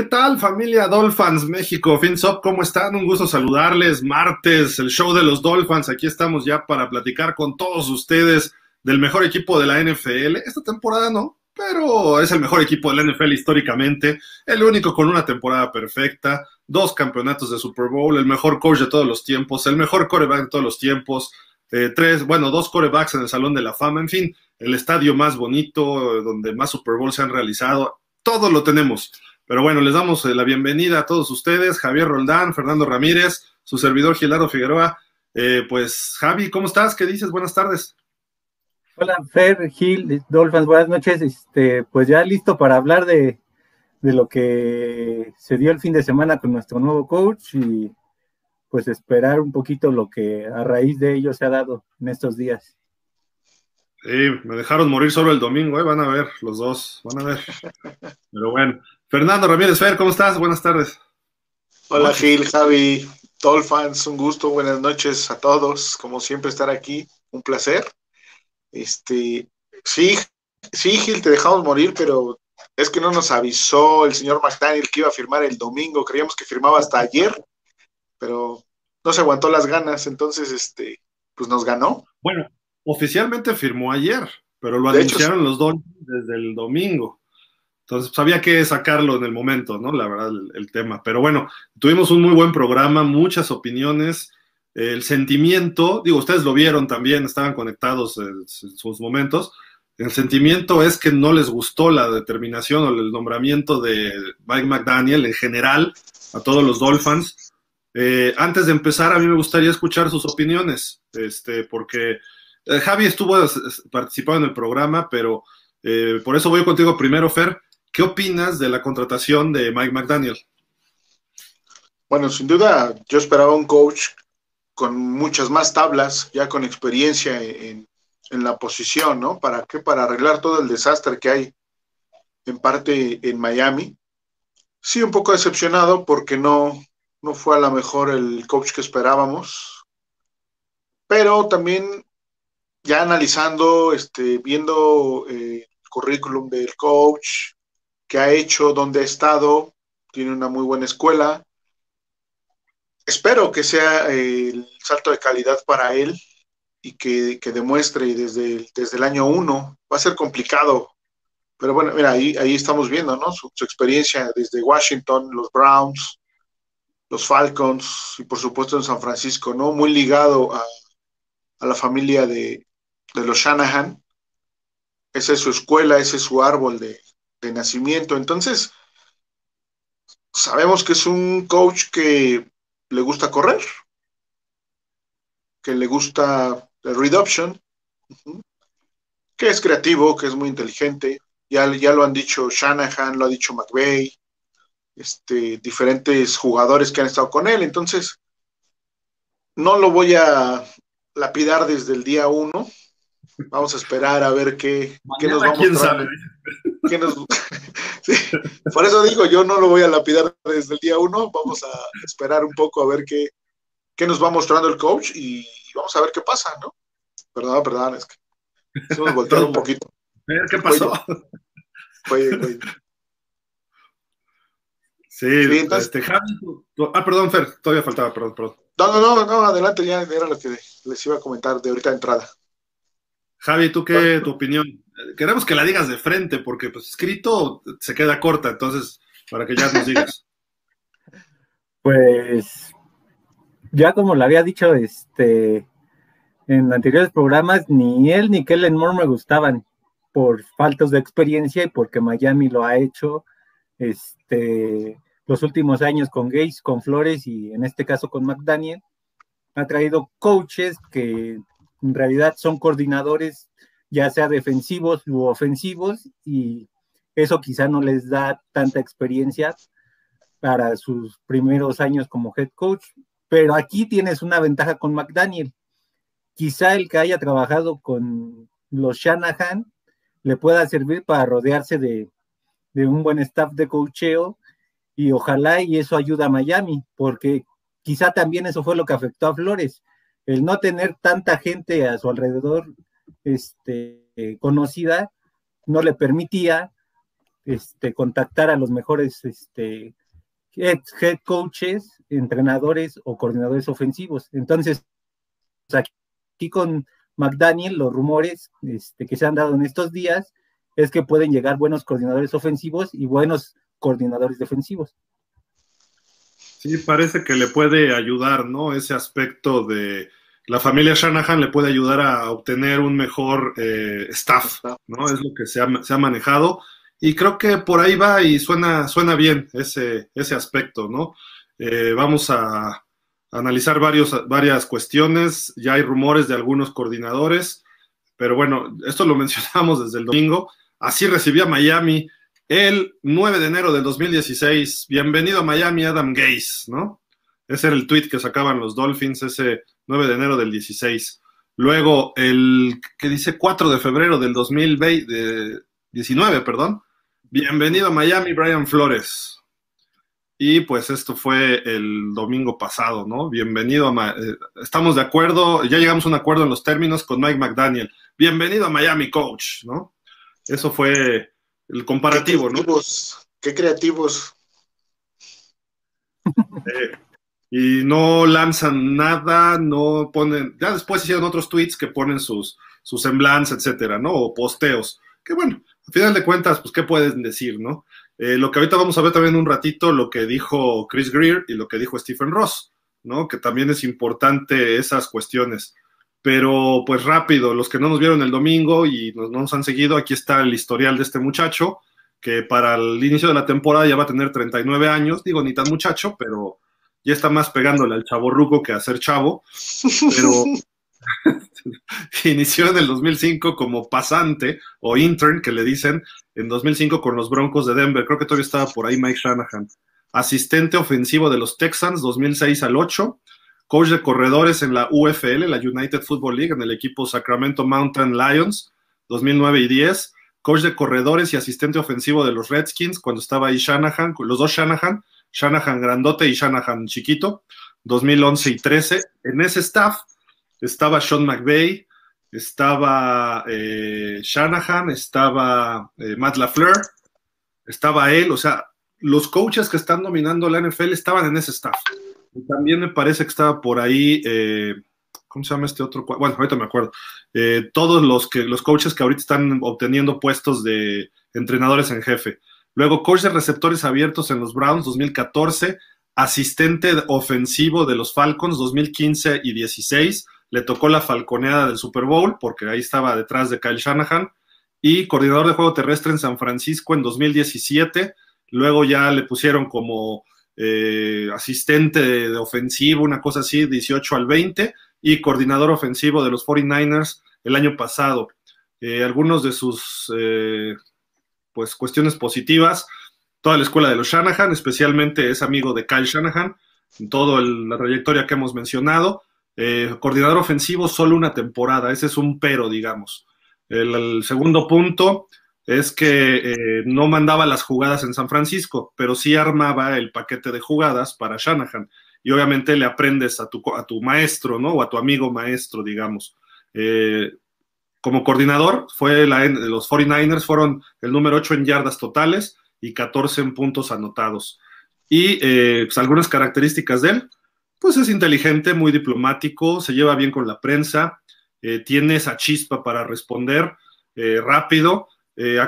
¿Qué tal familia Dolphins México? FinSop, ¿cómo están? Un gusto saludarles. Martes, el show de los Dolphins. Aquí estamos ya para platicar con todos ustedes del mejor equipo de la NFL. Esta temporada no, pero es el mejor equipo de la NFL históricamente. El único con una temporada perfecta, dos campeonatos de Super Bowl, el mejor coach de todos los tiempos, el mejor coreback de todos los tiempos. Eh, tres, bueno, dos corebacks en el Salón de la Fama, en fin, el estadio más bonito, donde más Super Bowl se han realizado, todo lo tenemos. Pero bueno, les damos eh, la bienvenida a todos ustedes, Javier Roldán, Fernando Ramírez, su servidor Gilardo Figueroa. Eh, pues Javi, ¿cómo estás? ¿Qué dices? Buenas tardes. Hola, Fer, Gil, Dolphins, buenas noches. Este, pues ya listo para hablar de, de lo que se dio el fin de semana con nuestro nuevo coach y pues esperar un poquito lo que a raíz de ello se ha dado en estos días. Sí, me dejaron morir solo el domingo, ¿eh? van a ver los dos, van a ver. Pero bueno, Fernando Ramírez Fer, ¿cómo estás? Buenas tardes. Hola Gil, Javi, Dolphins, un gusto, buenas noches a todos, como siempre estar aquí, un placer. Este, sí, sí Gil, te dejamos morir, pero es que no nos avisó el señor McDaniel que iba a firmar el domingo, creíamos que firmaba hasta ayer, pero no se aguantó las ganas, entonces este, pues nos ganó. Bueno, oficialmente firmó ayer, pero lo anunciaron los dos desde el domingo. Entonces, pues, había que sacarlo en el momento, ¿no? La verdad, el, tema. Pero bueno, tuvimos un muy buen programa, muchas opiniones. El sentimiento, digo, ustedes lo vieron también, estaban conectados en, sus momentos. El sentimiento es que no les gustó la determinación o el nombramiento de Mike McDaniel en general a todos los Dolphins. Eh, antes de empezar, a mí me gustaría escuchar sus opiniones, este, porque eh, Javi estuvo participando en el programa, pero eh, por eso voy contigo primero, Fer. ¿Qué opinas de la contratación de Mike McDaniel? Bueno, sin duda, yo esperaba un coach con muchas más tablas, ya con experiencia en, la posición, ¿no? ¿Para qué? Para arreglar todo el desastre que hay en parte en Miami. Sí, un poco decepcionado porque no, no fue a lo mejor el coach que esperábamos, pero también ya analizando, este, viendo eh, el currículum del coach, que ha hecho, dónde ha estado, tiene una muy buena escuela. Espero que sea eh, el salto de calidad para él y que, demuestre desde, desde el año uno. Va a ser complicado, pero bueno, mira, ahí, ahí estamos viendo, ¿no? Su, experiencia desde Washington, los Browns, los Falcons y por supuesto en San Francisco, ¿no? Muy ligado a, a la familia de, de los Shanahan. Esa es su escuela, ese es su árbol de, nacimiento. Entonces, sabemos que es un coach que le gusta correr, que le gusta el reduction, que es creativo, que es muy inteligente. Ya, ya lo han dicho Shanahan, lo ha dicho McVeigh, este, diferentes jugadores que han estado con él. Entonces, no lo voy a lapidar desde el día uno, Vamos a esperar a ver qué, nos va a por eso digo, yo no lo voy a lapidar desde el día uno. Vamos a esperar un poco a ver qué, qué nos va mostrando el coach y vamos a ver qué pasa, ¿no? Perdón, perdón, es que hemos volteado un poquito. ¿Qué pasó? Sí, este, ah, perdón, Fer, todavía faltaba, perdón, perdón. No, no, no, no, adelante, ya era lo que les iba a comentar de ahorita de entrada. Javi, ¿tú qué tu opinión? Queremos que la digas de frente, porque pues escrito se queda corta, entonces, para que ya nos digas. Pues, ya como le había dicho, este, en anteriores programas, ni él ni Kellen Moore me gustaban por faltas de experiencia y porque Miami lo ha hecho, este, los últimos años con Gates, con Flores y en este caso con McDaniel. Ha traído coaches que en realidad son coordinadores ya sea defensivos u ofensivos y eso quizá no les da tanta experiencia para sus primeros años como head coach, pero aquí tienes una ventaja con McDaniel. Quizá el que haya trabajado con los Shanahan le pueda servir para rodearse de, un buen staff de coacheo y ojalá y eso ayuda a Miami, porque quizá también eso fue lo que afectó a Flores el no tener tanta gente a su alrededor este, conocida no le permitía este, contactar a los mejores este, head, coaches, entrenadores o coordinadores ofensivos. Entonces, aquí con McDaniel, los rumores este, que se han dado en estos días es que pueden llegar buenos coordinadores ofensivos y buenos coordinadores defensivos. Sí, parece que le puede ayudar, ¿no? Ese aspecto de la familia Shanahan le puede ayudar a obtener un mejor eh, staff, ¿no? Es lo que se ha, manejado. Y creo que por ahí va y suena, suena bien ese, ese aspecto, ¿no? Eh, vamos a analizar varios, varias cuestiones. Ya hay rumores de algunos coordinadores, pero bueno, esto lo mencionamos desde el domingo. Así recibía Miami el 9 de enero del 2016. Bienvenido a Miami, Adam Gaze, ¿no? Ese era el tweet que sacaban los Dolphins ese 9 de enero del 16. Luego, el que dice 4 de febrero del 2019, perdón. Bienvenido a Miami, Brian Flores. Y pues esto fue el domingo pasado, ¿no? Bienvenido a... Eh, estamos de acuerdo, ya llegamos a un acuerdo en los términos con Mike McDaniel. Bienvenido a Miami, coach, ¿no? Eso fue el comparativo, qué ¿no? Qué creativos. Eh, y no lanzan nada, no ponen, ya después hicieron otros tweets que ponen sus, sus semblanzas, etcétera, ¿no? O posteos. Que bueno, a final de cuentas, pues, ¿qué pueden decir, no? Eh, lo que ahorita vamos a ver también un ratito, lo que dijo Chris Greer y lo que dijo Stephen Ross, ¿no? Que también es importante esas cuestiones. Pero pues rápido, los que no nos vieron el domingo y no nos han seguido, aquí está el historial de este muchacho, que para el inicio de la temporada ya va a tener 39 años, digo, ni tan muchacho, pero ya está más pegándole al chavo ruco que a ser chavo, pero inició en el 2005 como pasante o intern, que le dicen, en 2005 con los Broncos de Denver, creo que todavía estaba por ahí Mike Shanahan, asistente ofensivo de los Texans 2006 al 8, coach de corredores en la UFL, la United Football League, en el equipo Sacramento Mountain Lions, 2009 y 10. Coach de corredores y asistente ofensivo de los Redskins cuando estaba ahí Shanahan, los dos Shanahan, Shanahan grandote y Shanahan chiquito, 2011 y 13. En ese staff estaba Sean McVay, estaba eh, Shanahan, estaba eh, Matt LaFleur, estaba él, o sea, los coaches que están dominando la NFL estaban en ese staff. También me parece que estaba por ahí, eh, ¿cómo se llama este otro? Bueno, ahorita me acuerdo. Eh, todos los, que, los coaches que ahorita están obteniendo puestos de entrenadores en jefe. Luego, coach de receptores abiertos en los Browns 2014, asistente ofensivo de los Falcons 2015 y 16. Le tocó la falconeada del Super Bowl porque ahí estaba detrás de Kyle Shanahan. Y coordinador de juego terrestre en San Francisco en 2017. Luego ya le pusieron como eh, asistente de, ofensivo, una cosa así, 18 al 20, y coordinador ofensivo de los 49ers el año pasado. Eh, algunos de sus eh, pues, cuestiones positivas, toda la escuela de los Shanahan, especialmente es amigo de Kyle Shanahan, en toda la trayectoria que hemos mencionado. coordinador ofensivo solo una temporada, ese es un pero, digamos. el segundo punto, es que eh, no mandaba las jugadas en San Francisco, pero sí armaba el paquete de jugadas para Shanahan. Y obviamente le aprendes a tu, maestro, ¿no? O a tu amigo maestro, digamos. Eh, como coordinador, fue los 49ers fueron el número 8 en yardas totales y 14 en puntos anotados. Y eh, pues, algunas características de él, pues es inteligente, muy diplomático, se lleva bien con la prensa, tiene esa chispa para responder rápido, eh,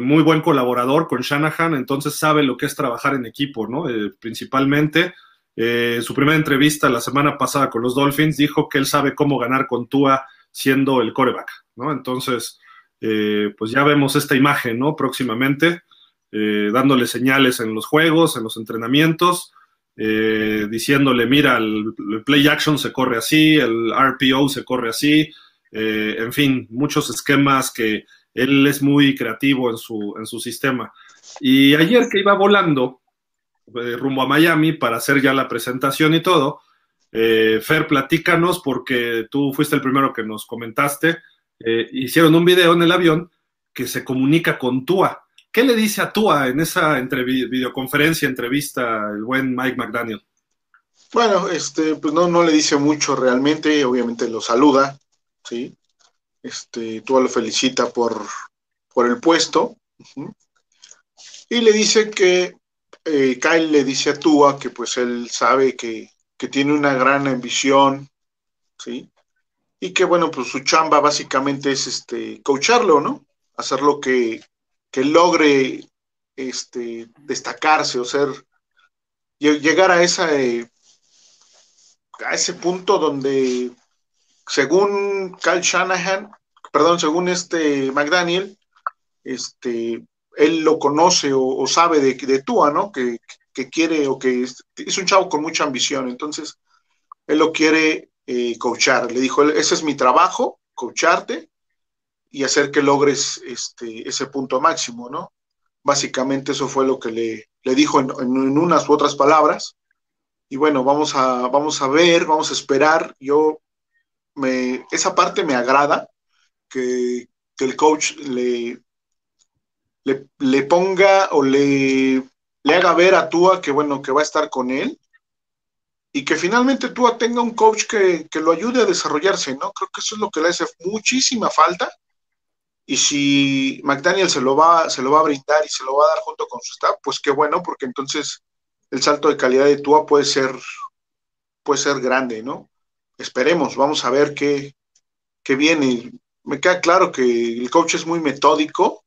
muy buen colaborador con Shanahan, entonces sabe lo que es trabajar en equipo, ¿no? Eh, principalmente, eh, su primera entrevista la semana pasada con los Dolphins dijo que él sabe cómo ganar con Tua siendo el coreback, ¿no? Entonces, pues ya vemos esta imagen, ¿no? Próximamente, dándole señales en los juegos, en los entrenamientos, diciéndole, mira, el, el, play action se corre así, el RPO se corre así, en fin, muchos esquemas que él es muy creativo en su, en su sistema. Y ayer que iba volando eh, rumbo a Miami para hacer ya la presentación y todo, eh, Fer, platícanos porque tú fuiste el primero que nos comentaste. Eh, hicieron un video en el avión que se comunica con Tua. ¿Qué le dice a Tua en esa videoconferencia, entrevista, el buen Mike McDaniel? Bueno, este, pues no, no le dice mucho realmente, obviamente lo saluda, ¿sí? Este, tú lo felicita por, por el puesto. Y le dice que eh, Kyle le dice a Tua que pues él sabe que, tiene una gran ambición, ¿sí? Y que bueno, pues su chamba básicamente es este, coacharlo, ¿no? Hacer lo que, que logre este, destacarse o ser, llegar a, esa, eh, a ese punto donde, según Kyle Shanahan, perdón, según este McDaniel, este, él lo conoce o, sabe de, de Tua, ¿no? Que, quiere o que es, un chavo con mucha ambición, entonces él lo quiere eh, coachar. Le dijo, ese es mi trabajo, coacharte y hacer que logres este, ese punto máximo, ¿no? Básicamente eso fue lo que le, le dijo en, unas u otras palabras. Y bueno, vamos a, vamos a ver, vamos a esperar. Yo, me, esa parte me agrada, que, que el coach le, le, ponga o le, le, haga ver a Tua que bueno, que va a estar con él y que finalmente Tua tenga un coach que, lo ayude a desarrollarse, ¿no? Creo que eso es lo que le hace muchísima falta. Y si McDaniel se lo va, se lo va a brindar y se lo va a dar junto con su staff, pues qué bueno, porque entonces el salto de calidad de Tua puede ser, puede ser grande, ¿no? Esperemos, vamos a ver qué, qué viene. Me queda claro que el coach es muy metódico,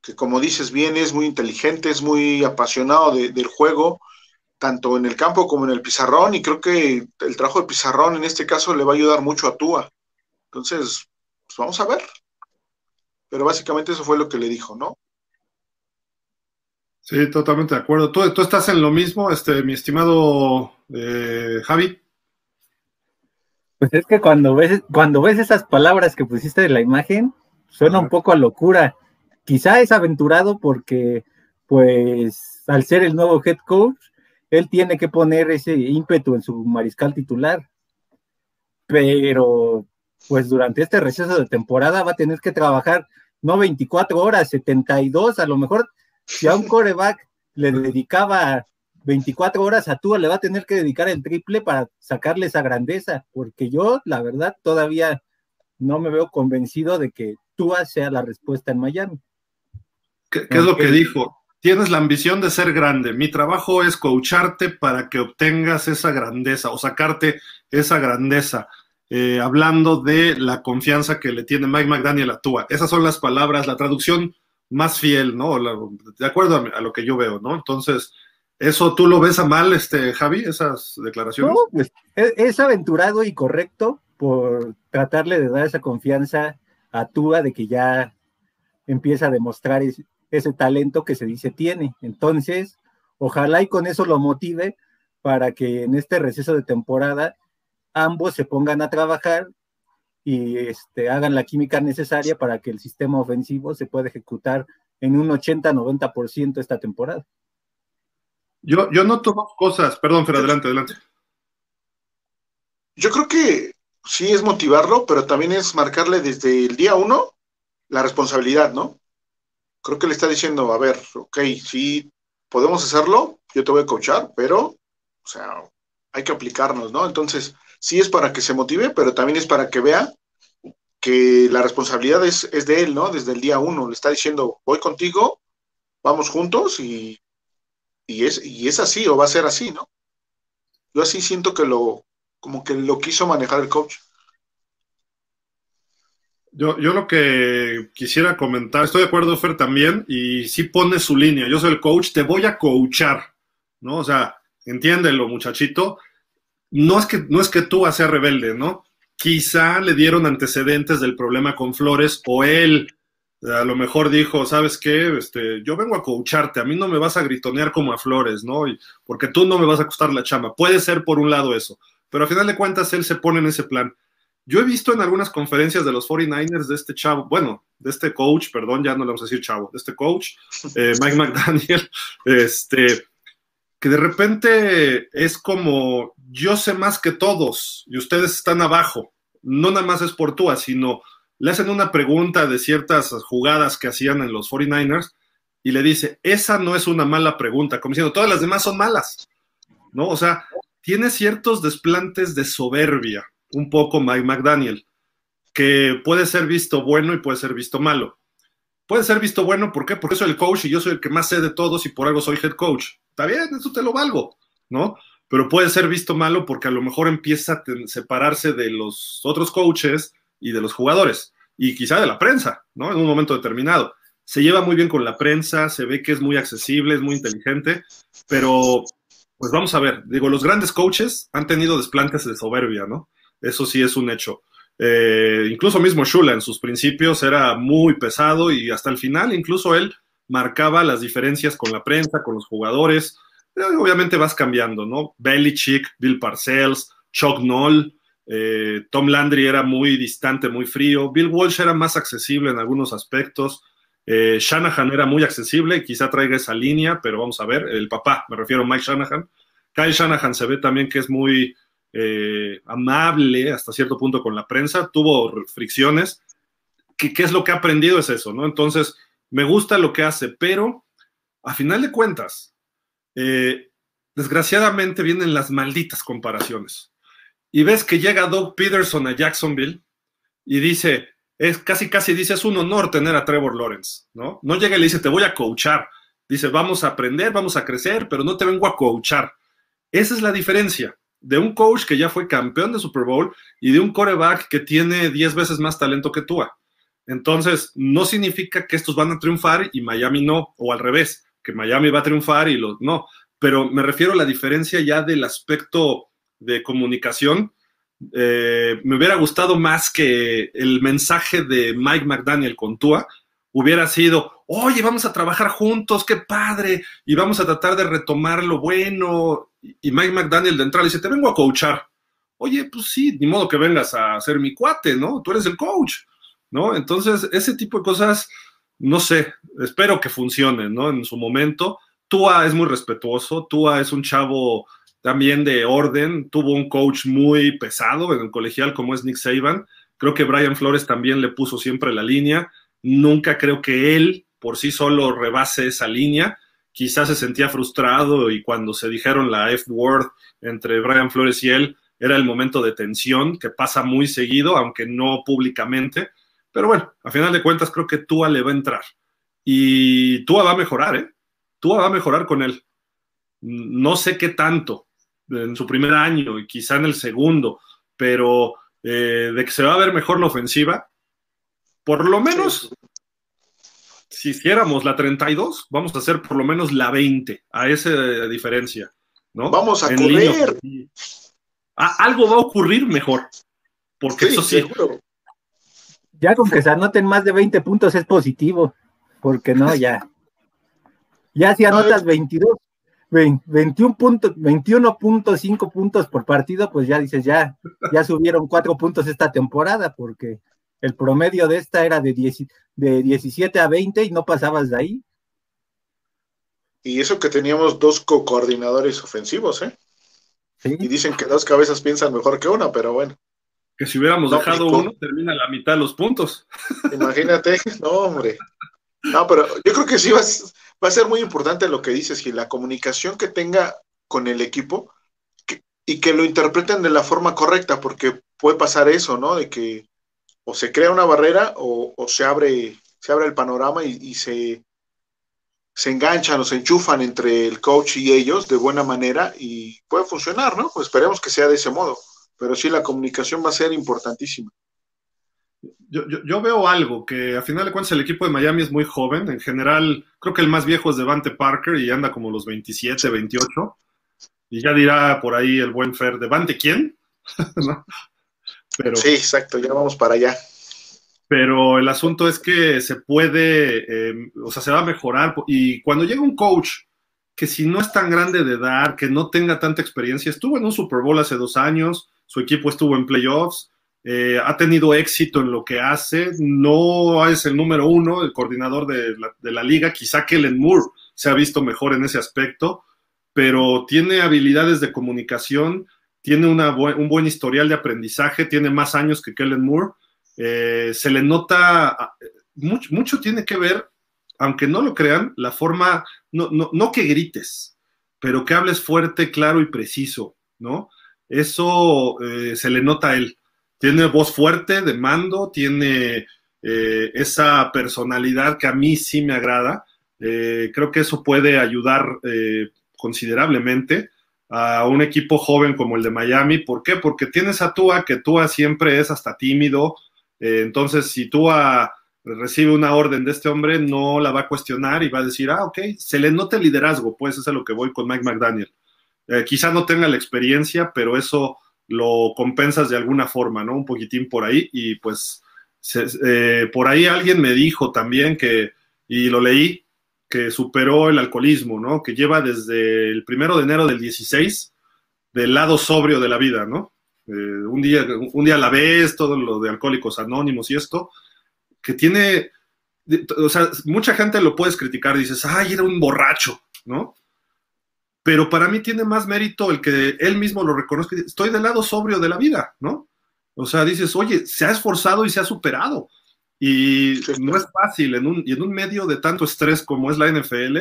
que como dices bien, es muy inteligente, es muy apasionado del juego, tanto en el campo como en el pizarrón, y creo que el trabajo de pizarrón en este caso le va a ayudar mucho a Tua. Entonces, pues vamos a ver. Pero básicamente eso fue lo que le dijo, ¿no? Sí, totalmente de acuerdo. ¿Tú, tú estás en lo mismo, este, mi estimado eh, Javi? Pues es que cuando ves, cuando ves esas palabras que pusiste en la imagen, suena un poco a locura quizá es aventurado porque, pues, al ser el nuevo head coach, él tiene que poner ese ímpetu en su mariscal titular. Pero, pues, durante este receso de temporada va a tener que trabajar no 24 horas, 72, a lo mejor si a un coreback le dedicaba 24 horas a Tua, le va a tener que dedicar el triple para sacarle esa grandeza, porque yo, la verdad, todavía no me veo convencido de que Tua sea la respuesta en Miami. ¿Qué, es lo que dijo? Tienes la ambición de ser grande. Mi trabajo es coacharte para que obtengas esa grandeza o sacarte esa grandeza. Eh, hablando de la confianza que le tiene Mike McDaniel a Tua. Esas son las palabras, la traducción más fiel, ¿no? de acuerdo a, lo que yo veo, ¿no? Entonces, ¿eso tú lo ves a mal, este, Javi, esas declaraciones? No, pues, es, aventurado y correcto por tratarle de dar esa confianza a Tua de que ya empieza a demostrar ese talento que se dice tiene. Entonces, ojalá y con eso lo motive para que en este receso de temporada ambos se pongan a trabajar y este, hagan la química necesaria para que el sistema ofensivo se pueda ejecutar en un 80-90% esta temporada. Yo, yo noto cosas, perdón, pero adelante, adelante. Yo creo que sí es motivarlo, pero también es marcarle desde el día uno la responsabilidad, ¿no? creo que le está diciendo, a ver, ok, sí, podemos hacerlo, yo te voy a coachar, pero, o sea, hay que aplicarnos, ¿no? Entonces, sí es para que se motive, pero también es para que vea que la responsabilidad es, de él, ¿no? Desde el día uno, le está diciendo, voy contigo, vamos juntos y, y, es, y es así, o va a ser así, ¿no? Yo así siento que lo, como que lo quiso manejar el coach. Yo, yo lo que quisiera comentar, estoy de acuerdo, Fer, también, y sí pone su línea. Yo soy el coach, te voy a coachar, ¿no? O sea, entiéndelo, muchachito. No es que, no es que tú seas rebelde, ¿no? Quizá le dieron antecedentes del problema con Flores o él a lo mejor dijo, ¿sabes qué? Este, yo vengo a coacharte, a mí no me vas a gritonear como a Flores, ¿no? Y, porque tú no me vas a costar la chamba. Puede ser por un lado eso, pero a final de cuentas él se pone en ese plan. Yo he visto en algunas conferencias de los 49ers de este chavo, bueno, de este coach, perdón, ya no le vamos a decir chavo, de este coach, eh, Mike McDaniel, este, que de repente es como, yo sé más que todos y ustedes están abajo. No nada más es por tú, sino le hacen una pregunta de ciertas jugadas que hacían en los 49ers y le dice, esa no es una mala pregunta, como diciendo, todas las demás son malas, ¿no? O sea, tiene ciertos desplantes de soberbia un poco Mike McDaniel, que puede ser visto bueno y puede ser visto malo. puede ser visto bueno, ¿por qué? Porque soy el coach y yo soy el que más sé de todos y por algo soy head coach. Está bien, eso te lo valgo, ¿no? Pero puede ser visto malo porque a lo mejor empieza a separarse de los otros coaches y de los jugadores y quizá de la prensa, ¿no? En un momento determinado. Se lleva muy bien con la prensa, se ve que es muy accesible, es muy inteligente, pero pues vamos a ver, digo, los grandes coaches han tenido desplantes de soberbia, ¿no? Eso sí es un hecho. Eh, incluso mismo Shula en sus principios era muy pesado y hasta el final incluso él marcaba las diferencias con la prensa, con los jugadores. Eh, obviamente vas cambiando, ¿no? Belichick, Bill Parcells, Chuck Noll, eh, Tom Landry era muy distante, muy frío. Bill Walsh era más accesible en algunos aspectos. Shanahan era muy accesible, quizá traiga esa línea, pero vamos a ver. El papá, me refiero a Mike Shanahan. Kyle Shanahan se ve también que es muy, eh, amable hasta cierto punto con la prensa, tuvo fricciones. ¿Qué, es lo que ha aprendido? Es eso, ¿no? Entonces, me gusta lo que hace, pero a final de cuentas, eh, desgraciadamente vienen las malditas comparaciones. Y ves que llega Doug Peterson a Jacksonville y dice, es casi, casi dice, es un honor tener a Trevor Lawrence, ¿no? No llega y le dice, te voy a coachar. Dice, vamos a aprender, vamos a crecer, pero no te vengo a coachar. Esa es la diferencia de un coach que ya fue campeón de Super Bowl y de un coreback que tiene 10 veces más talento que Tua. Entonces, no significa que estos van a triunfar y Miami no, o al revés, que Miami va a triunfar y los no. Pero me refiero a la diferencia ya del aspecto de comunicación. Eh, me hubiera gustado más que el mensaje de Mike McDaniel con Tua hubiera sido, oye, vamos a trabajar juntos, qué padre, y vamos a tratar de retomar lo bueno. Y Mike McDaniel de entrada dice, te vengo a coachar. Oye, pues sí, ni modo que vengas a ser mi cuate, ¿no? Tú eres el coach, ¿no? Entonces, ese tipo de cosas, no sé, espero que funcionen, ¿no? En su momento. Tua es muy respetuoso, Tua es un chavo también de orden, tuvo un coach muy pesado en el colegial como es Nick Saban. Creo que Brian Flores también le puso siempre la línea. Nunca creo que él por sí solo rebase esa línea. Quizás se sentía frustrado y cuando se dijeron la F-word entre Brian Flores y él, era el momento de tensión que pasa muy seguido, aunque no públicamente. Pero bueno, a final de cuentas creo que Tua le va a entrar. Y Tua va a mejorar, ¿eh? Tua va a mejorar con él. No sé qué tanto en su primer año y quizá en el segundo, pero eh, de que se va a ver mejor la ofensiva, por lo menos, si hiciéramos la 32, vamos a hacer por lo menos la 20, a esa diferencia, ¿no? Vamos a correr. Ah, algo va a ocurrir mejor, porque eso sí. Ya con que se anoten más de 20 puntos es positivo, porque no, ya. Ya si anotas 22, 21 puntos, 21.5 puntos por partido, pues ya dices, ya, ya subieron 4 puntos esta temporada, porque el promedio de esta era de, de 17 a 20 y no pasabas de ahí. Y eso que teníamos dos co-coordinadores ofensivos, ¿eh? Y dicen que dos cabezas piensan mejor que una, pero bueno. Que si hubiéramos dejado uno, termina la mitad de los puntos. Imagínate, no, hombre. No, pero yo creo que sí va, va, a ser muy importante lo que dices, y la comunicación que tenga con el equipo y que lo interpreten de la forma correcta, porque puede pasar eso, ¿no? De que o se crea una barrera o, se, abre, se abre el panorama y, se, se enganchan o se enchufan entre el coach y ellos de buena manera y puede funcionar, ¿no? Pues esperemos que sea de ese modo, pero sí la comunicación va a ser importantísima. Yo, veo algo, que a final de cuentas el equipo de Miami es muy joven, en general creo que el más viejo es Devante Parker y anda como los 27, 28, y ya dirá por ahí el buen Fer, ¿Devante quién? ¿No? sí, exacto, ya vamos para allá. Pero el asunto es que se puede, eh, o sea, se va a mejorar. Y cuando llega un coach que si no es tan grande de edad, que no tenga tanta experiencia, estuvo en un Super Bowl hace dos años, su equipo estuvo en playoffs, eh, ha tenido éxito en lo que hace, no es el número uno, el coordinador de la, liga, quizá Kellen Moore se ha visto mejor en ese aspecto, pero tiene habilidades de comunicación, tiene un buen historial de aprendizaje, tiene más años que Kellen Moore. Eh, se le nota, ah, mucho, mucho, tiene que ver, aunque no lo crean, la forma, no, no, que grites, pero que hables fuerte, claro y preciso, ¿no? Eso eh, se le nota a él. Tiene voz fuerte, de mando, tiene eh, esa personalidad que a mí sí me agrada. Eh, creo que eso puede ayudar eh, considerablemente a un equipo joven como el de Miami. ¿Por qué? Porque tienes a Tua, que Tua siempre es hasta tímido. entonces, si Tua recibe una orden de este hombre, no la va a cuestionar y va a decir, ah, ok, se le nota el liderazgo, pues es a lo que voy con Mike McDaniel. quizá no tenga la experiencia, pero eso lo compensas de alguna forma, ¿no? Un poquitín por ahí y pues eh, por ahí alguien me dijo también que, y lo leí, que superó el alcoholismo, ¿no? Que lleva desde el primero de enero del 16 del lado sobrio de la vida, ¿no? Eh, un, día, un día a la vez, todo lo de alcohólicos anónimos y esto, que tiene, o sea, mucha gente lo puedes criticar, dices, ay, era un borracho, ¿no? Pero para mí tiene más mérito el que él mismo lo reconozca, estoy del lado sobrio de la vida, ¿no? O sea, dices, oye, se ha esforzado y se ha superado. Y no es fácil, en un, y en un medio de tanto estrés como es la NFL,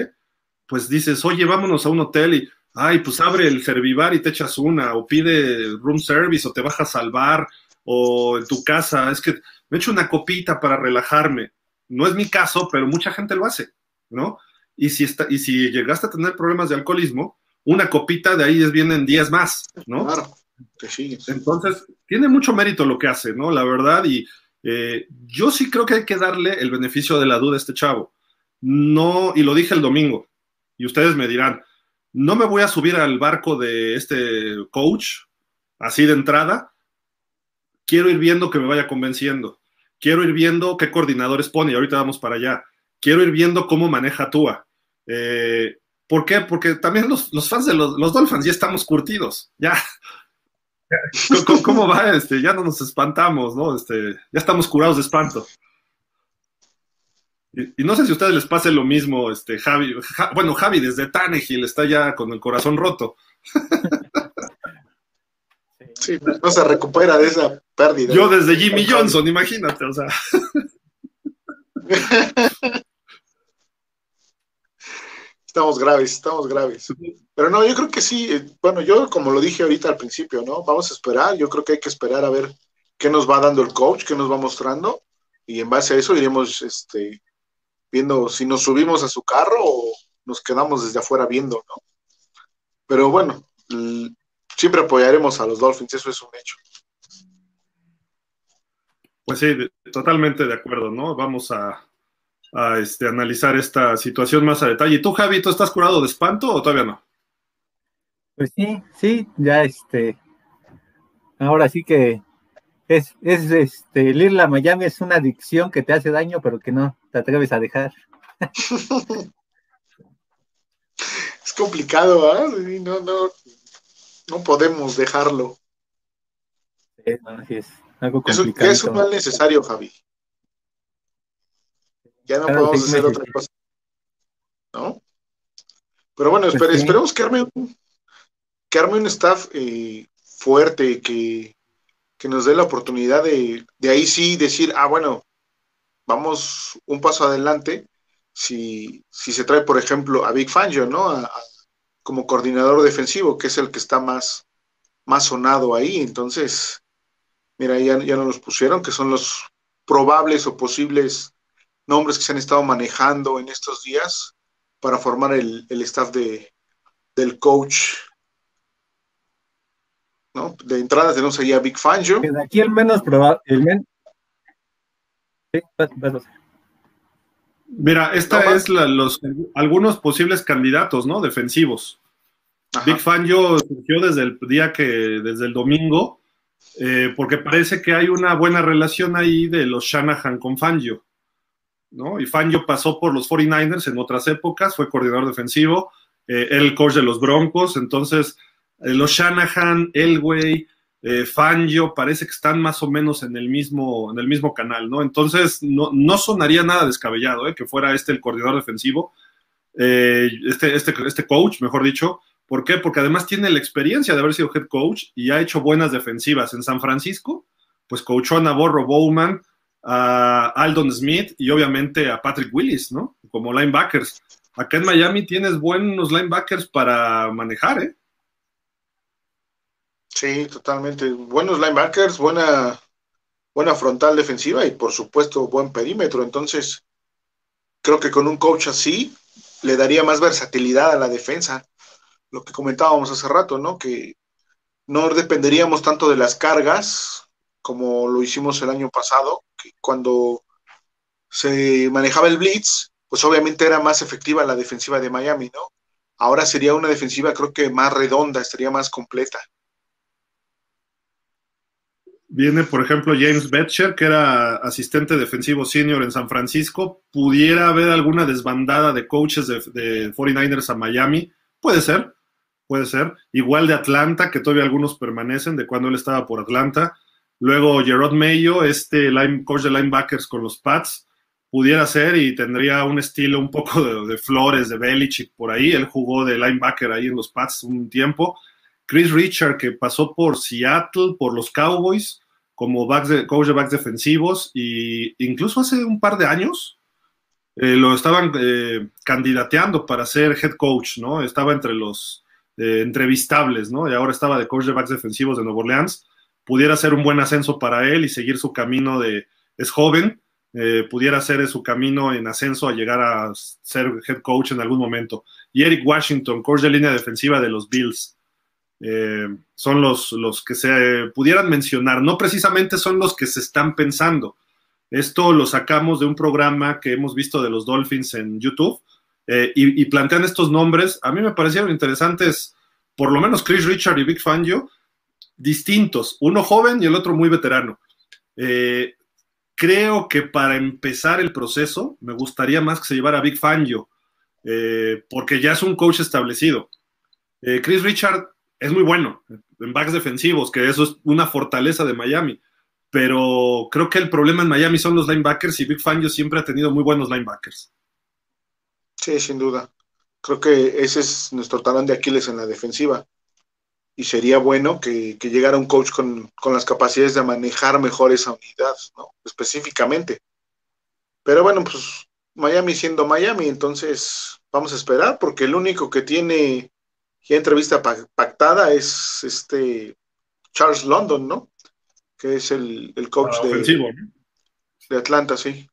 pues dices, oye, vámonos a un hotel y, ay, pues abre el Servivar y te echas una, o pide room service, o te bajas al bar, o en tu casa, es que me echo una copita para relajarme. No es mi caso, pero mucha gente lo hace, ¿no? Y si, está, y si llegaste a tener problemas de alcoholismo, una copita de ahí es vienen días más, ¿no? Claro. Entonces, tiene mucho mérito lo que hace, ¿no? La verdad, y eh, yo sí creo que hay que darle el beneficio de la duda a este chavo. No, y lo dije el domingo, y ustedes me dirán, no me voy a subir al barco de este coach así de entrada. Quiero ir viendo que me vaya convenciendo. Quiero ir viendo qué coordinadores pone, y ahorita vamos para allá. Quiero ir viendo cómo maneja Tua. Eh, ¿Por qué? Porque también los, fans de los, los Dolphins ya estamos curtidos. Ya, ¿Cómo, va? Este, ya no nos espantamos, ¿no? Este, ya estamos curados de espanto. Y, no sé si a ustedes les pase lo mismo, este, Javi. bueno, Javi desde Tannehill está ya con el corazón roto. Sí, no se recupera de esa pérdida. Yo desde Jimmy Johnson, imagínate, o sea. Estamos graves, estamos graves. Pero no, yo creo que sí, eh, bueno, yo como lo dije ahorita al principio, ¿no? Vamos a esperar, yo creo que hay que esperar a ver qué nos va dando el coach, qué nos va mostrando, y en base a eso iremos este, viendo si nos subimos a su carro o nos quedamos desde afuera viendo, ¿no? Pero bueno, siempre apoyaremos a los Dolphins, eso es un hecho. Pues sí, totalmente de acuerdo, ¿no? Vamos a, a este, analizar esta situación más a detalle. ¿Y tú, Javi, tú estás curado de espanto o todavía no? Pues sí, sí, ya este. Ahora sí que es, es este, el ir a Miami es una adicción que te hace daño, pero que no te atreves a dejar. es complicado, ¿ah? No, no, no podemos dejarlo. es algo complicado. Es, es un mal necesario, Javi. Ya no podemos hacer otra cosa. ¿No? Pero bueno, pues esperemos que arme un, que arme un staff eh, fuerte, que, que, nos dé la oportunidad de, de, ahí sí decir, ah, bueno, vamos un paso adelante. Si, si se trae, por ejemplo, a Big Fangio, ¿no? como coordinador defensivo, que es el que está más, más sonado ahí. Entonces, mira, ya, ya nos los pusieron, que son los probables o posibles nombres que se han estado manejando en estos días para formar el, staff de, del coach. ¿no? De entrada tenemos ahí a Big Fangio. De aquí el menos probable. Mira, esta es los algunos posibles candidatos, ¿no? Defensivos. Big Fangio surgió desde el día que, desde el domingo, eh, porque parece que hay una buena relación ahí de los Shanahan con Fangio. Y Fangio pasó por los 49ers en otras épocas, fue coordinador defensivo, eh, el coach de los Broncos, entonces eh, los Shanahan, Elway, eh, Fangio parece que están más o menos en el mismo, en el mismo canal, ¿no? Entonces no, no sonaría nada descabellado que fuera este el coordinador defensivo, este, este, este coach, mejor dicho. ¿Por qué? Porque además tiene la experiencia de haber sido head coach y ha hecho buenas defensivas en San Francisco, pues coachó a Navarro Bowman, a Aldon Smith y obviamente a Patrick Willis, ¿no? Como linebackers. Acá en Miami tienes buenos linebackers para manejar, ¿eh? Sí, totalmente. Buenos linebackers, buena, buena frontal defensiva y por supuesto buen perímetro. Entonces, creo que con un coach así le daría más versatilidad a la defensa. Lo que comentábamos hace rato, ¿no? Que no dependeríamos tanto de las cargas como lo hicimos el año pasado, que cuando se manejaba el blitz, pues obviamente era más efectiva la defensiva de Miami, ¿no? Ahora sería una defensiva creo que más redonda, estaría más completa. Viene, por ejemplo, James Betcher, que era asistente defensivo senior en San Francisco. ¿Pudiera haber alguna desbandada de coaches de, 49ers a Miami? Puede ser, puede ser. Igual de Atlanta, que todavía algunos permanecen de cuando él estaba por Atlanta. Luego Gerard Mayo, este coach de linebackers con los Pats, pudiera ser y tendría un estilo un poco de, Flores, de Belichick por ahí. Él jugó de linebacker ahí en los Pats un tiempo. Chris Richard, que pasó por Seattle, por los Cowboys, como coach de backs defensivos, y incluso hace un par de años eh, lo estaban eh, candidateando para ser head coach, ¿no? Estaba entre los eh, entrevistables, ¿no? Y ahora estaba de coach de backs defensivos de Nueva Orleans. Pudiera ser un buen ascenso para él y seguir su camino de. Es joven, pudiera ser su camino en ascenso a llegar a ser head coach en algún momento. Y Eric Washington, coach de línea defensiva de los Bills. Eh, son los, los que se pudieran mencionar. No precisamente son los que se están pensando. Esto lo sacamos de un programa que hemos visto de los Dolphins en YouTube eh, y, plantean estos nombres. A mí me parecieron interesantes, por lo menos Chris Richard y Big Fangio, distintos, uno joven y el otro muy veterano. Eh, creo que para empezar el proceso me gustaría más que se llevara a Big Fangio, porque ya es un coach establecido. Chris Richard es muy bueno en backs defensivos, que eso es una fortaleza de Miami. Pero creo que el problema en Miami son los linebackers y Big Fangio siempre ha tenido muy buenos linebackers. Sí, sin duda. Creo que ese es nuestro talón de Aquiles en la defensiva. Y sería bueno que, llegara un coach con, las capacidades de manejar mejor esa unidad, ¿no? Específicamente. Pero bueno, pues Miami siendo Miami, entonces vamos a esperar, porque el único que tiene y entrevista pactada es este Charles London, ¿no? Que es el, coach ah, de, de Atlanta, sí.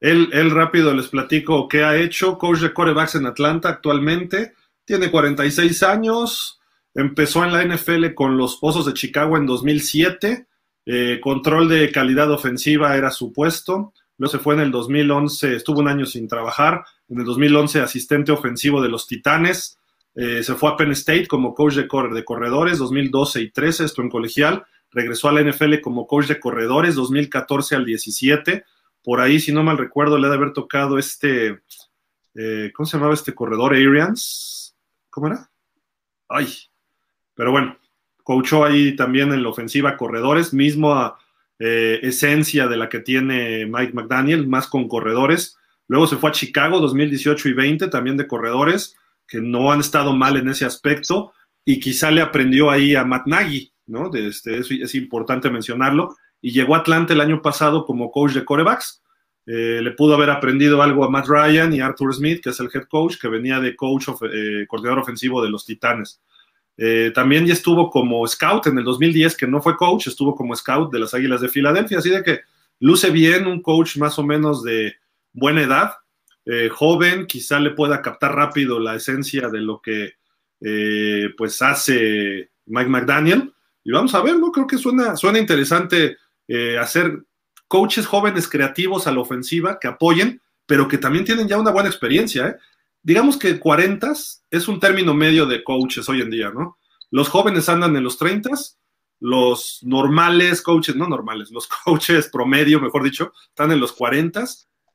Él, él, rápido les platico qué ha hecho. Coach de corebacks en Atlanta actualmente. Tiene 46 años. Empezó en la NFL con los Osos de Chicago en 2007. Eh, control de calidad ofensiva era su puesto. Luego se fue en el 2011, estuvo un año sin trabajar. En el 2011 asistente ofensivo de los Titanes. Eh, se fue a Penn State como coach de, de corredores 2012 y 13, esto en colegial. Regresó a la NFL como coach de corredores 2014 al 17. Por ahí, si no mal recuerdo, le ha de haber tocado este, eh, ¿cómo se llamaba este corredor? Arians. ¿Cómo era? Ay, pero bueno, coachó ahí también en la ofensiva corredores, mismo eh, esencia de la que tiene Mike McDaniel, más con corredores. Luego se fue a Chicago 2018 y 20, también de corredores que no han estado mal en ese aspecto y quizá le aprendió ahí a Matt Nagy, ¿no? Este, es, importante mencionarlo. Y llegó a Atlanta el año pasado como coach de corebacks. Eh, le pudo haber aprendido algo a Matt Ryan y Arthur Smith, que es el head coach, que venía de coach, eh, coordinador ofensivo de los Titanes. Eh, también ya estuvo como scout en el 2010, que no fue coach, estuvo como scout de las Águilas de Filadelfia, así de que luce bien, un coach más o menos de buena edad, eh, joven, quizá le pueda captar rápido la esencia de lo que eh, pues hace Mike McDaniel. Y vamos a ver, ¿no? Creo que suena, suena interesante hacer coaches jóvenes creativos a la ofensiva que apoyen, pero que también tienen ya una buena experiencia. Digamos que 40 es un término medio de coaches hoy en día, ¿no? Los jóvenes andan en los 30, los normales coaches, no normales, los coaches promedio, mejor dicho, están en los 40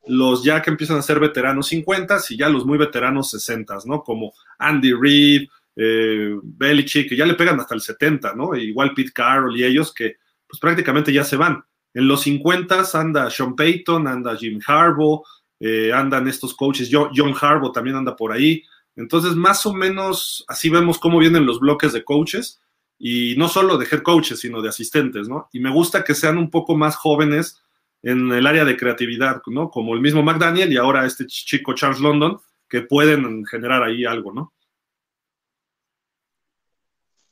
los ya que empiezan a ser veteranos 50 y ya los muy veteranos 60, ¿no? Como Andy Reid, eh, Belichick, que ya le pegan hasta el 70, ¿no? E igual Pete Carroll y ellos que pues prácticamente ya se van. En los 50 anda Sean Payton, anda Jim Harbaugh, eh, andan estos coaches, John Harbaugh también anda por ahí. Entonces, más o menos así vemos cómo vienen los bloques de coaches y no solo de head coaches, sino de asistentes, ¿no? Y me gusta que sean un poco más jóvenes en el área de creatividad, ¿no? Como el mismo McDaniel y ahora este chico Charles London, que pueden generar ahí algo, ¿no?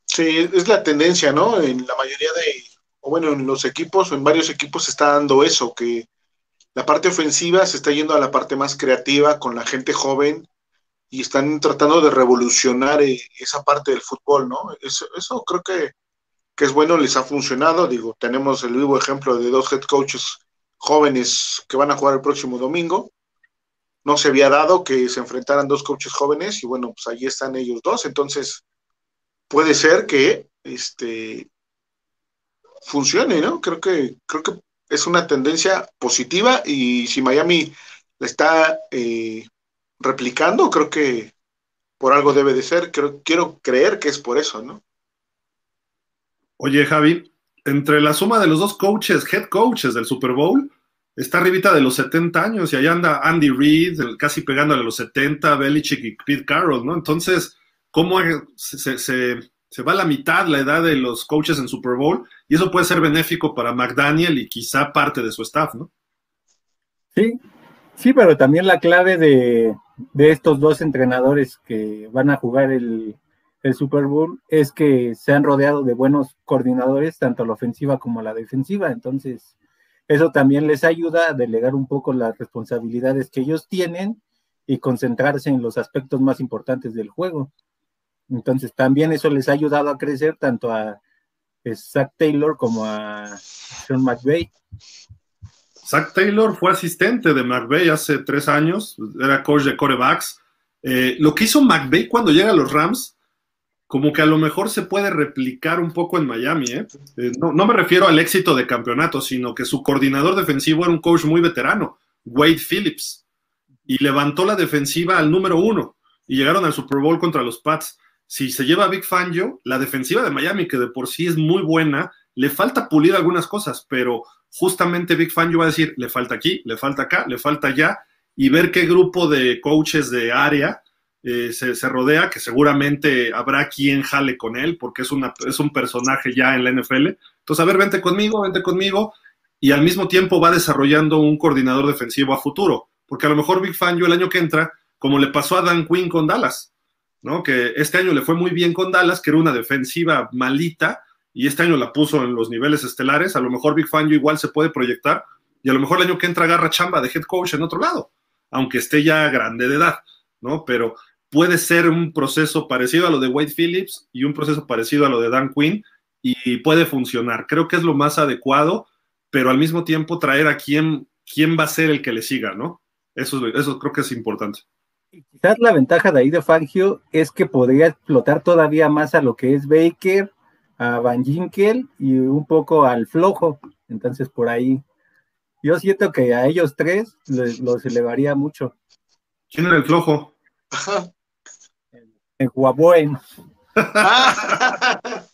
Sí, es la tendencia, ¿no? En la mayoría o bueno, en los equipos en varios equipos se está dando eso, que la parte ofensiva se está yendo a la parte más creativa con la gente joven y están tratando de revolucionar eh, esa parte del fútbol, ¿no? Eso, eso creo que, que, es bueno, les ha funcionado. Digo, tenemos el vivo ejemplo de dos head coaches jóvenes que van a jugar el próximo domingo. No se había dado que se enfrentaran dos coaches jóvenes y bueno, pues ahí están ellos dos. Entonces, puede ser que este funcione, ¿no? Creo que, creo que es una tendencia positiva y si Miami la está eh, replicando, creo que por algo debe de ser. Creo, quiero creer que es por eso, ¿no? Oye, Javi, entre la suma de los dos coaches, head coaches del Super Bowl, está arribita de los 70 años y allá anda Andy Reid, casi pegándole a los 70, Belichick y Pete Carroll, ¿no? Entonces, ¿cómo se, se, va a la mitad la edad de los coaches en Super Bowl? Y eso puede ser benéfico para McDaniel y quizá parte de su staff, ¿no? Sí, sí, pero también la clave de, estos dos entrenadores que van a jugar el, el Super Bowl es que se han rodeado de buenos coordinadores, tanto la ofensiva como la defensiva. Entonces, eso también les ayuda a delegar un poco las responsabilidades que ellos tienen y concentrarse en los aspectos más importantes del juego. Entonces, también eso les ha ayudado a crecer tanto a Zach Taylor como a Sean McVay. Zach Taylor fue asistente de McVay hace tres años, era coach de corebacks. Eh, lo que hizo McVay cuando llega a los Rams como que a lo mejor se puede replicar un poco en Miami. ¿eh? eh no, me refiero al éxito de campeonato, sino que su coordinador defensivo era un coach muy veterano, Wade Phillips, y levantó la defensiva al número uno y llegaron al Super Bowl contra los Pats. Si se lleva a Big Fangio, la defensiva de Miami, que de por sí es muy buena, le falta pulir algunas cosas, pero justamente Big Fangio va a decir, le falta aquí, le falta acá, le falta allá, y ver qué grupo de coaches de área eh, se, rodea, que seguramente habrá quien jale con él, porque es, una, es un personaje ya en la NFL. Entonces, a ver, vente conmigo, vente conmigo, y al mismo tiempo va desarrollando un coordinador defensivo a futuro, porque a lo mejor Big Fan yo el año que entra, como le pasó a Dan Quinn con Dallas, ¿no? Que este año le fue muy bien con Dallas, que era una defensiva malita, y este año la puso en los niveles estelares, a lo mejor Big Fan yo igual se puede proyectar, y a lo mejor el año que entra agarra chamba de head coach en otro lado, aunque esté ya grande de edad, ¿no? Pero puede ser un proceso parecido a lo de Wade Phillips y un proceso parecido a lo de Dan Quinn y puede funcionar. Creo que es lo más adecuado, pero al mismo tiempo traer a quién, quién va a ser el que le siga, ¿no? Eso, eso creo que es importante. Quizás la ventaja de ahí de Fangio es que podría explotar todavía más a lo que es Baker, a Van Ginkel y un poco al flojo. Entonces, por ahí, yo siento que a ellos tres los elevaría mucho. ¿Quién era el flojo? en Huawei.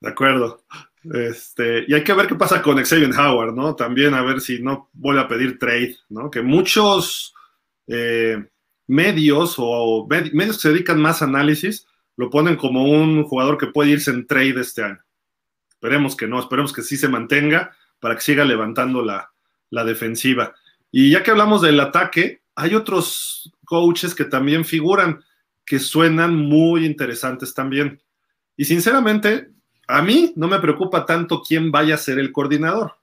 De acuerdo. Este, y hay que ver qué pasa con Xavier Howard, ¿no? También a ver si no vuelve a pedir trade, ¿no? Que muchos eh, medios o medios que se dedican más a análisis lo ponen como un jugador que puede irse en trade este año. Esperemos que no, esperemos que sí se mantenga para que siga levantando la, la defensiva. Y ya que hablamos del ataque, hay otros coaches que también figuran, que suenan muy interesantes también. Y sinceramente, a mí no me preocupa tanto quién vaya a ser el coordinador,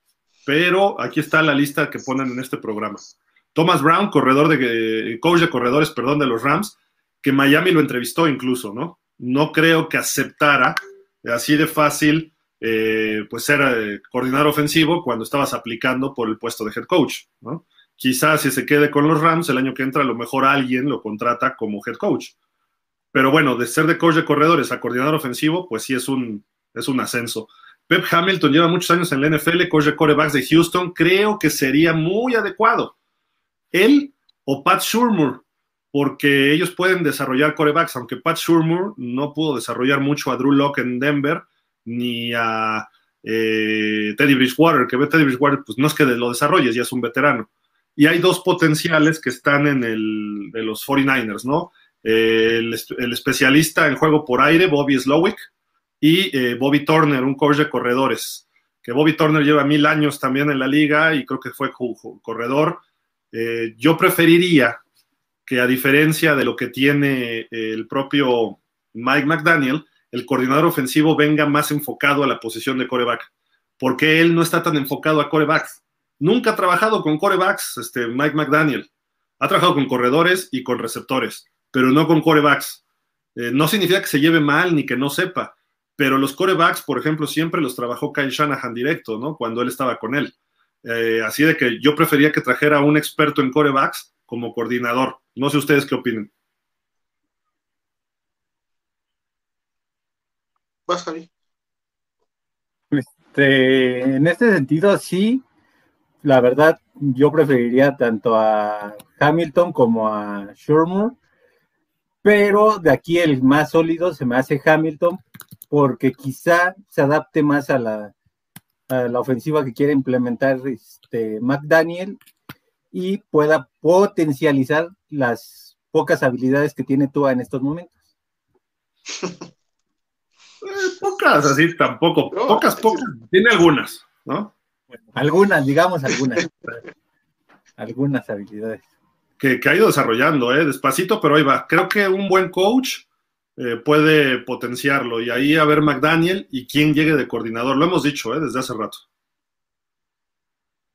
pero aquí está la lista que ponen en este programa. Thomas Brown, corredor de, coach de corredores, perdón, de los Rams, que Miami lo entrevistó incluso, ¿no? No creo que aceptara así de fácil, eh, pues ser eh, coordinador ofensivo cuando estabas aplicando por el puesto de head coach, ¿no? Quizás si se quede con los Rams el año que entra, a lo mejor alguien lo contrata como head coach. Pero bueno, de ser de coach de corredores a coordinador ofensivo, pues sí es un, es un ascenso. Pep Hamilton lleva muchos años en la NFL, coach de corebacks de Houston. Creo que sería muy adecuado. Él o Pat Shurmur, porque ellos pueden desarrollar corebacks, aunque Pat Shurmur no pudo desarrollar mucho a Drew Locke en Denver, ni a eh, Teddy Bridgewater, que Teddy Bridgewater, pues no es que lo desarrolles, ya es un veterano y hay dos potenciales que están en el de los 49ers, ¿no? El, especialista en juego por aire, Bobby Slowick, y eh, Bobby Turner, un coach de corredores, que Bobby Turner lleva mil años también en la liga y creo que fue corredor. Eh, yo preferiría que a diferencia de lo que tiene el propio Mike McDaniel, el coordinador ofensivo venga más enfocado a la posición de coreback, porque él no está tan enfocado a corebacks. Nunca ha trabajado con corebacks, este, Mike McDaniel. Ha trabajado con corredores y con receptores, pero no con corebacks. Eh, no significa que se lleve mal ni que no sepa, pero los corebacks, por ejemplo, siempre los trabajó Kyle Shanahan directo, ¿no? Cuando él estaba con él. Eh, así de que yo prefería que trajera a un experto en corebacks como coordinador. No sé ustedes qué opinen. Vas, Javi. Este, en este sentido, sí, la verdad, yo preferiría tanto a Hamilton como a Sherman, pero de aquí el más sólido se me hace Hamilton porque quizá se adapte más a la, la ofensiva que quiere implementar este McDaniel y pueda potencializar las pocas habilidades que tiene Tua en estos momentos. Eh, pocas, así tampoco. pocas, pocas. Tiene algunas, ¿no? algunas, digamos algunas. algunas habilidades. Que, ha ido desarrollando, ¿eh? Despacito, pero ahí va. Creo que un buen coach eh, puede potenciarlo. Y ahí a ver McDaniel y quién llegue de coordinador. Lo hemos dicho, ¿eh? Desde hace rato.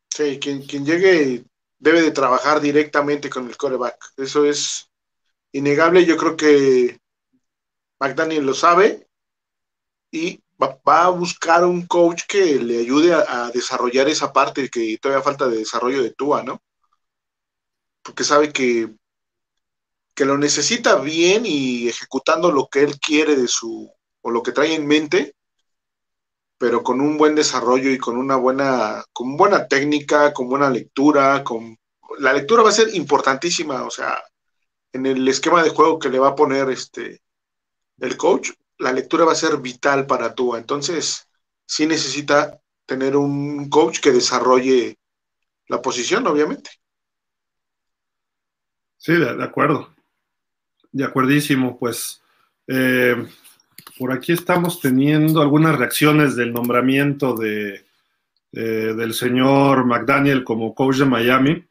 Sí, quien, quien llegue debe de trabajar directamente con el coreback. Eso es innegable. Yo creo que McDaniel lo sabe y va, a buscar un coach que le ayude a, desarrollar esa parte que todavía falta de desarrollo de Tua, ¿no? Porque sabe que, que lo necesita bien y ejecutando lo que él quiere de su, o lo que trae en mente, pero con un buen desarrollo y con una buena, con buena técnica, con buena lectura, con la lectura va a ser importantísima, o sea, en el esquema de juego que le va a poner este el coach, la lectura va a ser vital para Tua. Entonces, sí necesita tener un coach que desarrolle la posición, obviamente. Sí, de, acuerdo. De acuerdísimo, pues. Eh, por aquí estamos teniendo algunas reacciones del nombramiento de, del señor McDaniel como coach de Miami.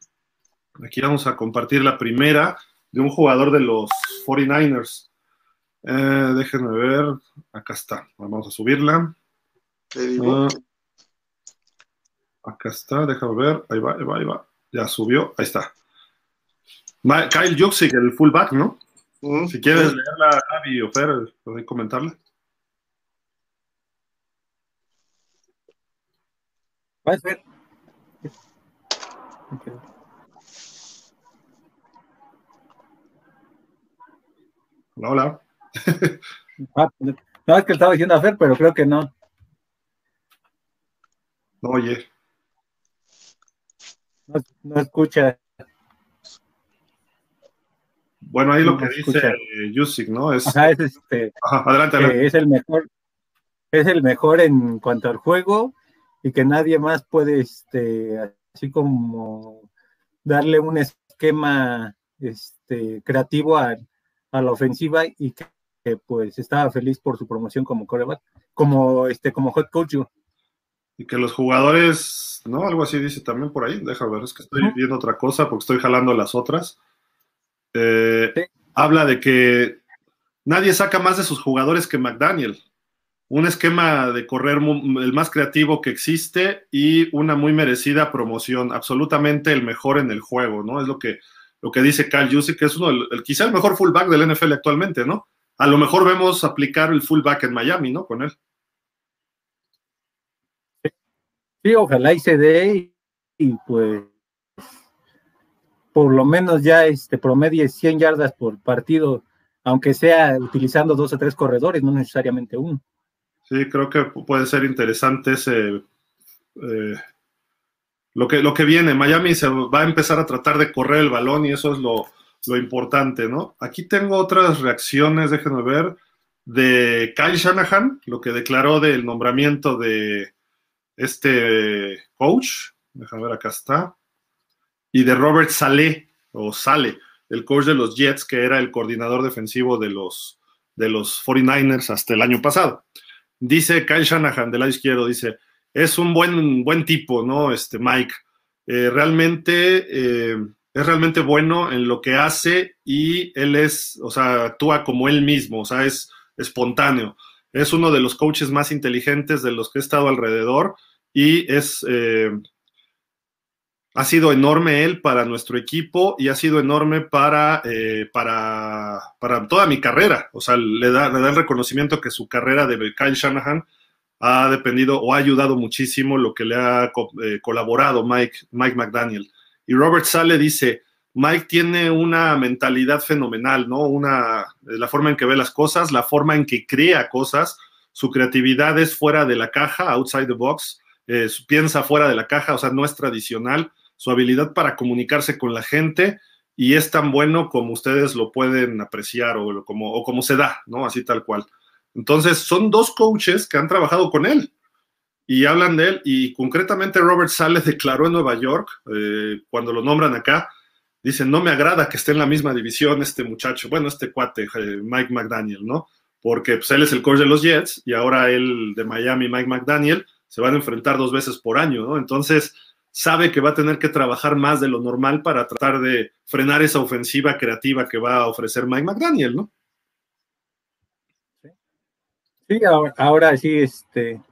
Aquí vamos a compartir la primera de un jugador de los 49ers. Eh, déjenme ver. Acá está. Vamos a subirla. Ah, acá está, déjame ver. Ahí va, ahí va, ahí va. Ya subió. Ahí está. Kyle Juxic, el fullback, ¿no? Mm, si quieres leerla, Javi o Fer, puedes comentarla. Va a ser. Hola, hola. Ah, no, es que estaba diciendo a Fer, pero creo que no. No oye. No, escucha. Bueno, ahí lo que dice Yusik, ¿no? Es, es, este, adelante, es el mejor, es el mejor en cuanto al juego y que nadie más puede, este, así como darle un esquema este, creativo a, a la ofensiva y que pues estaba feliz por su promoción como coreback, como este, como head coach. Y que los jugadores, ¿no? Algo así dice también por ahí. Déjame ver, es que estoy viendo otra cosa porque estoy jalando las otras. Eh, habla de que nadie saca más de sus jugadores que McDaniel. Un esquema de correr el más creativo que existe y una muy merecida promoción. Absolutamente el mejor en el juego, ¿no? Es lo que, lo que dice Cal Jusic, que es uno, el, quizá el mejor fullback del NFL actualmente, ¿no? a lo mejor vemos aplicar el fullback en Miami, ¿no? Con él. Sí, ojalá y se dé y, pues por lo menos ya este promedie 100 yardas por partido, aunque sea utilizando dos o tres corredores, no necesariamente uno. Sí, creo que puede ser interesante ese eh, lo que lo que viene. Miami se va a empezar a tratar de correr el balón y eso es lo, lo importante, ¿no? Aquí tengo otras reacciones, déjenme ver, de Kyle Shanahan, lo que declaró del nombramiento de este coach, déjame ver, acá está, y de Robert Saleh, o Sale, el coach de los Jets, que era el coordinador defensivo de los, de los 49ers hasta el año pasado. Dice Kyle Shanahan, del lado izquierdo, dice, es un buen, buen tipo, ¿no? Este Mike. Eh, realmente eh, es realmente bueno en lo que hace y él es, o sea, actúa como él mismo, o sea, es espontáneo. es uno de los coaches más inteligentes de los que he estado alrededor y es, eh, ha sido enorme él para nuestro equipo y ha sido enorme para, eh, para, para, toda mi carrera. O sea, le da, le da el reconocimiento que su carrera de Kyle Shanahan ha dependido o ha ayudado muchísimo lo que le ha eh, colaborado Mike, Mike McDaniel. Y Robert Sale dice, Mike tiene una mentalidad fenomenal, ¿no? Una, la forma en que ve las cosas, la forma en que crea cosas, su creatividad es fuera de la caja, outside the box, eh, piensa fuera de la caja, o sea, no es tradicional, su habilidad para comunicarse con la gente y es tan bueno como ustedes lo pueden apreciar o como, se da, ¿no? Así tal cual. Entonces, son dos coaches que han trabajado con él y hablan de él. Y concretamente Robert Sale declaró en Nueva York, eh, cuando lo nombran acá, dice, no me agrada que esté en la misma división este muchacho, bueno, este cuate, eh, Mike McDaniel, ¿no? Porque pues, él es el coach de los Jets y ahora él de Miami, Mike McDaniel, se van a enfrentar dos veces por año, ¿no? Entonces, sabe que va a tener que trabajar más de lo normal para tratar de frenar esa ofensiva creativa que va a ofrecer Mike McDaniel, ¿no? Sí, ahora, sí, este,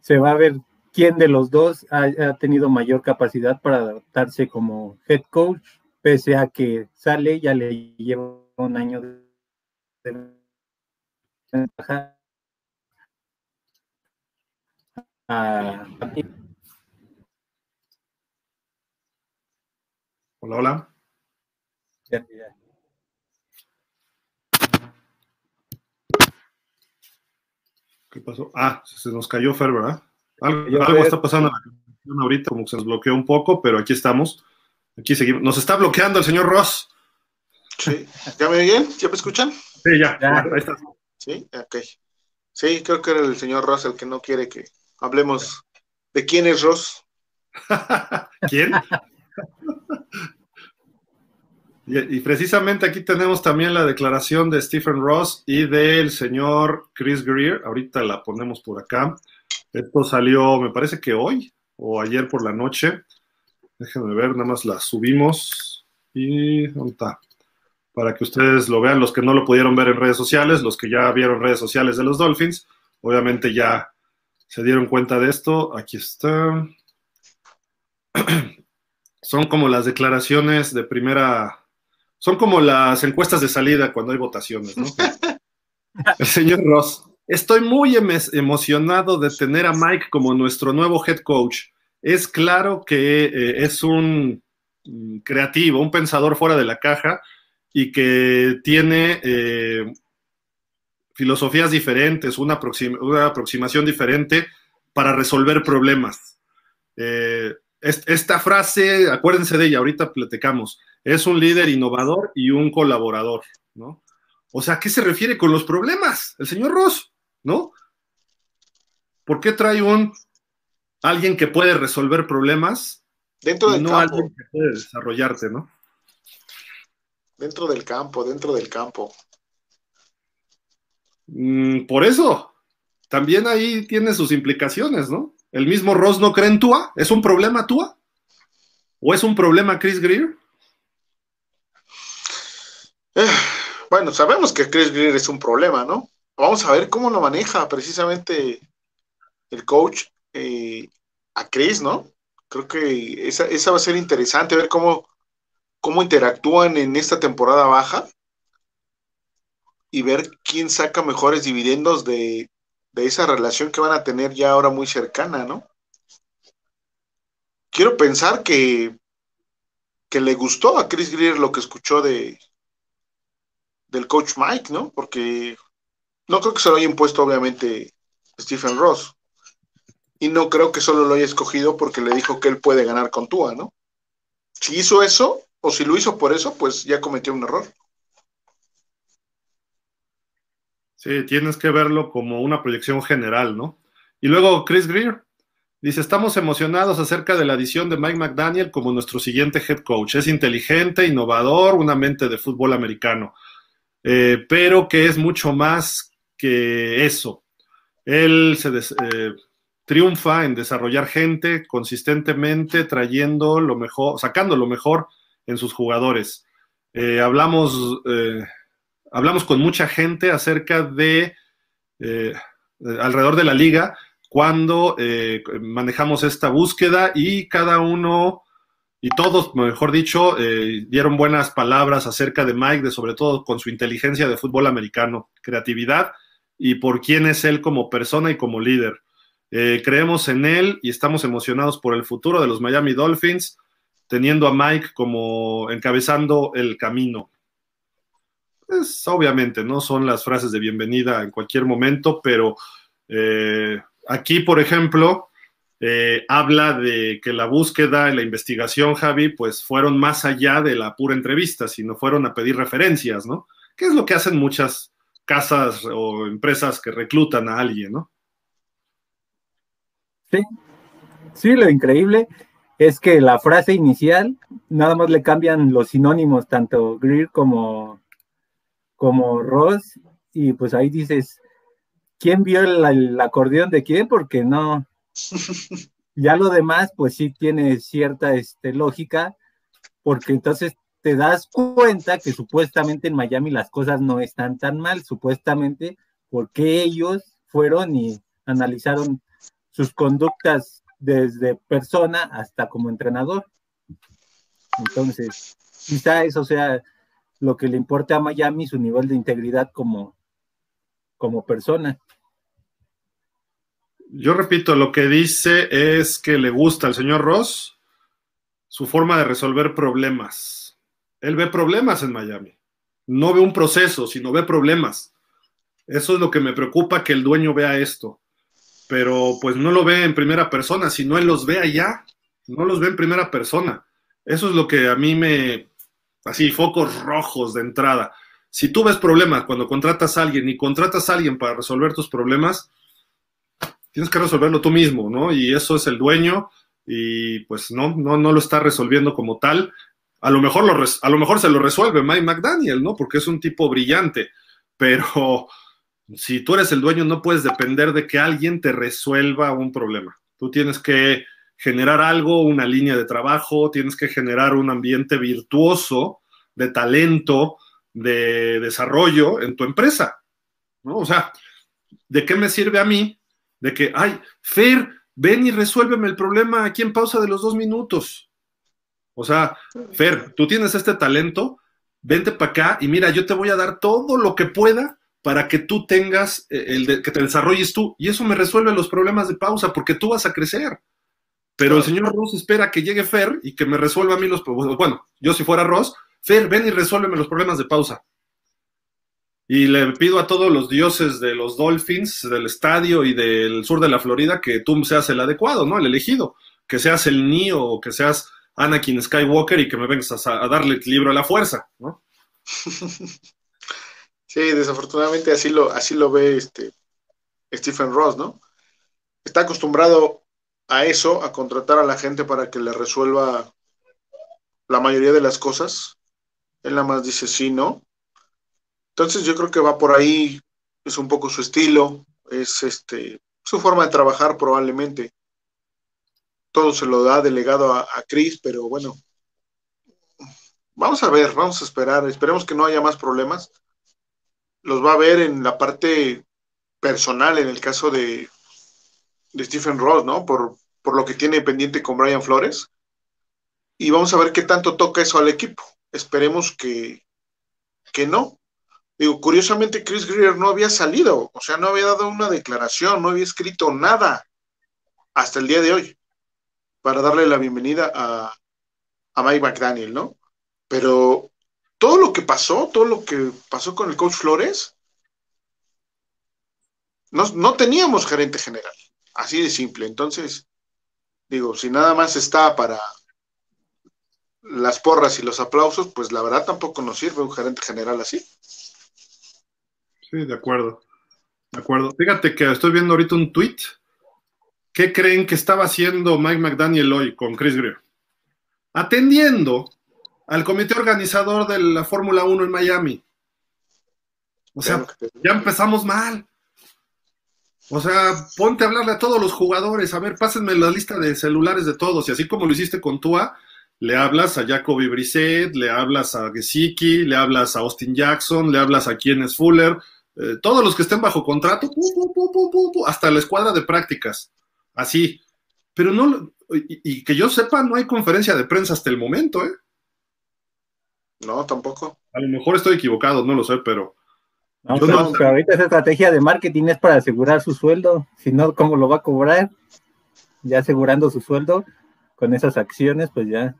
se va a ver quién de los dos ha, tenido mayor capacidad para adaptarse como head coach, pese a que sale, ya le lleva un año de, ventaja Hola, hola. ¿Qué pasó? Ah, se nos cayó Fer, ¿verdad? Algo, está pasando ahorita, como que se nos bloqueó un poco, pero aquí estamos. Aquí seguimos. Nos está bloqueando el señor Ross. Sí, ¿ya me oyen? ¿Ya me escuchan? Sí, ya, ahí está. Sí, ok. Sí, creo que era el señor Ross el que no quiere que hablemos de quién es Ross. ¿Quién? Y, precisamente aquí tenemos también la declaración de Stephen Ross y del señor Chris Greer. Ahorita la ponemos por acá. Esto salió, me parece que hoy o ayer por la noche. Déjenme ver, nada más la subimos. Y ¿dónde está? Para que ustedes lo vean, los que no lo pudieron ver en redes sociales, los que ya vieron redes sociales de los Dolphins, obviamente ya se dieron cuenta de esto. Aquí está. Son como las declaraciones de primera son como las encuestas de salida cuando hay votaciones, ¿no? El señor Ross, estoy muy emocionado de tener a Mike como nuestro nuevo head coach. Es claro que eh, es un mm, creativo, un pensador fuera de la caja y que tiene eh, filosofías diferentes, una, aproximación diferente para resolver problemas. Eh, esta frase, acuérdense de ella, ahorita platicamos es un líder innovador y un colaborador, ¿no? O sea, ¿a qué se refiere con los problemas? El señor Ross, ¿no? ¿Por qué trae un alguien que puede resolver problemas dentro del no campo. alguien que puede desarrollarte, ¿no? Dentro del campo, dentro del campo. Mm, por eso, también ahí tiene sus implicaciones, ¿no? El mismo Ross no cree en Tua, ¿es un problema Tua? ¿O es un problema Chris Greer? Eh, bueno, sabemos que Chris Greer es un problema, ¿no? Vamos a ver cómo lo maneja precisamente el coach eh, a Chris, ¿no? Creo que esa, va a ser interesante, ver cómo, cómo interactúan en esta temporada baja y ver quién saca mejores dividendos de, de esa relación que van a tener ya ahora muy cercana, ¿no? Quiero pensar que, que le gustó a Chris Greer lo que escuchó de, del coach Mike, ¿no? Porque no creo que se lo haya impuesto, obviamente, Stephen Ross. Y no creo que solo lo haya escogido porque le dijo que él puede ganar con Tua, ¿no? Si hizo eso, o si lo hizo por eso, pues ya cometió un error. Sí, tienes que verlo como una proyección general, ¿no? Y luego Chris Greer dice, estamos emocionados acerca de la adición de Mike McDaniel como nuestro siguiente head coach. Es inteligente, innovador, una mente de fútbol americano. Eh, pero que es mucho más que eso. Él se eh, triunfa en desarrollar gente consistentemente, trayendo lo mejor, sacando lo mejor en sus jugadores. Eh, hablamos, hablamos con mucha gente acerca de eh, alrededor de la liga cuando eh, manejamos esta búsqueda y cada uno y todos, mejor dicho, eh, dieron buenas palabras acerca de Mike, de sobre todo con su inteligencia de fútbol americano, creatividad y por quién es él como persona y como líder. Eh, creemos en él y estamos emocionados por el futuro de los Miami Dolphins, teniendo a Mike como encabezando el camino. Pues obviamente, no son las frases de bienvenida en cualquier momento, pero eh, aquí, por ejemplo, eh, habla de que la búsqueda y la investigación, Javi, pues fueron más allá de la pura entrevista, sino fueron a pedir referencias, ¿no? ¿Qué es lo que hacen muchas casas o empresas que reclutan a alguien, ¿no? Sí, sí, lo increíble es que la frase inicial nada más le cambian los sinónimos, tanto Greer como, como Ross, y pues ahí dices, ¿quién vio el acordeón de quién? Porque no, ya lo demás, pues sí tiene cierta este, lógica, porque entonces te das cuenta que supuestamente en Miami las cosas no están tan mal, supuestamente porque ellos fueron y analizaron sus conductas desde persona hasta como entrenador. Entonces, quizá eso sea lo que le importa a Miami, su nivel de integridad como, como persona. Yo repito, lo que dice es que le gusta al señor Ross su forma de resolver problemas. Él ve problemas en Miami. No ve un proceso, sino ve problemas. Eso es lo que me preocupa que el dueño vea esto. Pero pues no lo ve en primera persona, sino él los ve allá. No los ve en primera persona. Eso es lo que a mí me... Así, focos rojos de entrada. Si tú ves problemas cuando contratas a alguien y contratas a alguien para resolver tus problemas, tienes que resolverlo tú mismo, ¿no? Y eso es el dueño y pues no, no, no lo está resolviendo como tal. A lo, mejor lo, a lo mejor se lo resuelve Mike McDaniel, ¿no? Porque es un tipo brillante, pero si tú eres el dueño no puedes depender de que alguien te resuelva un problema. Tú tienes que generar algo, una línea de trabajo, tienes que generar un ambiente virtuoso de talento, de desarrollo en tu empresa, ¿no? O sea, ¿de qué me sirve a mí de que, ay, Fer, ven y resuélveme el problema aquí en pausa de los dos minutos. O sea, Fer, tú tienes este talento, vente para acá y mira, yo te voy a dar todo lo que pueda para que tú tengas, eh, el que te desarrolles tú. Y eso me resuelve los problemas de pausa, porque tú vas a crecer. Pero el señor Ross espera que llegue Fer y que me resuelva a mí los problemas. Bueno, yo si fuera Ross, Fer, ven y resuélveme los problemas de pausa. Y le pido a todos los dioses de los Dolphins, del estadio y del sur de la Florida que tú seas el adecuado, ¿no? El elegido. Que seas el Neo o que seas Anakin Skywalker y que me vengas a, darle el libro a la fuerza, ¿no? Sí, desafortunadamente así lo, así lo ve este Stephen Ross, ¿no? Está acostumbrado a eso, a contratar a la gente para que le resuelva la mayoría de las cosas. Él nada más dice sí, no. Entonces yo creo que va por ahí, es un poco su estilo, es este, su forma de trabajar probablemente. Todo se lo da delegado a, Chris, pero bueno, vamos a ver, vamos a esperar, esperemos que no haya más problemas. Los va a ver en la parte personal, en el caso de, de Stephen Ross, ¿no? Por, por lo que tiene pendiente con Brian Flores. Y vamos a ver qué tanto toca eso al equipo. Esperemos que, que no, Digo, curiosamente Chris Greer no había salido, o sea, no había dado una declaración, no había escrito nada hasta el día de hoy para darle la bienvenida a, a Mike McDaniel, ¿no? Pero todo lo que pasó, todo lo que pasó con el coach Flores, no, no teníamos gerente general, así de simple. Entonces, digo, si nada más está para las porras y los aplausos, pues la verdad tampoco nos sirve un gerente general así. Sí, de acuerdo. De acuerdo. Fíjate que estoy viendo ahorita un tweet. ¿Qué creen que estaba haciendo Mike McDaniel hoy con Chris Greer? Atendiendo al comité organizador de la Fórmula 1 en Miami. O sea, ya empezamos mal. O sea, ponte a hablarle a todos los jugadores. A ver, pásenme la lista de celulares de todos. Y así como lo hiciste con Tua, le hablas a Jacoby Brissett, le hablas a Gesicki, le hablas a Austin Jackson, le hablas a Kienes Fuller, eh, todos los que estén bajo contrato, hasta la escuadra de prácticas, así. Pero no, y, que yo sepa, no hay conferencia de prensa hasta el momento, ¿eh? No, tampoco. A lo mejor estoy equivocado, no lo sé, pero. No, pero ahorita esa estrategia de marketing es para asegurar su sueldo. Si no, ¿cómo lo va a cobrar? Ya asegurando su sueldo con esas acciones, pues ya.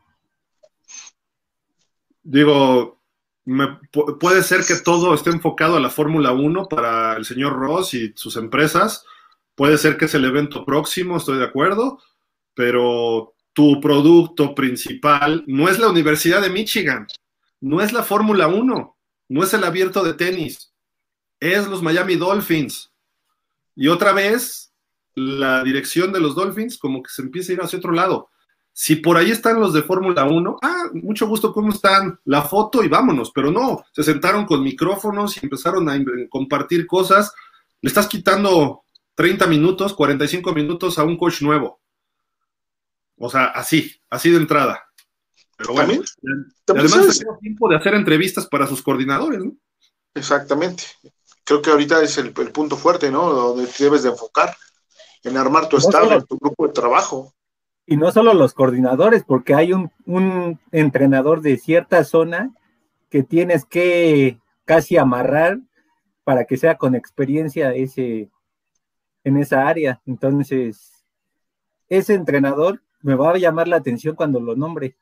Digo, puede ser que todo esté enfocado a la Fórmula 1 para el señor Ross y sus empresas. Puede ser que es el evento próximo, estoy de acuerdo, pero tu producto principal no es la Universidad de Michigan, no es la Fórmula 1, no es el abierto de tenis, es los Miami Dolphins. Y otra vez, la dirección de los Dolphins como que se empieza a ir hacia otro lado. Si por ahí están los de Fórmula 1, ah, mucho gusto, ¿cómo están? La foto y vámonos, pero no, se sentaron con micrófonos y empezaron a compartir cosas. Le estás quitando 30 minutos, 45 minutos a un coach nuevo. O sea, así, así de entrada. Pero bueno, además tengo tiempo de hacer entrevistas para sus coordinadores, ¿no? Exactamente. Creo que ahorita es el, punto fuerte, ¿no? Donde debes de enfocar en armar tu estado, en tu grupo de trabajo. Y no solo los coordinadores, porque hay un, un entrenador de cierta zona que tienes que casi amarrar para que sea con experiencia ese, en esa área. Entonces, ese entrenador me va a llamar la atención cuando lo nombre,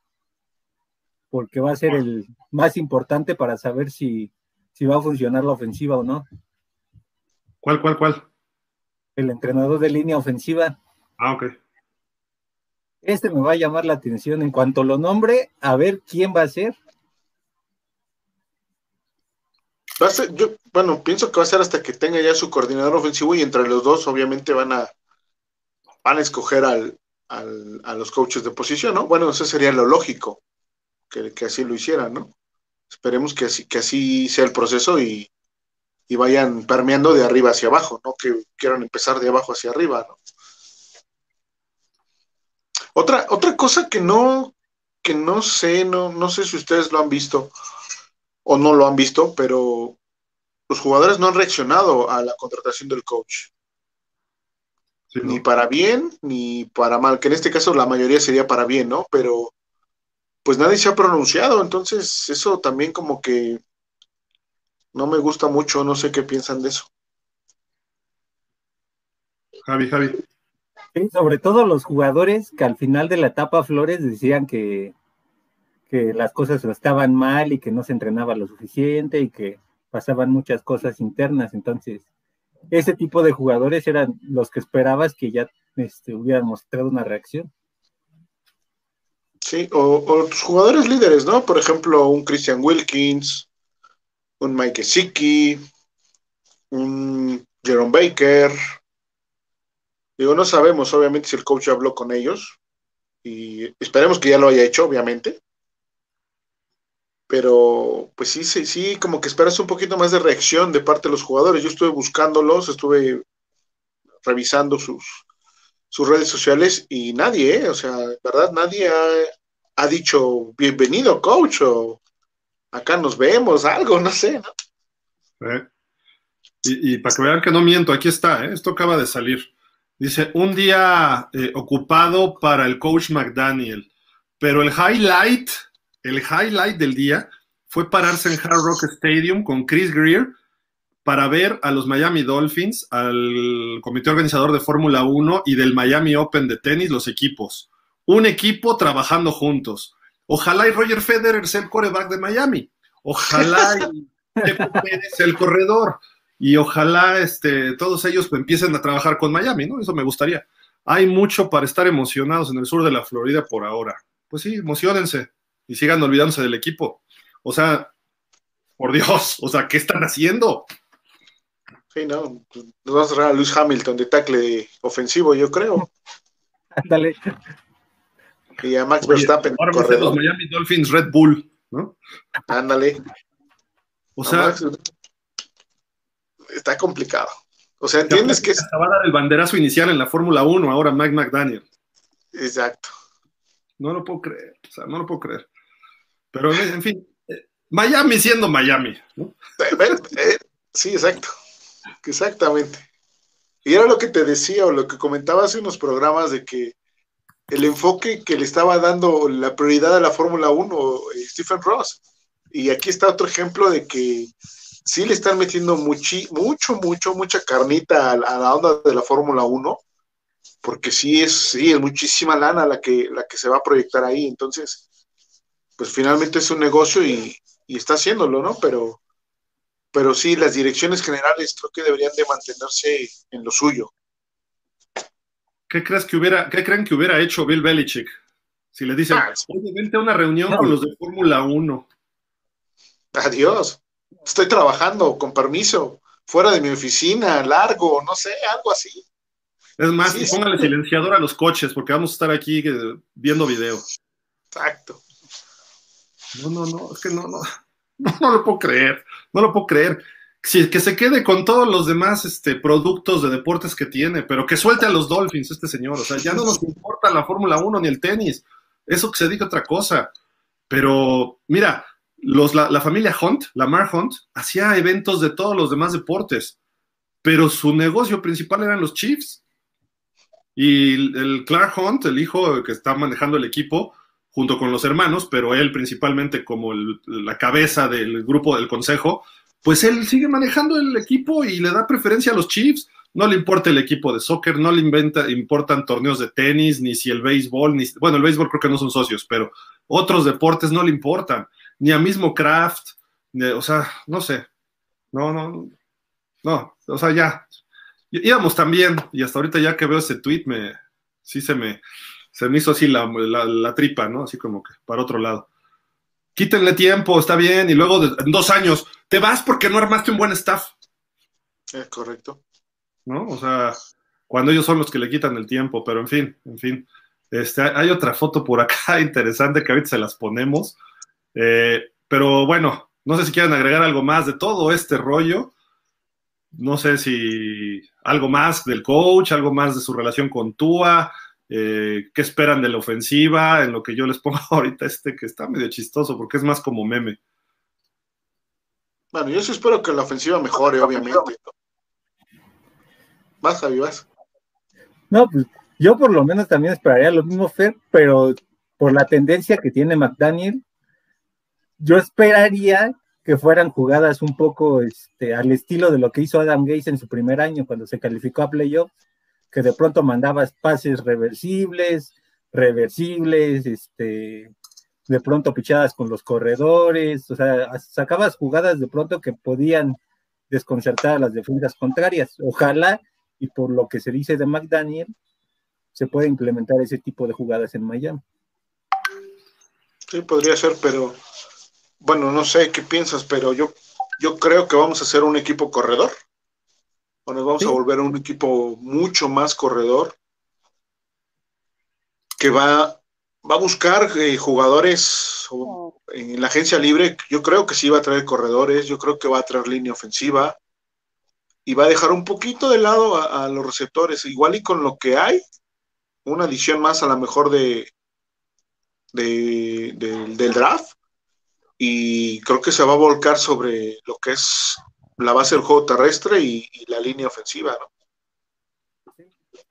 porque va a ser el más importante para saber si, si va a funcionar la ofensiva o no. ¿Cuál, cuál, cuál? El entrenador de línea ofensiva. Ah, ok. Este me va a llamar la atención en cuanto lo nombre, a ver quién va a ser. Va a ser, yo, bueno, pienso que va a ser hasta que tenga ya su coordinador ofensivo y entre los dos obviamente van a van a escoger al, a los coaches de posición, ¿no? Bueno, eso sería lo lógico, que, así lo hicieran, ¿no? Esperemos que así, que así sea el proceso y, y vayan permeando de arriba hacia abajo, ¿no? Que quieran empezar de abajo hacia arriba, ¿no? Otra, otra cosa que no, que no sé, no, no sé si ustedes lo han visto o no lo han visto, pero los jugadores no han reaccionado a la contratación del coach. Ni para bien ni para mal, que en este caso la mayoría sería para bien, ¿no? Pero pues nadie se ha pronunciado, entonces eso también como que no me gusta mucho, no sé qué piensan de eso. Javi, Javi sobre todo los jugadores que al final de la etapa Flores decían que, que las cosas estaban mal y que no se entrenaba lo suficiente y que pasaban muchas cosas internas. Entonces, ese tipo de jugadores eran los que esperabas que ya este, hubieran mostrado una reacción. Sí, o, tus jugadores líderes, ¿no? Por ejemplo, un Christian Wilkins, un Mike Siki, un Jerome Baker, Digo, no sabemos obviamente si el coach habló con ellos y esperemos que ya lo haya hecho, obviamente. Pero pues sí, sí, sí, como que esperas un poquito más de reacción de parte de los jugadores. Yo estuve buscándolos, estuve revisando sus, sus redes sociales y nadie, ¿eh? o sea, ¿verdad? Nadie ha, dicho bienvenido, coach, o acá nos vemos, algo, no sé, ¿no? Eh, y, y, para que vean que no miento, aquí está, ¿eh? esto acaba de salir. Dice, un día eh, ocupado para el coach McDaniel, pero el highlight, el highlight del día fue pararse en Hard Rock Stadium con Chris Greer para ver a los Miami Dolphins, al comité organizador de Fórmula 1 y del Miami Open de tenis, los equipos. Un equipo trabajando juntos. Ojalá y Roger Federer sea el coreback de Miami. Ojalá y sea el corredor y ojalá este, todos ellos empiecen a trabajar con Miami, ¿no? Eso me gustaría. Hay mucho para estar emocionados en el sur de la Florida por ahora. Pues sí, emocionense y sigan olvidándose del equipo. O sea, por Dios, o sea, ¿qué están haciendo? Sí, no, nos vamos a traer a Luis Hamilton de tackle ofensivo, yo creo. Ándale. Y a Max Verstappen. Ahora los Miami Dolphins Red Bull, ¿no? Ándale. O sea, está complicado. O sea, entiendes que... va a dar el banderazo inicial en la Fórmula 1 ahora Mike McDaniel. Exacto. No lo puedo creer, o sea, no lo puedo creer. Pero, en fin, eh, Miami siendo Miami, ¿no? Eh, eh, sí, exacto. Exactamente. Y era lo que te decía o lo que comentaba hace unos programas de que el enfoque que le estaba dando la prioridad a la Fórmula 1 eh, Stephen Ross. Y aquí está otro ejemplo de que sí le están metiendo mucho, mucho, mucha carnita a, la onda de la Fórmula 1, porque sí es, sí es muchísima lana la que, la que se va a proyectar ahí. Entonces, pues finalmente es un negocio y, y está haciéndolo, ¿no? Pero, pero sí, las direcciones generales creo que deberían de mantenerse en lo suyo. ¿Qué crees que hubiera, qué creen que hubiera hecho Bill Belichick? Si le dicen, ah, oye, vente a una reunión con los de Fórmula 1. Adiós. Estoy trabajando, con permiso, fuera de mi oficina, largo, no sé, algo así. Es más, póngale silenciador a los coches, porque vamos a estar aquí eh, viendo video. Exacto. No, no, no, es que no, no, no, lo puedo creer, no lo puedo creer. Que se quede con todos los demás este, productos de deportes que tiene, pero que suelte a los Dolphins este señor. O sea, ya no nos importa la Fórmula 1 ni el tenis. Eso que se diga otra cosa. Pero, mira, los, la, familia Hunt, la Mar Hunt, hacía eventos de todos los demás deportes, pero su negocio principal eran los Chiefs. Y el Clark Hunt, el hijo que está manejando el equipo, junto con los hermanos, pero él principalmente como la cabeza del grupo del consejo, pues él sigue manejando el equipo y le da preferencia a los Chiefs. No le importa el equipo de soccer, no le importan torneos de tenis, ni si el béisbol, ni, bueno, el béisbol creo que no son socios, pero otros deportes no le importan, ni a mismo Kraft, o sea, no sé, no, no, no, o sea, ya, íbamos también, y hasta ahorita ya que veo ese tweet, me, sí se me, se me hizo así la, la, tripa, ¿no? Así como que para otro lado. Quítenle tiempo, está bien, y luego en dos años, te vas porque no armaste un buen staff. Es correcto. ¿No? O sea, cuando ellos son los que le quitan el tiempo, pero en fin, en fin. Este, hay otra foto por acá interesante que ahorita se las ponemos. Eh, pero bueno, no sé si quieren agregar algo más de todo este rollo. No sé si algo más del coach, algo más de su relación con Tua, eh, qué esperan de la ofensiva, en lo que yo les pongo ahorita este que está medio chistoso porque es más como meme. Bueno, yo sí espero que la ofensiva mejore, obviamente. Vas, Javi, vas. No, pues yo por lo menos también esperaría lo mismo, Fer, pero por la tendencia que tiene McDaniel, yo esperaría que fueran jugadas un poco este, al estilo de lo que hizo Adam Gates en su primer año cuando se calificó a playoffs que de pronto mandabas pases reversibles, reversibles, este, de pronto pichadas con los corredores, o sea, sacabas jugadas de pronto que podían desconcertar a las defensas contrarias. Ojalá, y por lo que se dice de McDaniel, se pueda implementar ese tipo de jugadas en Miami. Sí, podría ser, pero bueno, no sé qué piensas, pero yo, yo creo que vamos a ser un equipo corredor nos vamos a volver un equipo mucho más corredor que va, va a buscar eh, jugadores en la agencia libre. Yo creo que sí va a traer corredores, yo creo que va a traer línea ofensiva y va a dejar un poquito de lado a, los receptores. Igual y con lo que hay, una adición más a la mejor de, del draft. Y creo que se va a volcar sobre lo que es la base del juego terrestre y, la línea ofensiva, ¿no?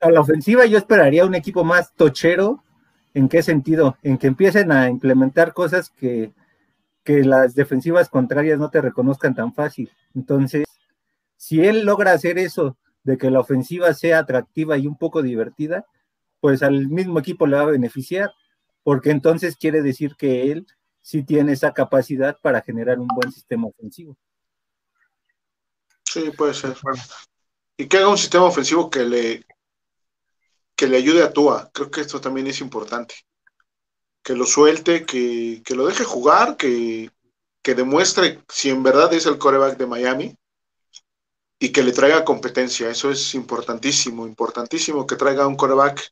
A la ofensiva yo esperaría un equipo más tochero. ¿En qué sentido? En que empiecen a implementar cosas que, que las defensivas contrarias no te reconozcan tan fácil. Entonces, si él logra hacer eso, de que la ofensiva sea atractiva y un poco divertida, pues al mismo equipo le va a beneficiar, porque entonces quiere decir que él sí tiene esa capacidad para generar un buen sistema ofensivo. Sí, puede ser. Y que haga un sistema ofensivo que le, que le ayude a Tua. Creo que esto también es importante. Que lo suelte, que, lo deje jugar, que, que, demuestre si en verdad es el coreback de Miami y que le traiga competencia. Eso es importantísimo, importantísimo que traiga un coreback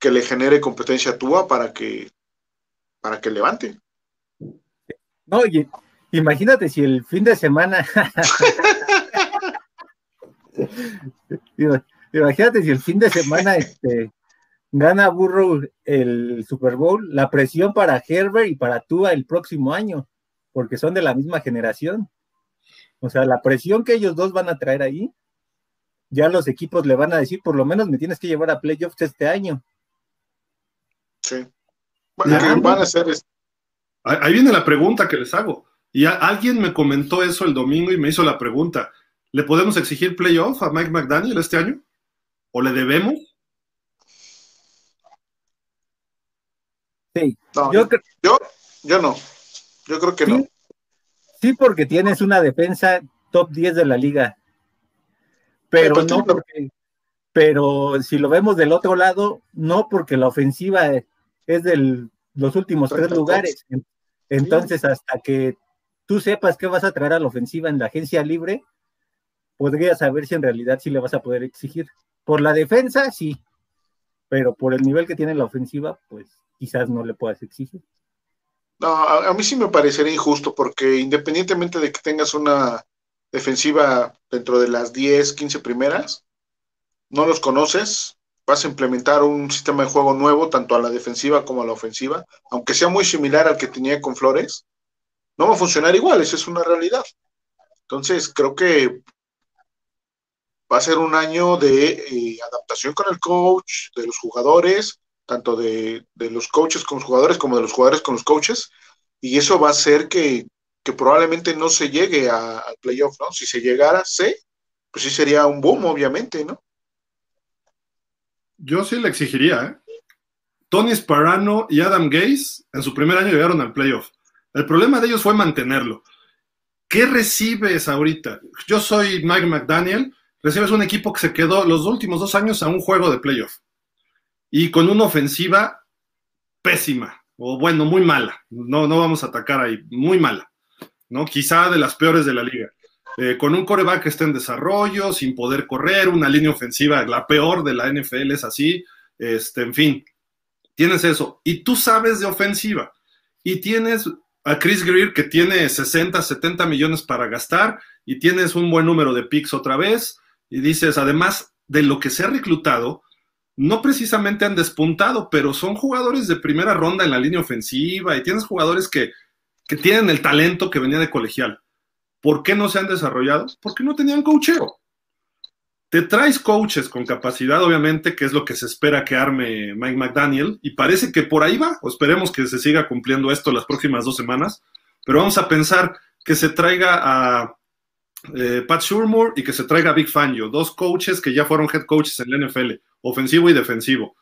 que le genere competencia a Tua para que, para que levante. No, oye, imagínate si el fin de semana Imagínate si el fin de semana este, gana Burrow el Super Bowl, la presión para Herbert y para Tua el próximo año, porque son de la misma generación. O sea, la presión que ellos dos van a traer ahí, ya los equipos le van a decir, por lo menos me tienes que llevar a playoffs este año. Sí. Bueno, van a hacer Ahí viene la pregunta que les hago. Y alguien me comentó eso el domingo y me hizo la pregunta. ¿Le podemos exigir playoff a Mike McDaniel este año? ¿O le debemos? Sí. yo, yo, yo, no. Yo creo que no. Sí, porque tienes una defensa top 10 de la liga. Pero pues no porque, pero si lo vemos del otro lado, no porque la ofensiva es de los últimos tres lugares. Entonces, hasta que tú sepas qué vas a traer a la ofensiva en la agencia libre, podrías saber si en realidad sí le vas a poder exigir. Por la defensa, sí, pero por el nivel que tiene la ofensiva, pues quizás no le puedas exigir. No, a, mí sí me parecería injusto porque independientemente de que tengas una defensiva dentro de las 10, 15 primeras, no los conoces, vas a implementar un sistema de juego nuevo, tanto a la defensiva como a la ofensiva, aunque sea muy similar al que tenía con Flores, no va a funcionar igual, eso es una realidad. Entonces, creo que va a ser un año de eh, adaptación con el coach, de los jugadores, tanto de, los coaches con los jugadores como de los jugadores con los coaches, y eso va a hacer que, probablemente no se llegue al playoff, ¿no? Si se llegara, sí, pues sí sería un boom, obviamente, ¿no? Yo sí le exigiría, ¿eh? Tony Sparano y Adam Gaze en su primer año llegaron al playoff. El problema de ellos fue mantenerlo. ¿Qué recibes ahorita? Yo soy Mike McDaniel, recibes un equipo que se quedó los últimos dos años a un juego de playoff y con una ofensiva pésima, o bueno, muy mala. No, no vamos a atacar ahí, muy mala, ¿no? Quizá de las peores de la liga. Eh, con un coreback que está en desarrollo, sin poder correr, una línea ofensiva, la peor de la NFL es así, este, en fin, tienes eso. Y tú sabes de ofensiva. Y tienes a Chris Greer que tiene 60, 70 millones para gastar y tienes un buen número de picks otra vez. Y dices, además de lo que se ha reclutado, no precisamente han despuntado, pero son jugadores de primera ronda en la línea ofensiva y tienes jugadores que, que tienen el talento que venía de colegial. ¿Por qué no se han desarrollado? Porque no tenían coacheo. Te traes coaches con capacidad, obviamente, que es lo que se espera que arme Mike McDaniel, y parece que por ahí va, o esperemos que se siga cumpliendo esto las próximas dos semanas, pero vamos a pensar que se traiga a eh, Pat Shurmur y que se traiga Big Fangio, dos coaches que ya fueron head coaches en la NFL, ofensivo y defensivo,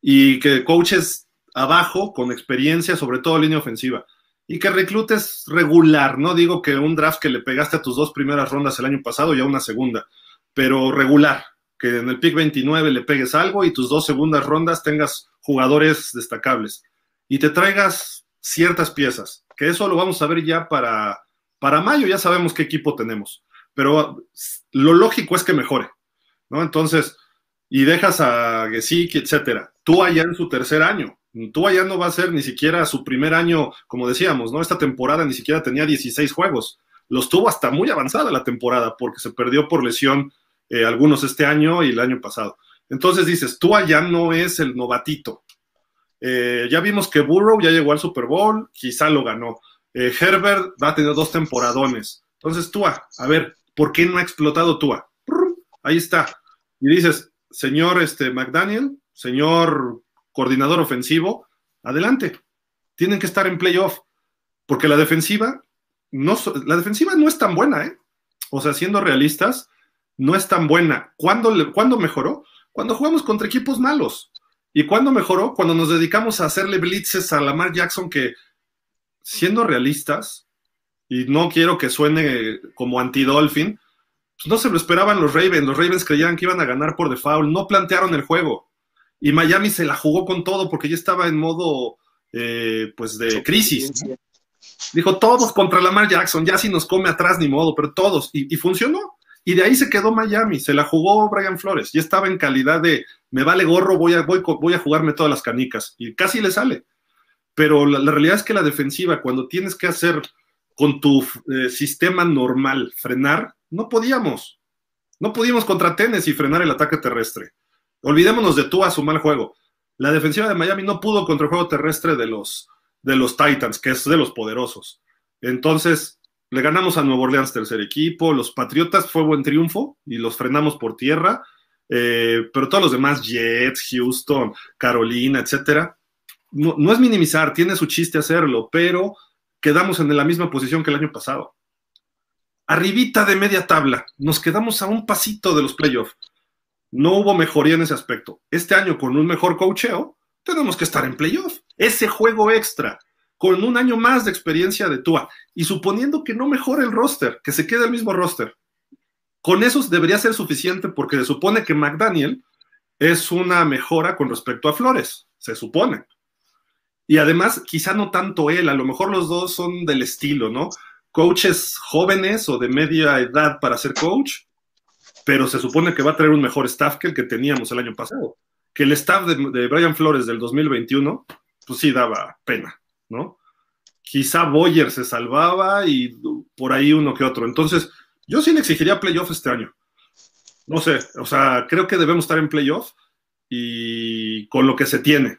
y que coaches abajo con experiencia, sobre todo línea ofensiva y que reclutes regular. No digo que un draft que le pegaste a tus dos primeras rondas el año pasado y a una segunda, pero regular. Que en el pick 29 le pegues algo y tus dos segundas rondas tengas jugadores destacables y te traigas ciertas piezas. Que eso lo vamos a ver ya para, para mayo, ya sabemos qué equipo tenemos. Pero lo lógico es que mejore, ¿no? Entonces, y dejas a Gesicki, etcétera. Tú allá en su tercer año, Tua ya no va a ser ni siquiera su primer año, como decíamos, ¿no? Esta temporada ni siquiera tenía 16 juegos. Los tuvo hasta muy avanzada la temporada porque se perdió por lesión eh, algunos este año y el año pasado. Entonces dices, Tua ya no es el novatito. Eh, ya vimos que Burrow ya llegó al Super Bowl, quizá lo ganó. Eh, Herbert va a tener dos temporadones. Entonces, Tua, a ver, ¿por qué no ha explotado Tua? Ahí está. Y dices, señor este, McDaniel, señor coordinador ofensivo, adelante. Tienen que estar en playoff, porque la defensiva no, la defensiva no es tan buena, ¿eh? O sea, siendo realistas, no es tan buena. ¿Cuándo, ¿Cuándo mejoró? Cuando jugamos contra equipos malos. ¿Y cuándo mejoró? Cuando nos dedicamos a hacerle blitzes a Lamar Jackson, que siendo realistas, y no quiero que suene como anti-Dolphin, pues no se lo esperaban los Ravens. Los Ravens creían que iban a ganar por default, no plantearon el juego. Y Miami se la jugó con todo porque ya estaba en modo eh, pues de crisis. Dijo todos contra Lamar Jackson, ya si nos come atrás ni modo, pero todos. Y, funcionó. Y de ahí se quedó Miami, se la jugó Brian Flores. Ya estaba en calidad de me vale gorro, voy a, voy, voy a jugarme todas las canicas. Y casi le sale. Pero la, realidad es que la defensiva, cuando tienes que hacer con tu eh, sistema normal frenar, no podíamos. No pudimos contra Tennessee frenar el ataque terrestre. Olvidémonos de tú a su mal juego. La defensiva de Miami no pudo contra el juego terrestre de los, de los Titans, que es de los poderosos. Entonces, le ganamos a Nuevo Orleans tercer equipo, los Patriotas fue buen triunfo y los frenamos por tierra, eh, pero todos los demás, Jets, Houston, Carolina, etcétera, no, es minimizar, tiene su chiste hacerlo, pero quedamos en la misma posición que el año pasado. Arribita de media tabla, nos quedamos a un pasito de los playoffs. No hubo mejoría en ese aspecto. Este año, con un mejor cocheo, tenemos que estar en playoff. Ese juego extra, con un año más de experiencia de Tua, y suponiendo que no mejore el roster, que se quede el mismo roster, con eso debería ser suficiente porque se supone que McDaniel es una mejora con respecto a Flores, se supone. Y además, quizá no tanto él, a lo mejor los dos son del estilo, ¿no? Coaches jóvenes o de media edad para ser coach, pero se supone que va a traer un mejor staff que el que teníamos el año pasado. Que el staff de, Brian Flores del 2021, pues sí daba pena, ¿no? Quizá Boyer se salvaba y por ahí uno que otro. Entonces, yo sí le exigiría playoff este año. No sé, o sea, creo que debemos estar en playoff y con lo que se tiene.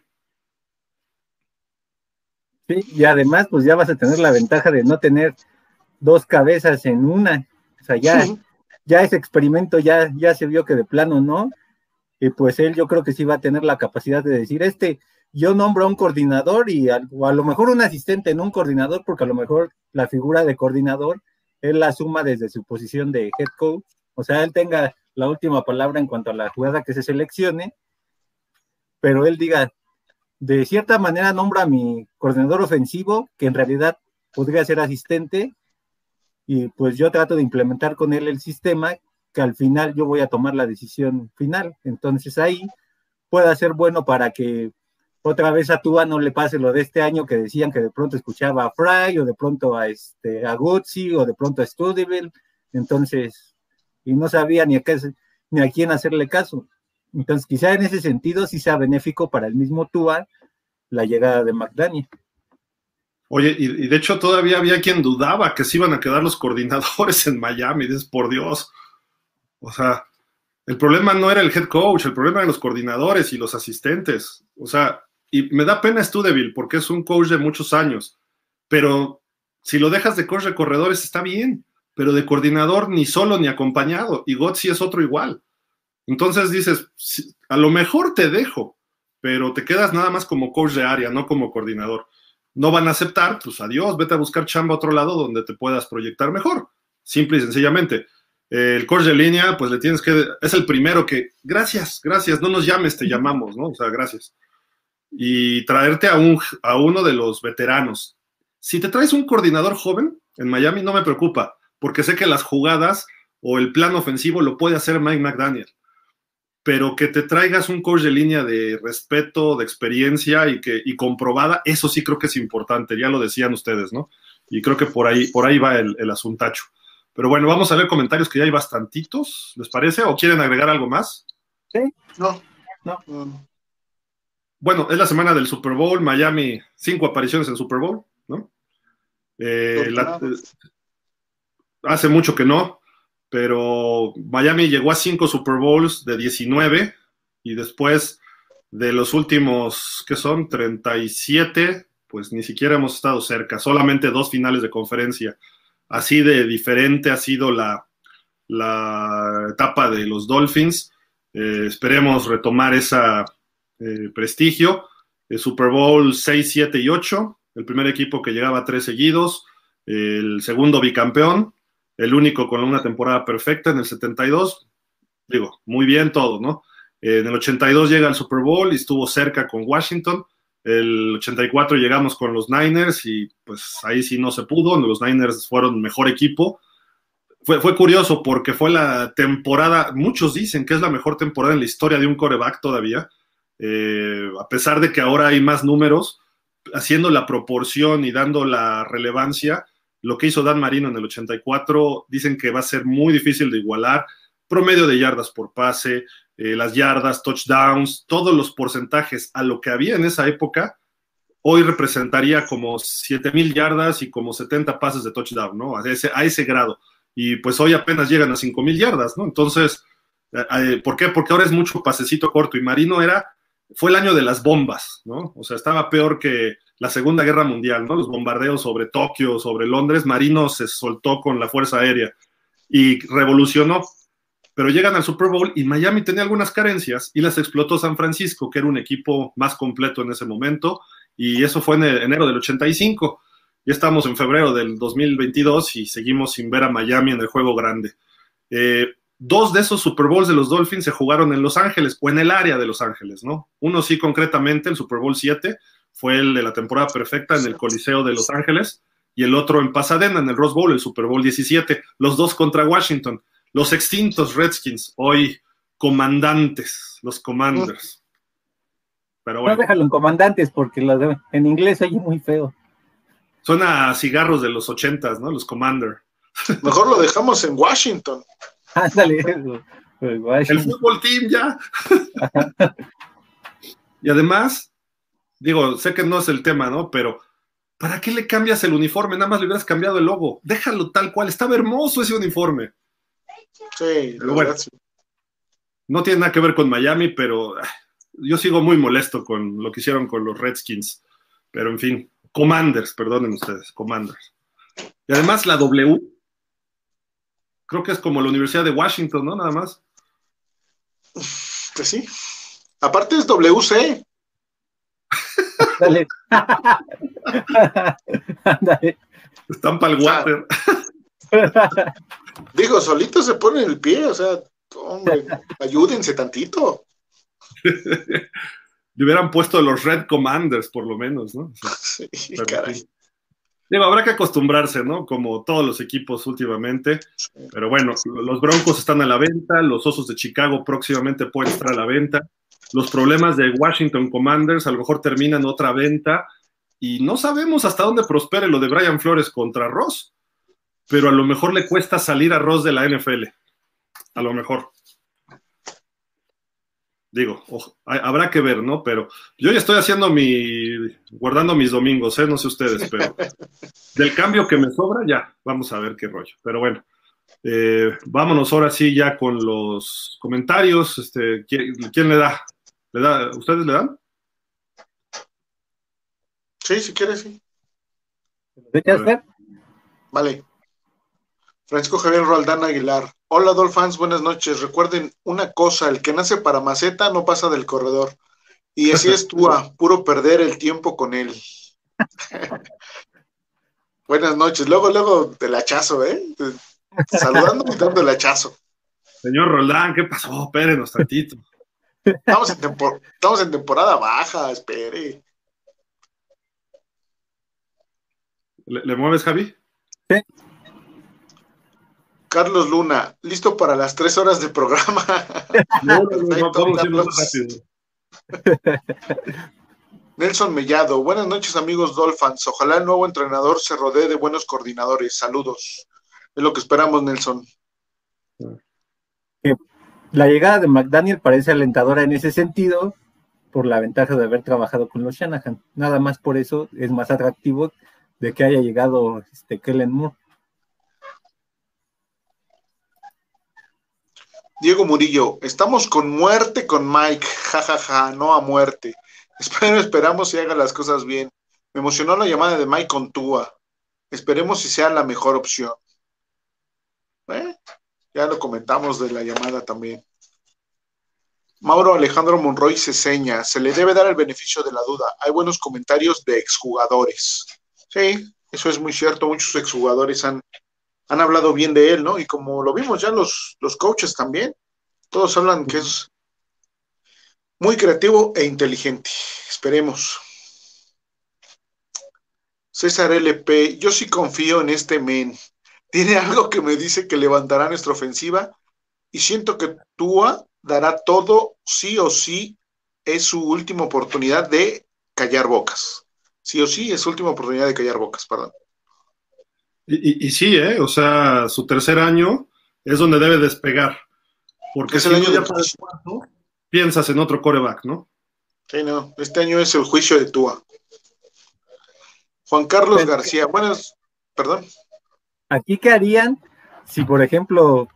Sí, y además, pues ya vas a tener la ventaja de no tener dos cabezas en una. O sea, ya, ya ese experimento ya, ya se vio que de plano no. Y pues él yo creo que sí va a tener la capacidad de decir, este, yo nombro a un coordinador y a, o a lo mejor un asistente, no un coordinador, porque a lo mejor la figura de coordinador él la suma desde su posición de head coach, o sea, él tenga la última palabra en cuanto a la jugada que se seleccione, pero él diga, de cierta manera nombra a mi coordinador ofensivo, que en realidad podría ser asistente, y pues yo trato de implementar con él el sistema, que al final yo voy a tomar la decisión final. Entonces ahí pueda ser bueno para que otra vez a Tua no le pase lo de este año que decían que de pronto escuchaba a Fry o de pronto a este a o de pronto a Studeville, entonces y no sabía ni a qué ni a quién hacerle caso. Entonces, quizá en ese sentido sí sea benéfico para el mismo Tua la llegada de McDaniel. Oye, y, de hecho todavía había quien dudaba que se iban a quedar los coordinadores en Miami, dices, por Dios. O sea, el problema no era el head coach, el problema eran los coordinadores y los asistentes. O sea, y me da pena Studeville porque es un coach de muchos años, pero si lo dejas de coach de corredores está bien, pero de coordinador ni solo ni acompañado, y Gotzi es otro igual. Entonces dices, a lo mejor te dejo, pero te quedas nada más como coach de área, no como coordinador. No van a aceptar, pues adiós, vete a buscar chamba a otro lado donde te puedas proyectar mejor, simple y sencillamente. El coach de línea, pues le tienes que, es el primero que, gracias, gracias, no nos llames, te llamamos, ¿no? O sea, gracias y traerte a, un, a uno de los veteranos. Si te traes un coordinador joven en Miami, no me preocupa, porque sé que las jugadas o el plan ofensivo lo puede hacer Mike McDaniel. Pero que te traigas un coach de línea de respeto, de experiencia y, que, y comprobada, eso sí creo que es importante, ya lo decían ustedes, ¿no? Y creo que por ahí, por ahí va el, el asuntacho. Pero bueno, vamos a ver comentarios que ya hay bastantitos, ¿les parece? ¿O quieren agregar algo más? Sí, no, no. no bueno, es la semana del Super Bowl, Miami, cinco apariciones en Super Bowl, ¿no? Eh, hace mucho que no, pero Miami llegó a cinco Super Bowls de 19 y después de los últimos, ¿qué son? 37, pues ni siquiera hemos estado cerca, solamente dos finales de conferencia. Así de diferente ha sido la, la etapa de los Dolphins. Eh, esperemos retomar esa eh, prestigio. El Super Bowl 6, 7 y 8, el primer equipo que llegaba a tres seguidos, el segundo bicampeón, el único con una temporada perfecta en el 72. Digo, muy bien todo, ¿no? En el 82 llega al Super Bowl y estuvo cerca con Washington. El 84 llegamos con los Niners y pues ahí sí no se pudo. Los Niners fueron mejor equipo. Fue, fue, curioso porque fue la temporada, muchos dicen que es la mejor temporada en la historia de un coreback todavía. Eh, a pesar de que ahora hay más números, haciendo la proporción y dando la relevancia, lo que hizo Dan Marino en el 84, dicen que va a ser muy difícil de igualar. Promedio de yardas por pase, eh, las yardas, touchdowns, todos los porcentajes a lo que había en esa época, hoy representaría como 7000 yardas y como 70 pases de touchdown, ¿no? A ese, grado. Y pues hoy apenas llegan a 5000 yardas, ¿no? Entonces, eh, ¿por qué? Porque ahora es mucho pasecito corto y Marino era fue el año de las bombas, ¿no? O sea, estaba peor que la Segunda Guerra Mundial, ¿no? Los bombardeos sobre Tokio, sobre Londres, Marino se soltó con la Fuerza Aérea y revolucionó. Pero llegan al Super Bowl y Miami tenía algunas carencias y las explotó San Francisco, que era un equipo más completo en ese momento, y eso fue en enero del 85. Ya estamos en febrero del 2022 y seguimos sin ver a Miami en el juego grande. Eh, dos de esos Super Bowls de los Dolphins se jugaron en Los Ángeles o en el área de Los Ángeles, ¿no? Uno sí concretamente, el Super Bowl 7, fue el de la temporada perfecta en el Coliseo de Los Ángeles y el otro en Pasadena, en el Rose Bowl, el Super Bowl 17, los dos contra Washington, los extintos Redskins, hoy comandantes, los Commanders. Pero bueno. No déjalo en comandantes porque en inglés oye muy feo. Suena a cigarros de los ochentas, ¿no? Los Commander. Mejor lo dejamos en Washington. Ándale, el fútbol team ya. y además, digo, sé que no es el tema, ¿no? Pero, ¿para qué le cambias el uniforme? Nada más le hubieras cambiado el logo. Déjalo tal cual. Estaba hermoso ese uniforme. Sí, pero bueno, no tiene nada que ver con Miami, pero ah, yo sigo muy molesto con lo que hicieron con los Redskins. Pero en fin, Commanders, perdonen ustedes, Commanders. Y además la W, creo que es como la Universidad de Washington, ¿no? Nada más. Pues sí. Aparte es WC. Dale. Están para el water. Digo, solito se pone el pie, o sea, hombre, ayúdense tantito. Le hubieran puesto los Red Commanders, por lo menos, ¿no? sí, caray. Digo, habrá que acostumbrarse, ¿no? Como todos los equipos últimamente. Pero bueno, los Broncos están a la venta, los Osos de Chicago próximamente pueden estar a la venta. Los problemas de Washington Commanders a lo mejor terminan otra venta y no sabemos hasta dónde prospere lo de Brian Flores contra Ross, pero a lo mejor le cuesta salir a Ross de la NFL. A lo mejor. Digo, habrá que ver, ¿no? Pero yo ya estoy haciendo mi, guardando mis domingos, ¿eh? No sé ustedes, pero del cambio que me sobra, ya, vamos a ver qué rollo. Pero bueno, eh, vámonos ahora sí ya con los comentarios. Este, ¿quién, le da? ¿Le da? ¿Ustedes le dan? Sí, si quieres, sí. Vale. Francisco Javier Roldán Aguilar. Hola Dolphins, buenas noches. Recuerden una cosa, el que nace para maceta no pasa del corredor. Y así es tú, puro perder el tiempo con él. buenas noches. Luego, luego del hachazo, ¿eh? Saludando y dando el hachazo. Señor Roldán, ¿qué pasó? Espérenos tantito. Estamos en, Estamos en temporada baja, espere. ¿Le, mueves, Javi? Sí. Carlos Luna, listo para las tres horas de programa. Nelson Mellado, buenas noches amigos Dolphins. Ojalá el nuevo entrenador se rodee de buenos coordinadores. Saludos. Es lo que esperamos, Nelson. La llegada de McDaniel parece alentadora en ese sentido, por la ventaja de haber trabajado con los Shanahan. Nada más por eso es más atractivo de que haya llegado este Kellen Moore. Diego Murillo, estamos con muerte con Mike, jajaja, ja, ja, no a muerte. Espero, esperamos si haga las cosas bien. Me emocionó la llamada de Mike con Tua. Esperemos si sea la mejor opción. ¿Eh? Ya lo comentamos de la llamada también. Mauro Alejandro Monroy se seña, se le debe dar el beneficio de la duda. Hay buenos comentarios de exjugadores. Sí, eso es muy cierto. Muchos exjugadores han han hablado bien de él, ¿no? Y como lo vimos ya los, los coaches también, todos hablan que es muy creativo e inteligente. Esperemos. César LP, yo sí confío en este men. Tiene algo que me dice que levantará nuestra ofensiva y siento que Tua dará todo, sí o sí, es su última oportunidad de callar bocas. Sí o sí, es su última oportunidad de callar bocas, perdón. Y, sí, ¿eh? O sea, su tercer año es donde debe despegar. Porque si el año ya para el piensas en otro coreback, ¿no? Sí, no. Este año es el juicio de Tua. Juan Carlos García, buenas, perdón. Aquí qué harían si, por ejemplo,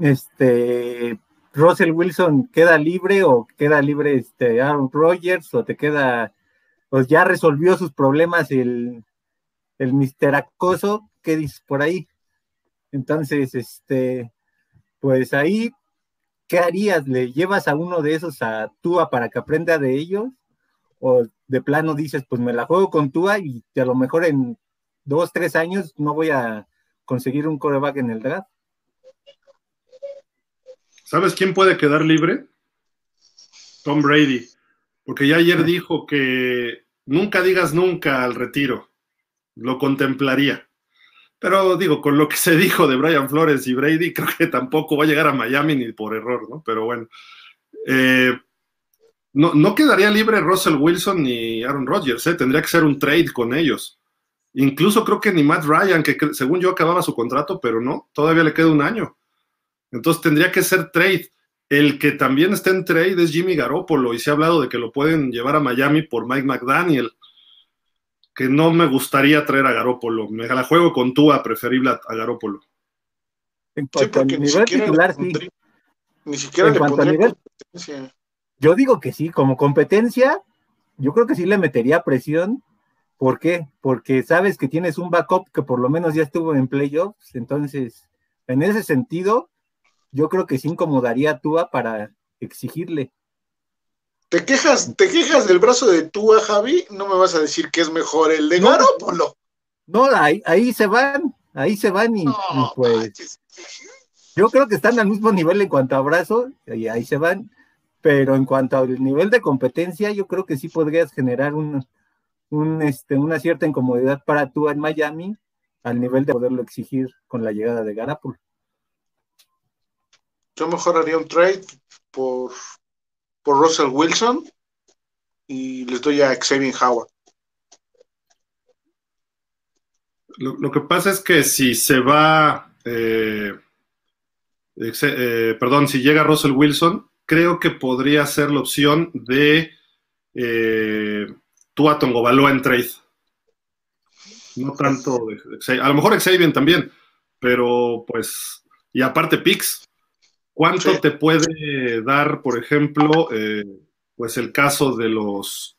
este Russell Wilson queda libre o queda libre este Aaron Rodgers o te queda pues ya resolvió sus problemas el, el Mister Acoso, ¿qué dices por ahí? Entonces, este, pues ahí, ¿qué harías? ¿Le llevas a uno de esos a Tua para que aprenda de ellos? ¿O de plano dices, pues me la juego con Tua y a lo mejor en dos, tres años no voy a conseguir un coreback en el draft? ¿Sabes quién puede quedar libre? Tom Brady. Porque ya ayer dijo que nunca digas nunca al retiro. Lo contemplaría. Pero digo, con lo que se dijo de Brian Flores y Brady, creo que tampoco va a llegar a Miami ni por error, ¿no? Pero bueno. Eh, no, quedaría libre Russell Wilson ni Aaron Rodgers, ¿eh? tendría que ser un trade con ellos. Incluso creo que ni Matt Ryan, que según yo acababa su contrato, pero no, todavía le queda un año. Entonces tendría que ser trade. El que también está en trade es Jimmy Garoppolo y se ha hablado de que lo pueden llevar a Miami por Mike McDaniel, que no me gustaría traer a Garoppolo. Me la juego con Tua, preferible a, Garoppolo. En cuanto sí, nivel titular, sí. Ni siquiera le pondría competencia. Yo digo que sí, como competencia, yo creo que sí le metería presión. ¿Por qué? Porque sabes que tienes un backup que por lo menos ya estuvo en playoffs, entonces, en ese sentido, yo creo que sí incomodaría a Tua para exigirle. ¿Te quejas, ¿Te quejas del brazo de Tua, Javi? No me vas a decir que es mejor el de no, Garópolo. No, ahí, ahí se van, ahí se van y, pues. Yo creo que están al mismo nivel en cuanto a brazo, y ahí se van, pero en cuanto al nivel de competencia, yo creo que sí podrías generar un, un, este, una cierta incomodidad para Tua en Miami, al nivel de poderlo exigir con la llegada de Garapolo. Yo mejor haría un trade por, por Russell Wilson y les doy a Xavier Howard. Lo, que pasa es que si se va, eh, eh, perdón, si llega Russell Wilson, creo que podría ser la opción de eh, Tua Tongovaloa en trade. No tanto, a lo mejor Xavier también, pero pues, y aparte Pix, ¿Cuánto te puede dar, por ejemplo, eh, pues el caso de los,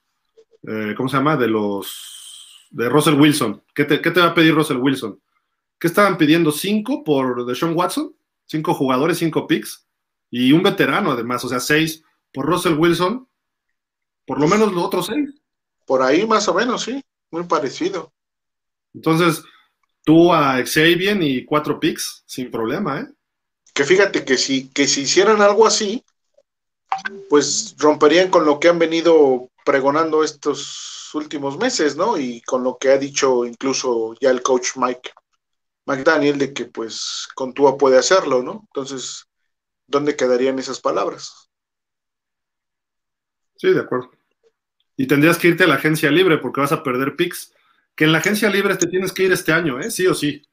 eh, ¿cómo se llama? De los, de Russell Wilson. ¿Qué te, va a pedir Russell Wilson? ¿Qué estaban pidiendo? ¿Cinco por Deshaun Watson? ¿Cinco jugadores, cinco picks? Y un veterano además, o sea, seis por Russell Wilson. Por lo menos los otros seis. Por ahí más o menos, sí. Muy parecido. Entonces, tú a Xavier y cuatro picks, sin problema, ¿eh? que fíjate que si, que si hicieran algo así, pues romperían con lo que han venido pregonando estos últimos meses, ¿no? Y con lo que ha dicho incluso ya el coach Mike McDaniel de que pues con Tua puede hacerlo, ¿no? Entonces, ¿dónde quedarían esas palabras? Sí, de acuerdo. Y tendrías que irte a la agencia libre porque vas a perder picks. Que en la agencia libre te tienes que ir este año, ¿eh? Sí o sí.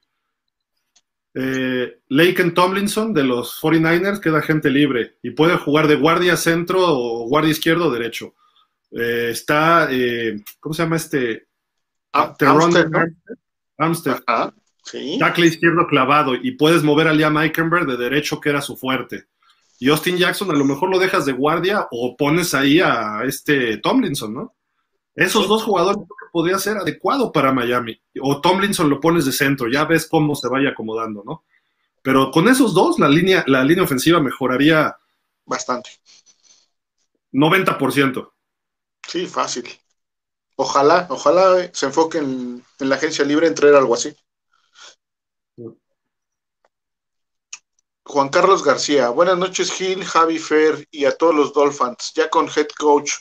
Eh, Laken Tomlinson de los 49ers queda gente libre y puede jugar de guardia centro o guardia izquierdo o derecho. Eh, está, eh, ¿cómo se llama este? Ah, Amster, Tackle izquierdo clavado y puedes mover a Liam Eikenberg de derecho que era su fuerte. Y Austin Jackson a lo mejor lo dejas de guardia o pones ahí a este Tomlinson, ¿no? Esos dos jugadores que podría ser adecuado para Miami. O Tomlinson lo pones de centro, ya ves cómo se vaya acomodando, ¿no? Pero con esos dos, la línea, la línea ofensiva mejoraría bastante. 90%. Sí, fácil. Ojalá, ojalá se enfoque en, la agencia libre en traer algo así. Juan Carlos García, buenas noches Gil, Javi Fer y a todos los Dolphins, ya con head coach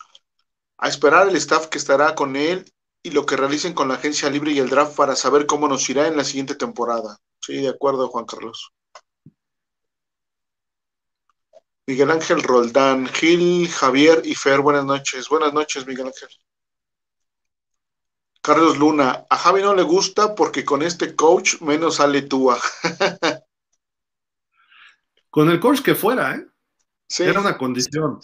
a esperar el staff que estará con él y lo que realicen con la agencia libre y el draft para saber cómo nos irá en la siguiente temporada. Sí, de acuerdo, Juan Carlos. Miguel Ángel Roldán, Gil, Javier y Fer, buenas noches. Buenas noches, Miguel Ángel. Carlos Luna, a Javi no le gusta porque con este coach menos sale túa. con el coach que fuera, ¿eh? Sí. Era una condición.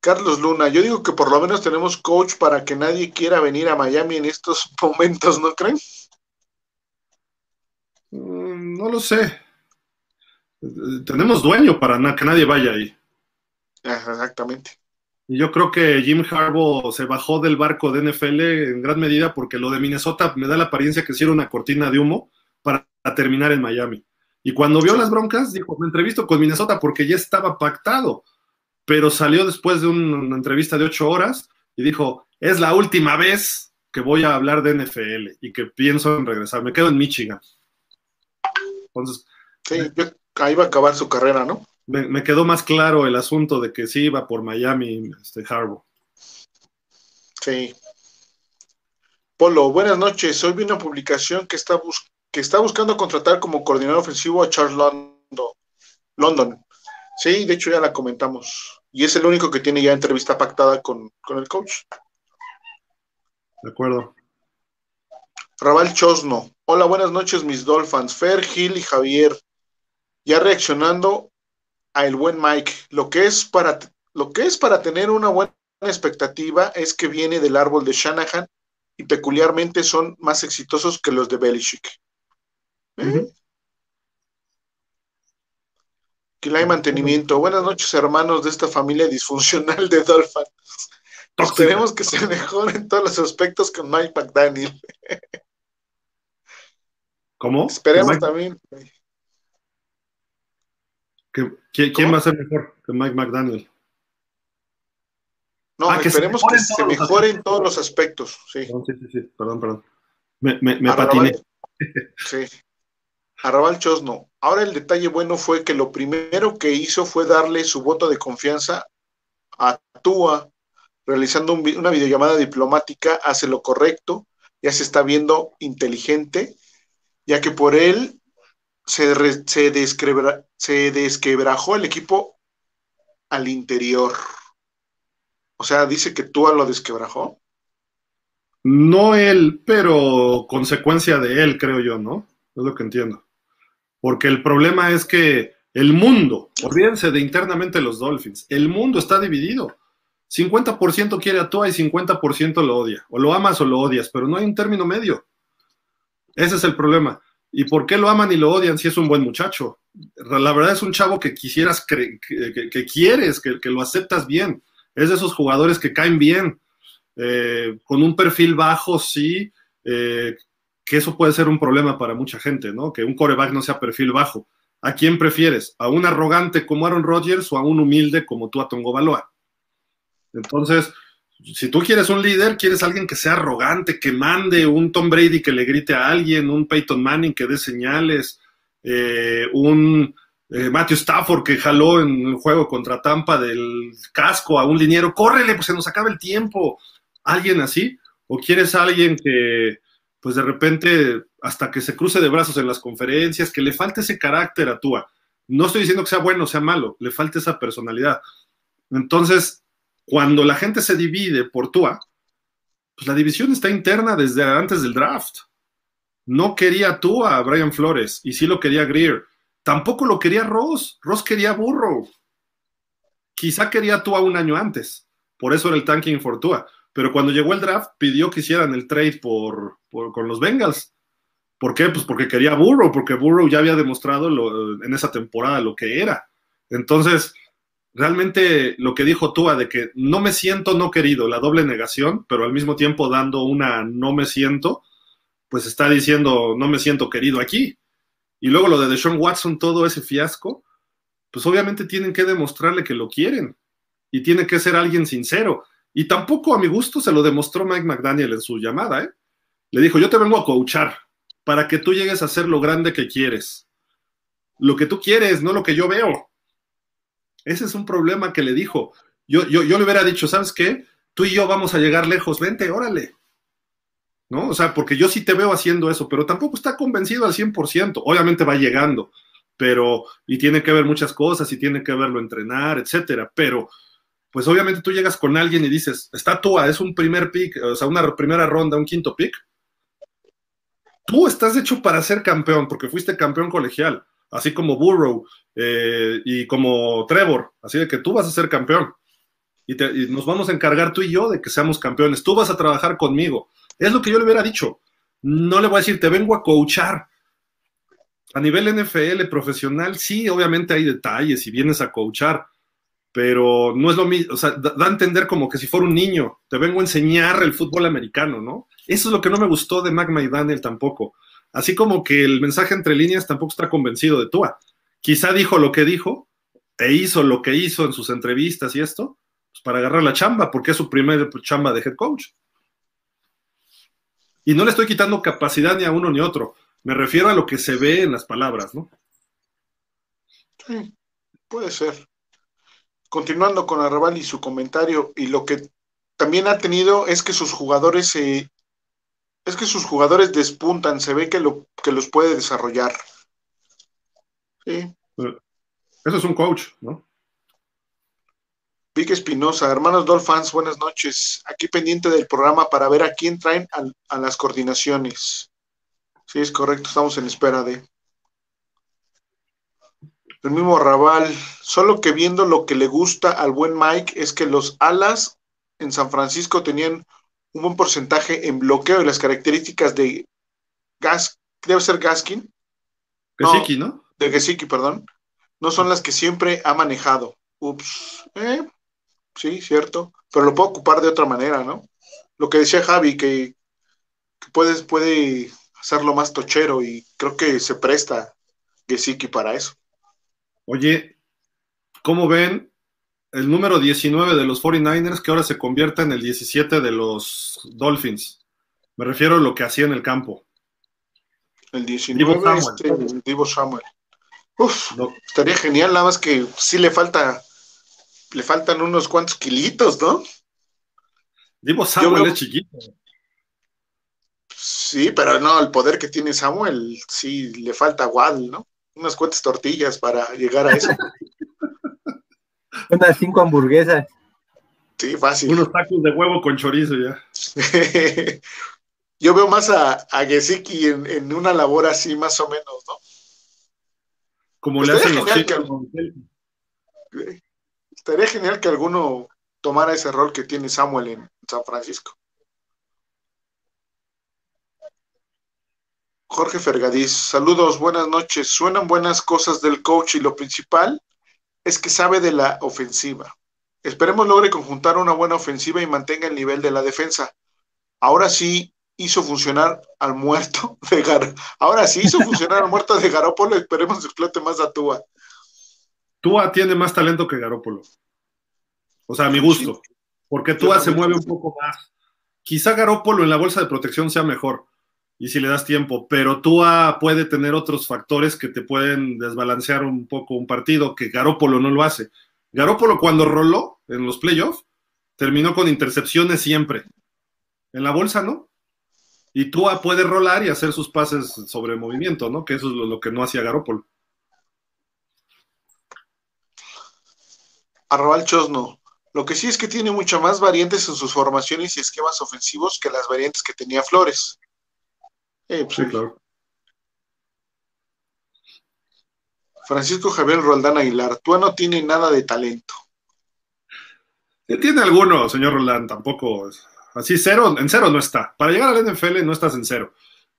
Carlos Luna, yo digo que por lo menos tenemos coach para que nadie quiera venir a Miami en estos momentos, ¿no creen? Mm, no lo sé. Tenemos dueño para que nadie vaya ahí. Exactamente. Y yo creo que Jim Harbaugh se bajó del barco de NFL en gran medida porque lo de Minnesota me da la apariencia que hicieron una cortina de humo para terminar en Miami. Y cuando vio las broncas, dijo, me entrevisto con Minnesota porque ya estaba pactado. Pero salió después de una entrevista de ocho horas y dijo, es la última vez que voy a hablar de NFL y que pienso en regresar. Me quedo en Michigan. Entonces, sí, ahí va a acabar su carrera, ¿no? Me, quedó más claro el asunto de que sí iba por Miami, este Harbour. Sí. Polo, buenas noches. Hoy vi una publicación que está, que está buscando contratar como coordinador ofensivo a Charles London. London. Sí, de hecho ya la comentamos. Y es el único que tiene ya entrevista pactada con, con el coach. De acuerdo. Raval Chosno. Hola, buenas noches, mis Dolphins. Fer, Gil y Javier. Ya reaccionando a el buen Mike. Lo que es para, lo que es para tener una buena expectativa es que viene del árbol de Shanahan y peculiarmente son más exitosos que los de Belichick. ¿Eh? Que hay mantenimiento. Buenas noches, hermanos de esta familia disfuncional de Dolphins. Esperemos que se mejoren todos los aspectos con Mike McDaniel. ¿Cómo? Esperemos también. ¿Quién va a ser mejor que Mike McDaniel? No, ah, esperemos que se mejoren todos los aspectos. Sí. sí, sí, sí, perdón, perdón. Me, me, patiné. Sí. Arrabal Chosno. Ahora el detalle bueno fue que lo primero que hizo fue darle su voto de confianza a Tua, realizando una videollamada diplomática, hace lo correcto, ya se está viendo inteligente ya que por él se, se, se desquebrajó el equipo al interior. O sea, dice que tú lo desquebrajó. No él, pero consecuencia de él, creo yo, ¿no? Es lo que entiendo. Porque el problema es que el mundo, olvídense de internamente los Dolphins, el mundo está dividido. 50% quiere a Tua y 50% lo odia. O lo amas o lo odias, pero no hay un término medio. Ese es el problema. ¿Y por qué lo aman y lo odian si es un buen muchacho? La verdad es un chavo que quisieras, que, quieres, que, lo aceptas bien. Es de esos jugadores que caen bien, eh, con un perfil bajo, sí, eh, que eso puede ser un problema para mucha gente, ¿no? Que un coreback no sea perfil bajo. ¿A quién prefieres? ¿A un arrogante como Aaron Rodgers o a un humilde como tú a Tongo Baloa? Entonces, si tú quieres un líder, quieres alguien que sea arrogante, que mande, un Tom Brady que le grite a alguien, un Peyton Manning que dé señales, eh, un eh, Matthew Stafford que jaló en el juego contra Tampa del casco a un liniero, córrele, pues se nos acaba el tiempo. ¿Alguien así? ¿O quieres alguien que, pues de repente, hasta que se cruce de brazos en las conferencias, que le falte ese carácter a Tua? No estoy diciendo que sea bueno o sea malo, le falte esa personalidad. Entonces, cuando la gente se divide por Tua, pues la división está interna desde antes del draft. No quería Tua a Brian Flores y sí lo quería Greer. Tampoco lo quería Ross. Ross quería Burrow. Quizá quería Tua un año antes. Por eso era el tanking for Tua. Pero cuando llegó el draft, pidió que hicieran el trade por, con los Bengals. ¿Por qué? Pues porque quería Burrow, porque Burrow ya había demostrado en esa temporada lo que era. Entonces, realmente lo que dijo Tua de que no me siento no querido, la doble negación, pero al mismo tiempo dando una no me siento, pues está diciendo no me siento querido aquí. Y luego lo de Deshaun Watson, todo ese fiasco, pues obviamente tienen que demostrarle que lo quieren y tiene que ser alguien sincero. Y tampoco a mi gusto se lo demostró Mike McDaniel en su llamada, ¿eh? Le dijo, yo te vengo a coachar para que tú llegues a ser lo grande que quieres. Lo que tú quieres, no lo que yo veo. Ese es un problema que le dijo. Yo, yo, yo le hubiera dicho, ¿sabes qué? Tú y yo vamos a llegar lejos, vente, órale. ¿No? O sea, porque yo sí te veo haciendo eso, pero tampoco está convencido al 100%. Obviamente va llegando, pero, y tiene que ver muchas cosas, y tiene que verlo entrenar, etcétera, pero, pues obviamente tú llegas con alguien y dices, está Tua, es un primer pick, o sea, una primera ronda, un quinto pick. Tú estás hecho para ser campeón, porque fuiste campeón colegial así como Burrow eh, y como Trevor, así de que tú vas a ser campeón. Y, nos vamos a encargar tú y yo de que seamos campeones. Tú vas a trabajar conmigo. Es lo que yo le hubiera dicho. No le voy a decir, te vengo a coachar. A nivel NFL profesional, sí, obviamente hay detalles y vienes a coachar, pero no es lo mismo, o sea, da, a entender como que si fuera un niño, te vengo a enseñar el fútbol americano, ¿no? Eso es lo que no me gustó de Mac Daniel tampoco. Así como que el mensaje entre líneas tampoco está convencido de Tua. Quizá dijo lo que dijo e hizo lo que hizo en sus entrevistas y esto, pues para agarrar la chamba, porque es su primer chamba de head coach. Y no le estoy quitando capacidad ni a uno ni a otro. Me refiero a lo que se ve en las palabras, ¿no? Sí, puede ser continuando con Arrabal y su comentario, y lo que también ha tenido es que sus jugadores es que sus jugadores despuntan, se ve que, lo, que los puede desarrollar. Sí. Eso es un coach, ¿no? Vic Espinosa, hermanos Dolphins, buenas noches. Aquí pendiente del programa para ver a quién traen a las coordinaciones. Sí, es correcto, estamos en espera de el mismo Raval, solo que viendo lo que le gusta al buen Mike es que los alas en San Francisco tenían un buen porcentaje en bloqueo y las características de Gas, debe ser Gaskin. Gesicki, ¿no? De Gesicki, perdón. No son las que siempre ha manejado. Ups. Eh, sí, cierto. Pero lo puedo ocupar de otra manera, ¿no? Lo que decía Javi, que, que puedes, puede hacerlo más tochero y creo que se presta Gesicki para eso. Oye, ¿cómo ven el número 19 de los 49ers que ahora se convierte en el 17 de los Dolphins? Me refiero a lo que hacía en el campo. El 19 Divo Samuel. Este, Divo Samuel. Uf, estaría genial, nada más que sí le falta, le faltan unos cuantos kilitos, ¿no? Divo Samuel es chiquito. Sí, pero no, el poder que tiene Samuel, sí, le falta Waddle, ¿no? Unas cuantas tortillas para llegar a eso. unas cinco hamburguesas. Sí, fácil. Unos tacos de huevo con chorizo ya. Yo veo más a, a Gesicki en, una labor así, más o menos, ¿no? Como le hacen los chicos. estaría genial que alguno tomara ese rol que tiene Samuel en San Francisco. Jorge Fergadís, saludos, buenas noches. Suenan buenas cosas del coach y lo principal es que sabe de la ofensiva. Esperemos logre conjuntar una buena ofensiva y mantenga el nivel de la defensa. Ahora sí hizo funcionar al muerto de Gar Ahora sí hizo funcionar al muerto de Garópolo. Esperemos que explote más a Tua. Tua tiene más talento que Garópolo. O sea, a mi gusto. Porque Tua se mueve un poco más. Quizá Garópolo en la bolsa de protección sea mejor y si le das tiempo, pero Tua puede tener otros factores que te pueden desbalancear un poco un partido que Garópolo no lo hace. Garópolo cuando roló en los playoffs terminó con intercepciones siempre. En la bolsa no. Y Tua puede rolar y hacer sus pases sobre movimiento, ¿no? Que eso es lo, que no hacía Garópolo. Arrabal Chosno. Lo que sí es que tiene muchas más variantes en sus formaciones y esquemas ofensivos que las variantes que tenía Flores. Pues sí, claro. Francisco Javier Roldán Aguilar, tú no tiene nada de talento. Tiene alguno, señor Roldán, tampoco. Así cero, en cero no está. Para llegar al NFL no estás en cero.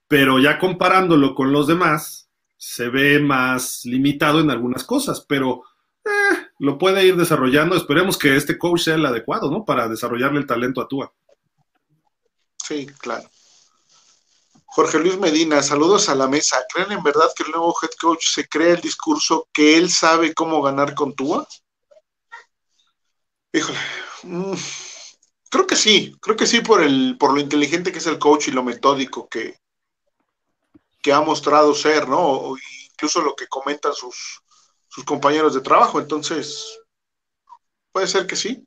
Pero ya comparándolo con los demás, se ve más limitado en algunas cosas, pero eh, lo puede ir desarrollando. Esperemos que este coach sea el adecuado, ¿no? Para desarrollarle el talento a Tua. Sí, claro. Jorge Luis Medina, saludos a la mesa. ¿Creen en verdad que el nuevo head coach se crea el discurso que él sabe cómo ganar con Tua? Híjole, mm, creo que sí, creo que sí por, el, por lo inteligente que es el coach y lo metódico que, que ha mostrado ser, ¿no? Incluso lo que comentan sus, sus compañeros de trabajo. Entonces, puede ser que sí.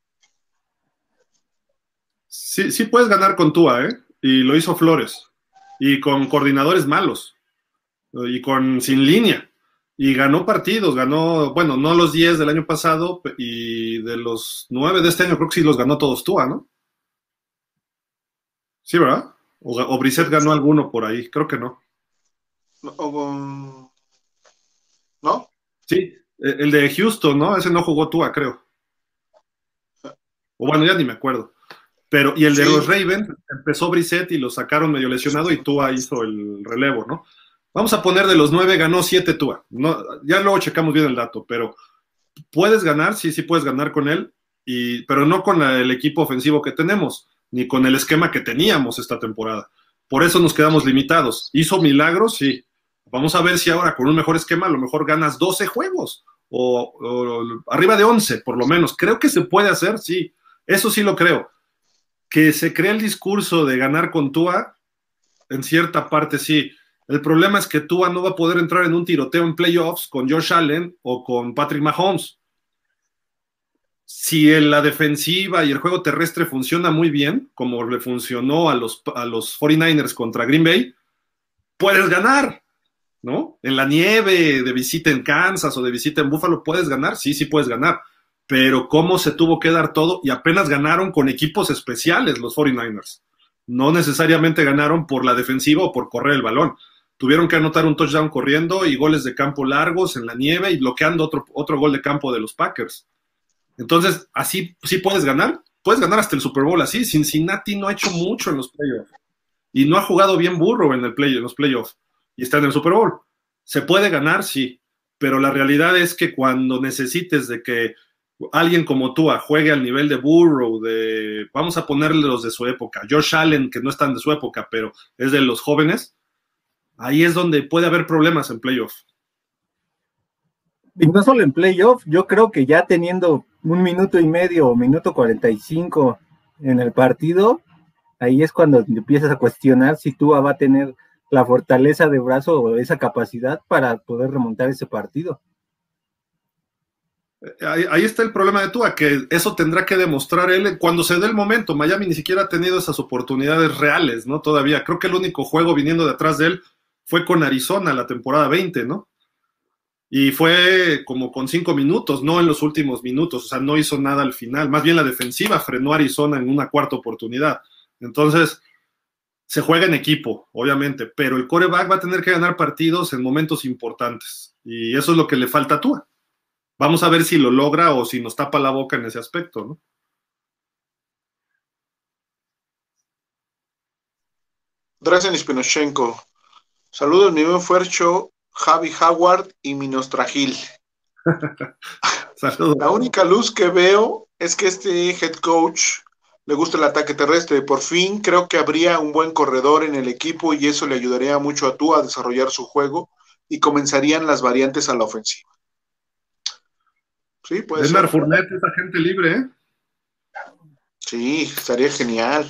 Sí, sí puedes ganar con Tua, ¿eh? Y lo hizo Flores y con coordinadores malos y con sin línea. Y ganó partidos, ganó, bueno, no los 10 del año pasado y de los 9 de este año creo que sí los ganó todos Tua, ¿no? Sí, ¿verdad? O, o ganó alguno por ahí, creo que no. ¿No? Sí, e, el de Houston, ¿no? Ese no jugó Tua, creo. O bueno, ya ni me acuerdo. Pero, y el de los Ravens, empezó Brissett y lo sacaron medio lesionado y Tua hizo el relevo, ¿no? Vamos a poner de los nueve, ganó siete Tua. No, ya luego checamos bien el dato, pero puedes ganar, sí, sí puedes ganar con él, y, pero no con el equipo ofensivo que tenemos, ni con el esquema que teníamos esta temporada. Por eso nos quedamos limitados. ¿Hizo milagros? Sí. Vamos a ver si ahora con un mejor esquema a lo mejor ganas 12 juegos o, arriba de 11 por lo menos. Creo que se puede hacer, sí. Eso sí lo creo. Que se crea el discurso de ganar con Tua, en cierta parte sí. El problema es que Tua no va a poder entrar en un tiroteo en playoffs con Josh Allen o con Patrick Mahomes. Si la defensiva y el juego terrestre funciona muy bien, como le funcionó a los, a los 49ers contra Green Bay, puedes ganar, ¿no? En la nieve, de visita en Kansas o de visita en Buffalo, ¿puedes ganar? Sí, sí puedes ganar. Pero cómo se tuvo que dar todo y apenas ganaron con equipos especiales los 49ers. No necesariamente ganaron por la defensiva o por correr el balón tuvieron que anotar un touchdown corriendo y goles de campo largos en la nieve y bloqueando otro, otro gol de campo de los Packers. Entonces, así sí puedes ganar. Puedes ganar hasta el Super Bowl así. Cincinnati no ha hecho mucho en los playoffs. Y no ha jugado bien burro en, el play, en los playoffs. Y está en el Super Bowl. Se puede ganar, sí. Pero la realidad es que cuando necesites de que alguien como tú juegue al nivel de Burrow, de, vamos a ponerle los de su época, Josh Allen, que no están de su época, pero es de los jóvenes, ahí es donde puede haber problemas en playoff. Y no solo en playoff, yo creo que ya teniendo un minuto y medio o minuto 45 en el partido, ahí es cuando empiezas a cuestionar si tú va a tener la fortaleza de brazo o esa capacidad para poder remontar ese partido. Ahí, está el problema de Tua, que eso tendrá que demostrar él cuando se dé el momento. Miami ni siquiera ha tenido esas oportunidades reales, ¿no? Todavía. Creo que el único juego viniendo detrás de él fue con Arizona la temporada 20, ¿no? Y fue como con cinco minutos, no en los últimos minutos, o sea, no hizo nada al final. Más bien la defensiva frenó a Arizona en una cuarta oportunidad. Entonces, se juega en equipo, obviamente, pero el coreback va a tener que ganar partidos en momentos importantes. Y eso es lo que le falta a Tua. Vamos a ver si lo logra o si nos tapa la boca en ese aspecto, ¿no? Drazen Spinochenko, Saludos, mi buen Fuercho, Javi Howard y Minostragil. Saludos. La única luz que veo es que este head coach le gusta el ataque terrestre. Por fin creo que habría un buen corredor en el equipo y eso le ayudaría mucho a tú a desarrollar su juego y comenzarían las variantes a la ofensiva. Sí, puede ser. Fournette es agente libre, ¿eh? Sí, estaría genial.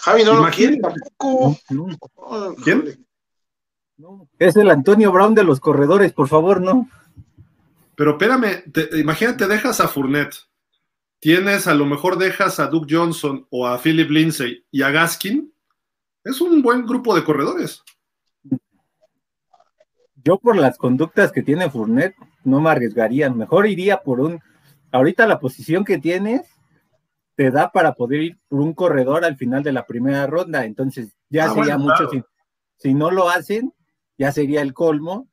Javi no lo quiere tampoco. ¿Quién? Es el Antonio Brown de los corredores, por favor, no. Pero espérame, imagínate, dejas a Fournette, tienes a lo mejor dejas a Duke Johnson o a Philip Lindsay y a Gaskin, es un buen grupo de corredores. Yo por las conductas que tiene Fournette no me arriesgaría, mejor iría por un, ahorita la posición que tienes te da para poder ir por un corredor al final de la primera ronda, entonces ya ah, sería mucho si no lo hacen, ya sería el colmo.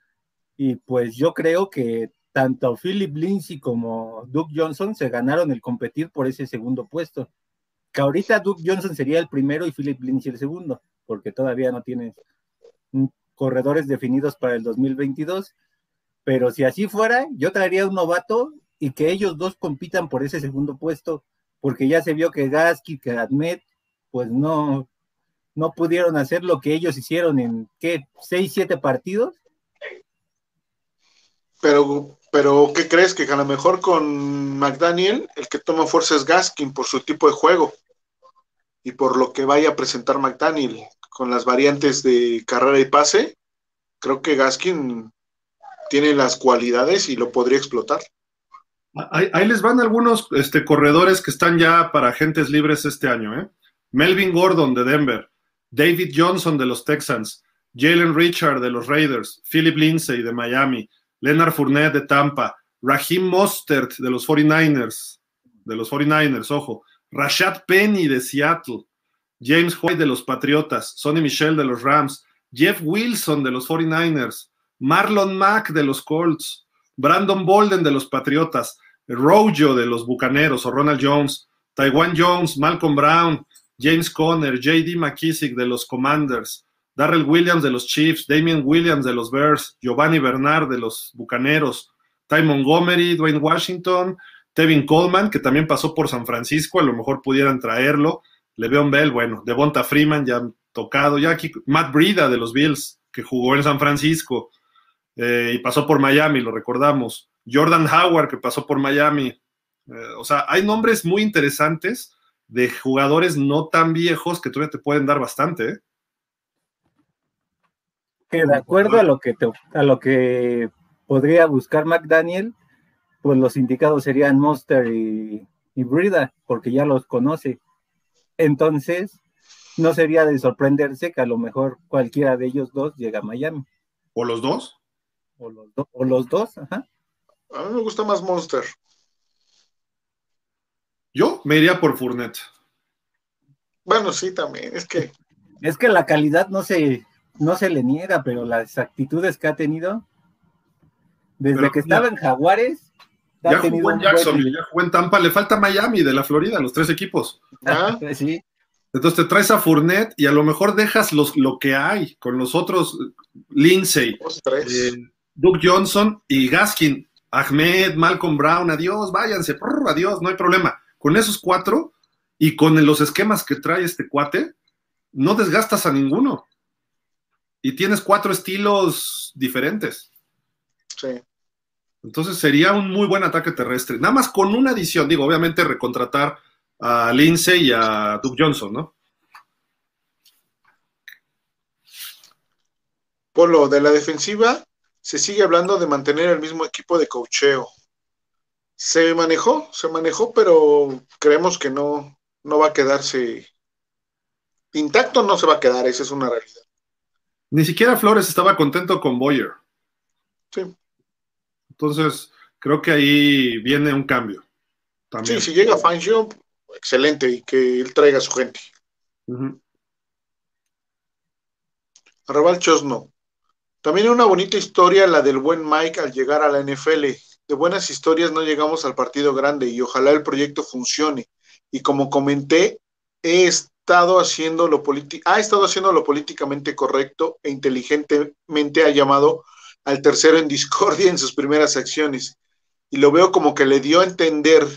Y pues yo creo que tanto Philip Lindsay como Duke Johnson se ganaron el competir por ese segundo puesto. Que ahorita Duke Johnson sería el primero y Philip Lindsay el segundo, porque todavía no tiene corredores definidos para el 2022. Pero si así fuera, yo traería un novato y que ellos dos compitan por ese segundo puesto, porque ya se vio que Gasky, que Admet, pues no, no pudieron hacer lo que ellos hicieron en, ¿qué? ¿Seis, siete partidos? Pero, pero, ¿qué crees? Que a lo mejor con McDaniel, el que toma fuerza es Gaskin por su tipo de juego y por lo que vaya a presentar McDaniel con las variantes de carrera y pase. Creo que Gaskin tiene las cualidades y lo podría explotar. Ahí, les van algunos este, corredores que están ya para agentes libres este año. ¿eh? Melvin Gordon de Denver, David Johnson de los Texans, Jalen Richard de los Raiders, Philip Lindsay de Miami, Leonard Fournette de Tampa, Raheem Mostert de los 49ers, de los 49ers, ojo, Rashad Penny de Seattle, James White de los Patriotas, Sonny Michel de los Rams, Jeff Wilson de los 49ers, Marlon Mack de los Colts, Brandon Bolden de los Patriotas, Rojo de los Bucaneros o Ronald Jones, Taiwan Jones, Malcolm Brown, James Conner, JD McKissick de los Commanders, Darrell Williams de los Chiefs, Damien Williams de los Bears, Giovanni Bernard de los Bucaneros, Ty Montgomery, Dwayne Washington, Tevin Coleman, que también pasó por San Francisco, a lo mejor pudieran traerlo. Le'Veon Bell, bueno, Devonta Freeman ya tocado, ya aquí, Matt Brida de los Bills, que jugó en San Francisco eh, y pasó por Miami, lo recordamos. Jordan Howard, que pasó por Miami. Eh, o sea, hay nombres muy interesantes de jugadores no tan viejos que todavía te pueden dar bastante. ¿eh? Que de acuerdo a lo que, a lo que podría buscar McDaniel, pues los indicados serían Monster y, y Brida, porque ya los conoce. Entonces, no sería de sorprenderse que a lo mejor cualquiera de ellos dos llega a Miami. ¿O los dos? O los, o los dos, ajá. A mí me gusta más Monster. Yo me iría por Fournette. Bueno, sí, también. Es que. Es que la calidad no se, no se le niega, pero las actitudes que ha tenido. Desde que estaba en Jaguares. Ya jugó en Jacksonville, ya jugó en Tampa, le falta Miami de la Florida, los tres equipos. Ah, sí. Entonces te traes a Fournette y a lo mejor dejas los, lo que hay con los otros, Lindsay, eh, Duke Johnson y Gaskin, Ahmed, Malcolm Brown, adiós, váyanse, adiós, no hay problema. Con esos cuatro y con los esquemas que trae este cuate, no desgastas a ninguno. Y tienes cuatro estilos diferentes. Sí. Entonces sería un muy buen ataque terrestre. Nada más con una adición, digo, obviamente recontratar a Lindsay y a Duke Johnson, ¿no? Por lo de la defensiva, se sigue hablando de mantener el mismo equipo de cocheo. Se manejó, se manejó, pero creemos que no, no va a quedarse intacto, no se va a quedar, esa es una realidad. Ni siquiera Flores estaba contento con Boyer. Sí. Entonces, creo que ahí viene un cambio. Sí, si llega Fangio, excelente y que él traiga a su gente. Arrabal Chosno. También una bonita historia la del buen Mike al llegar a la NFL. De buenas historias no llegamos al partido grande y ojalá el proyecto funcione. Y como comenté, he estado haciendo lo ha estado haciendo lo políticamente correcto e inteligentemente ha llamado al tercero en discordia en sus primeras acciones. Y lo veo como que le dio a entender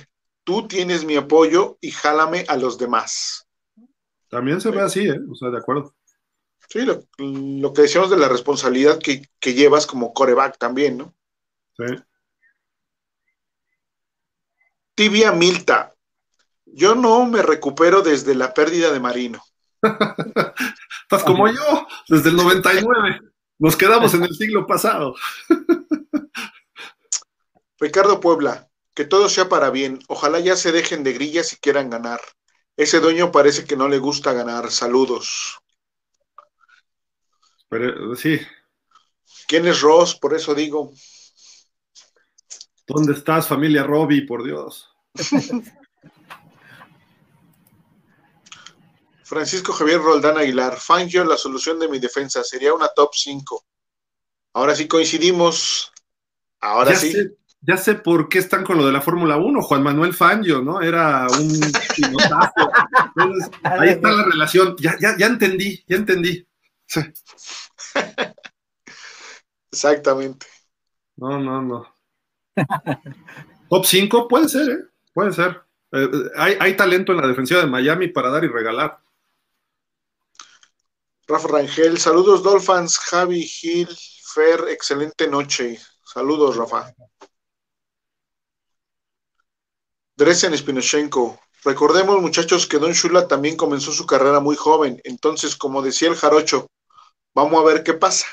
tú tienes mi apoyo y jálame a los demás. También se ve así, ¿eh? O sea, de acuerdo. Sí, lo, que decíamos de la responsabilidad que, llevas como coreback también, ¿no? Sí. Tibia Milta. Yo no me recupero desde la pérdida de Marino. Estás como yo, desde el 99. Nos quedamos en el siglo pasado. Ricardo Puebla que todo sea para bien. Ojalá ya se dejen de grillas y quieran ganar. Ese dueño parece que no le gusta ganar. Saludos. Pero, sí. ¿Quién es Ross? Por eso digo. ¿Dónde estás, familia Robbie? Por Dios. Francisco Javier Roldán Aguilar. Fangio, la solución de mi defensa. Sería una top 5. Ahora sí coincidimos. Ahora sí ya sé por qué están con lo de la Fórmula 1. Juan Manuel Fangio, ¿no? Era un pilotazo. ahí está la relación. Ya, ya, ya entendí, ya entendí. Exactamente. No, no, no. Top 5 puede ser, ¿eh? Puede ser. Eh, eh, hay, hay, talento en la defensiva de Miami para dar y regalar. Rafa Rangel, saludos Dolphins, Javi Gil, Fer, excelente noche. Saludos, Rafa. Dresden Spinochenko. Recordemos, muchachos, que Don Shula también comenzó su carrera muy joven. Entonces, como decía el jarocho, vamos a ver qué pasa.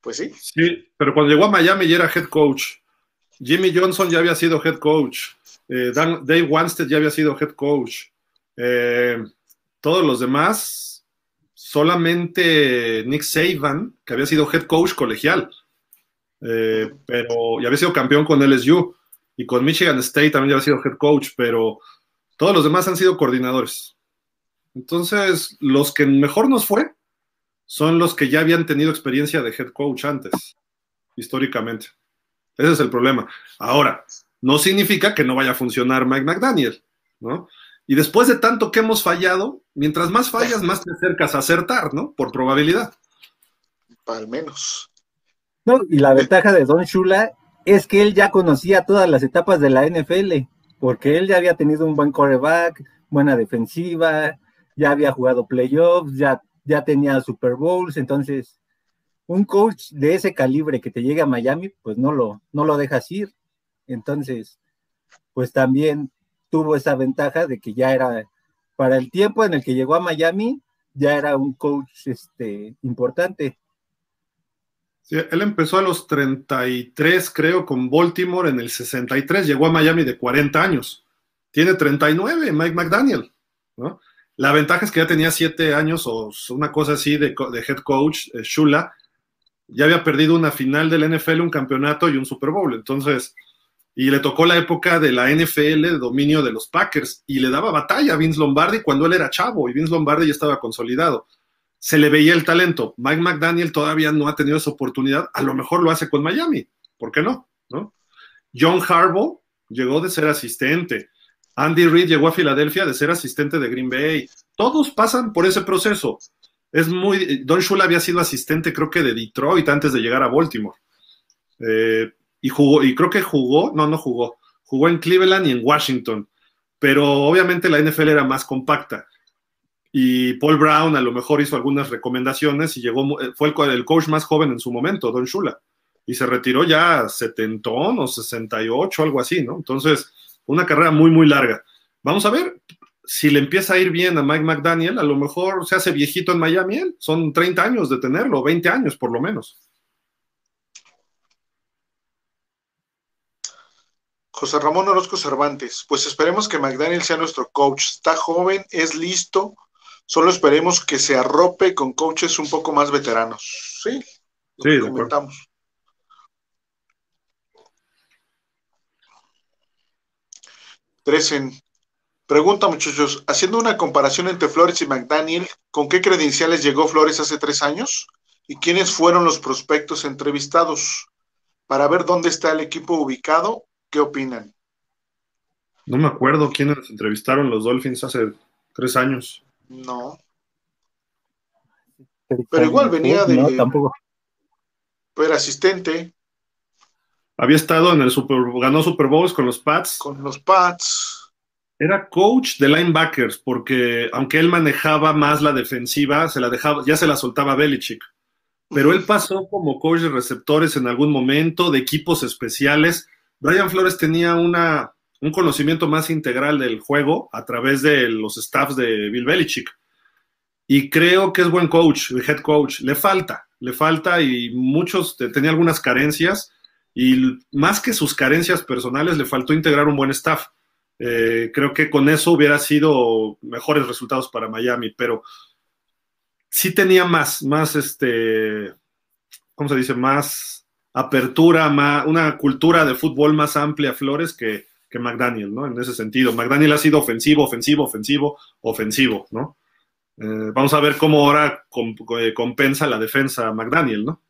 Pues sí. Sí, pero cuando llegó a Miami ya era head coach. Jimmy Johnson ya había sido head coach. Eh, Dave Wanstead ya había sido head coach. Eh, todos los demás, solamente Nick Saban, que había sido head coach colegial. Eh, pero ya había sido campeón con LSU y con Michigan State también ya ha sido head coach, pero todos los demás han sido coordinadores. Entonces, los que mejor nos fue son los que ya habían tenido experiencia de head coach antes, históricamente. Ese es el problema. Ahora, no significa que no vaya a funcionar Mike McDaniel, ¿no? Y después de tanto que hemos fallado, mientras más fallas, más te acercas a acertar, ¿no? Por probabilidad. Al menos. No, y la ventaja de Don Shula es que él ya conocía todas las etapas de la NFL, porque él ya había tenido un buen coreback, buena defensiva, ya había jugado playoffs, ya, ya tenía Super Bowls, entonces un coach de ese calibre que te llegue a Miami, pues no lo, no lo dejas ir. Entonces, pues también tuvo esa ventaja de que ya era, para el tiempo en el que llegó a Miami, ya era un coach este, importante. Sí, él empezó a los 33, creo, con Baltimore en el 63, llegó a Miami de 40 años. Tiene 39, Mike McDaniel. ¿no? La ventaja es que ya tenía 7 años o una cosa así de, head coach, eh, Shula. Ya había perdido una final del NFL, un campeonato y un Super Bowl. Entonces, y le tocó la época de la NFL de dominio de los Packers y le daba batalla a Vince Lombardi cuando él era chavo y Vince Lombardi ya estaba consolidado se le veía el talento. Mike McDaniel todavía no ha tenido esa oportunidad, a lo mejor lo hace con Miami, ¿por qué no? ¿No? John Harbaugh llegó de ser asistente. Andy Reid llegó a Filadelfia de ser asistente de Green Bay. Todos pasan por ese proceso. Es muy. Don Shula había sido asistente, creo que de Detroit antes de llegar a Baltimore. Eh, y jugó, y creo que jugó, no, no jugó. Jugó en Cleveland y en Washington. Pero obviamente la NFL era más compacta y Paul Brown a lo mejor hizo algunas recomendaciones y llegó, eh, fue el, coach más joven en su momento, Don Shula, y se retiró ya 70 o 68, algo así, ¿no? Entonces, una carrera muy, muy larga. Vamos a ver si le empieza a ir bien a Mike McDaniel, a lo mejor se hace viejito en Miami, son 30 años de tenerlo, 20 años por lo menos. José Ramón Orozco Cervantes, pues esperemos que McDaniel sea nuestro coach. Está joven, es listo, Solo esperemos que se arrope con coaches un poco más veteranos. Sí, sí, comentamos. Tresen. Pregunta, muchachos, haciendo una comparación entre Flores y McDaniel, ¿con qué credenciales llegó Flores hace tres años? ¿Y quiénes fueron los prospectos entrevistados? Para ver dónde está el equipo ubicado, ¿qué opinan? No me acuerdo quiénes entrevistaron los Dolphins hace tres años. No. Pero igual venía de. No, tampoco. Era asistente. Había estado en el Super ganó Super Bowls con los Pats. Con los Pats. Era coach de linebackers, porque aunque él manejaba más la defensiva, se la dejaba, ya se la soltaba Belichick. Pero él pasó como coach de receptores en algún momento, de equipos especiales. Brian Flores tenía una, un conocimiento más integral del juego a través de los staffs de Bill Belichick. Y creo que es buen coach, head coach. Le falta, le falta y muchos tenía algunas carencias y más que sus carencias personales le faltó integrar un buen staff. Eh, creo que con eso hubiera sido mejores resultados para Miami, pero sí tenía más, más este, ¿cómo se dice? Más apertura, más, una cultura de fútbol más amplia, Flores, que, que McDaniel, ¿no? En ese sentido. McDaniel ha sido ofensivo, ofensivo, ofensivo, ofensivo, ¿no? Eh, vamos a ver cómo ahora eh, compensa la defensa McDaniel, ¿no?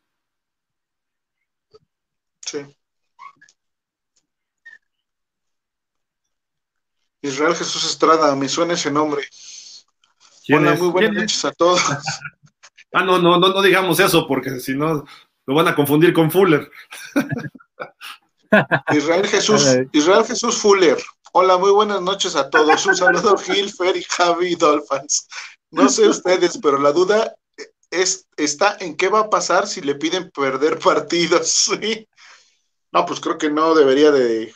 Sí. Israel Jesús Estrada, me suena ese nombre. Hola, muy buenas noches a todos. ah, no, no, no, no digamos eso, porque si no lo van a confundir con Fuller. Israel Jesús, Israel Jesús Fuller. Hola, muy buenas noches a todos. Un saludo Gil, Fer y Javi Dolphins. No sé ustedes, pero la duda es, está en qué va a pasar si le piden perder partidos. No, pues creo que no debería de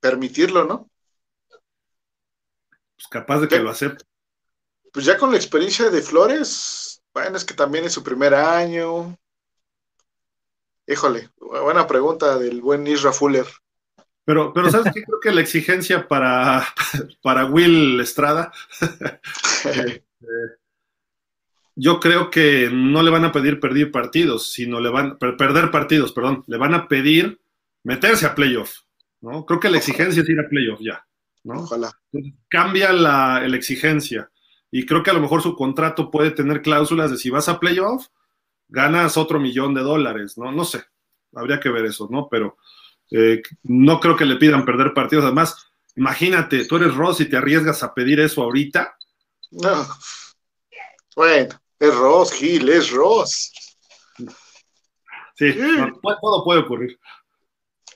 permitirlo, ¿no? Pues capaz de que lo acepte. Pues ya con la experiencia de Flores, bueno, es que también es su primer año, Híjole, buena pregunta del buen Isra Fuller. Pero, pero ¿sabes qué? Creo que la exigencia para, para Will Estrada, eh, yo creo que no le van a pedir perder partidos, sino le van perder partidos, perdón, le van a pedir meterse a playoff, ¿no? Creo que la exigencia es ir a playoff ya, ¿no? Ojalá. cambia la, la exigencia y creo que a lo mejor su contrato puede tener cláusulas de si vas a playoff, ganas otro millón de dólares, ¿no? No sé, habría que ver eso, ¿no? Pero eh, no creo que le pidan perder partidos. Además, imagínate, tú eres Ross y te arriesgas a pedir eso ahorita. No. Bueno, es Ross, Gil, es Ross. Sí, todo puede ocurrir.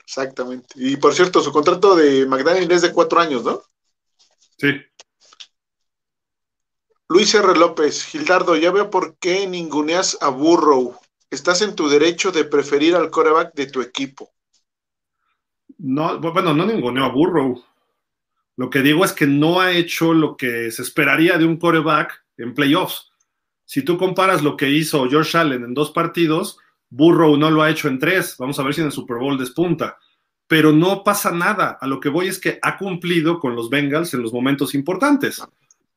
Exactamente. Y por cierto, su contrato de McDaniel es de cuatro años, ¿no? Sí. Luis R. López, Gildardo, ya veo por qué ninguneas a Burrow. Estás en tu derecho de preferir al coreback de tu equipo. No, bueno, no ninguneo a Burrow. Lo que digo es que no ha hecho lo que se esperaría de un coreback en playoffs. Si tú comparas lo que hizo George Allen en dos partidos, Burrow no lo ha hecho en tres. Vamos a ver si en el Super Bowl despunta. Pero no pasa nada. A lo que voy es que ha cumplido con los Bengals en los momentos importantes,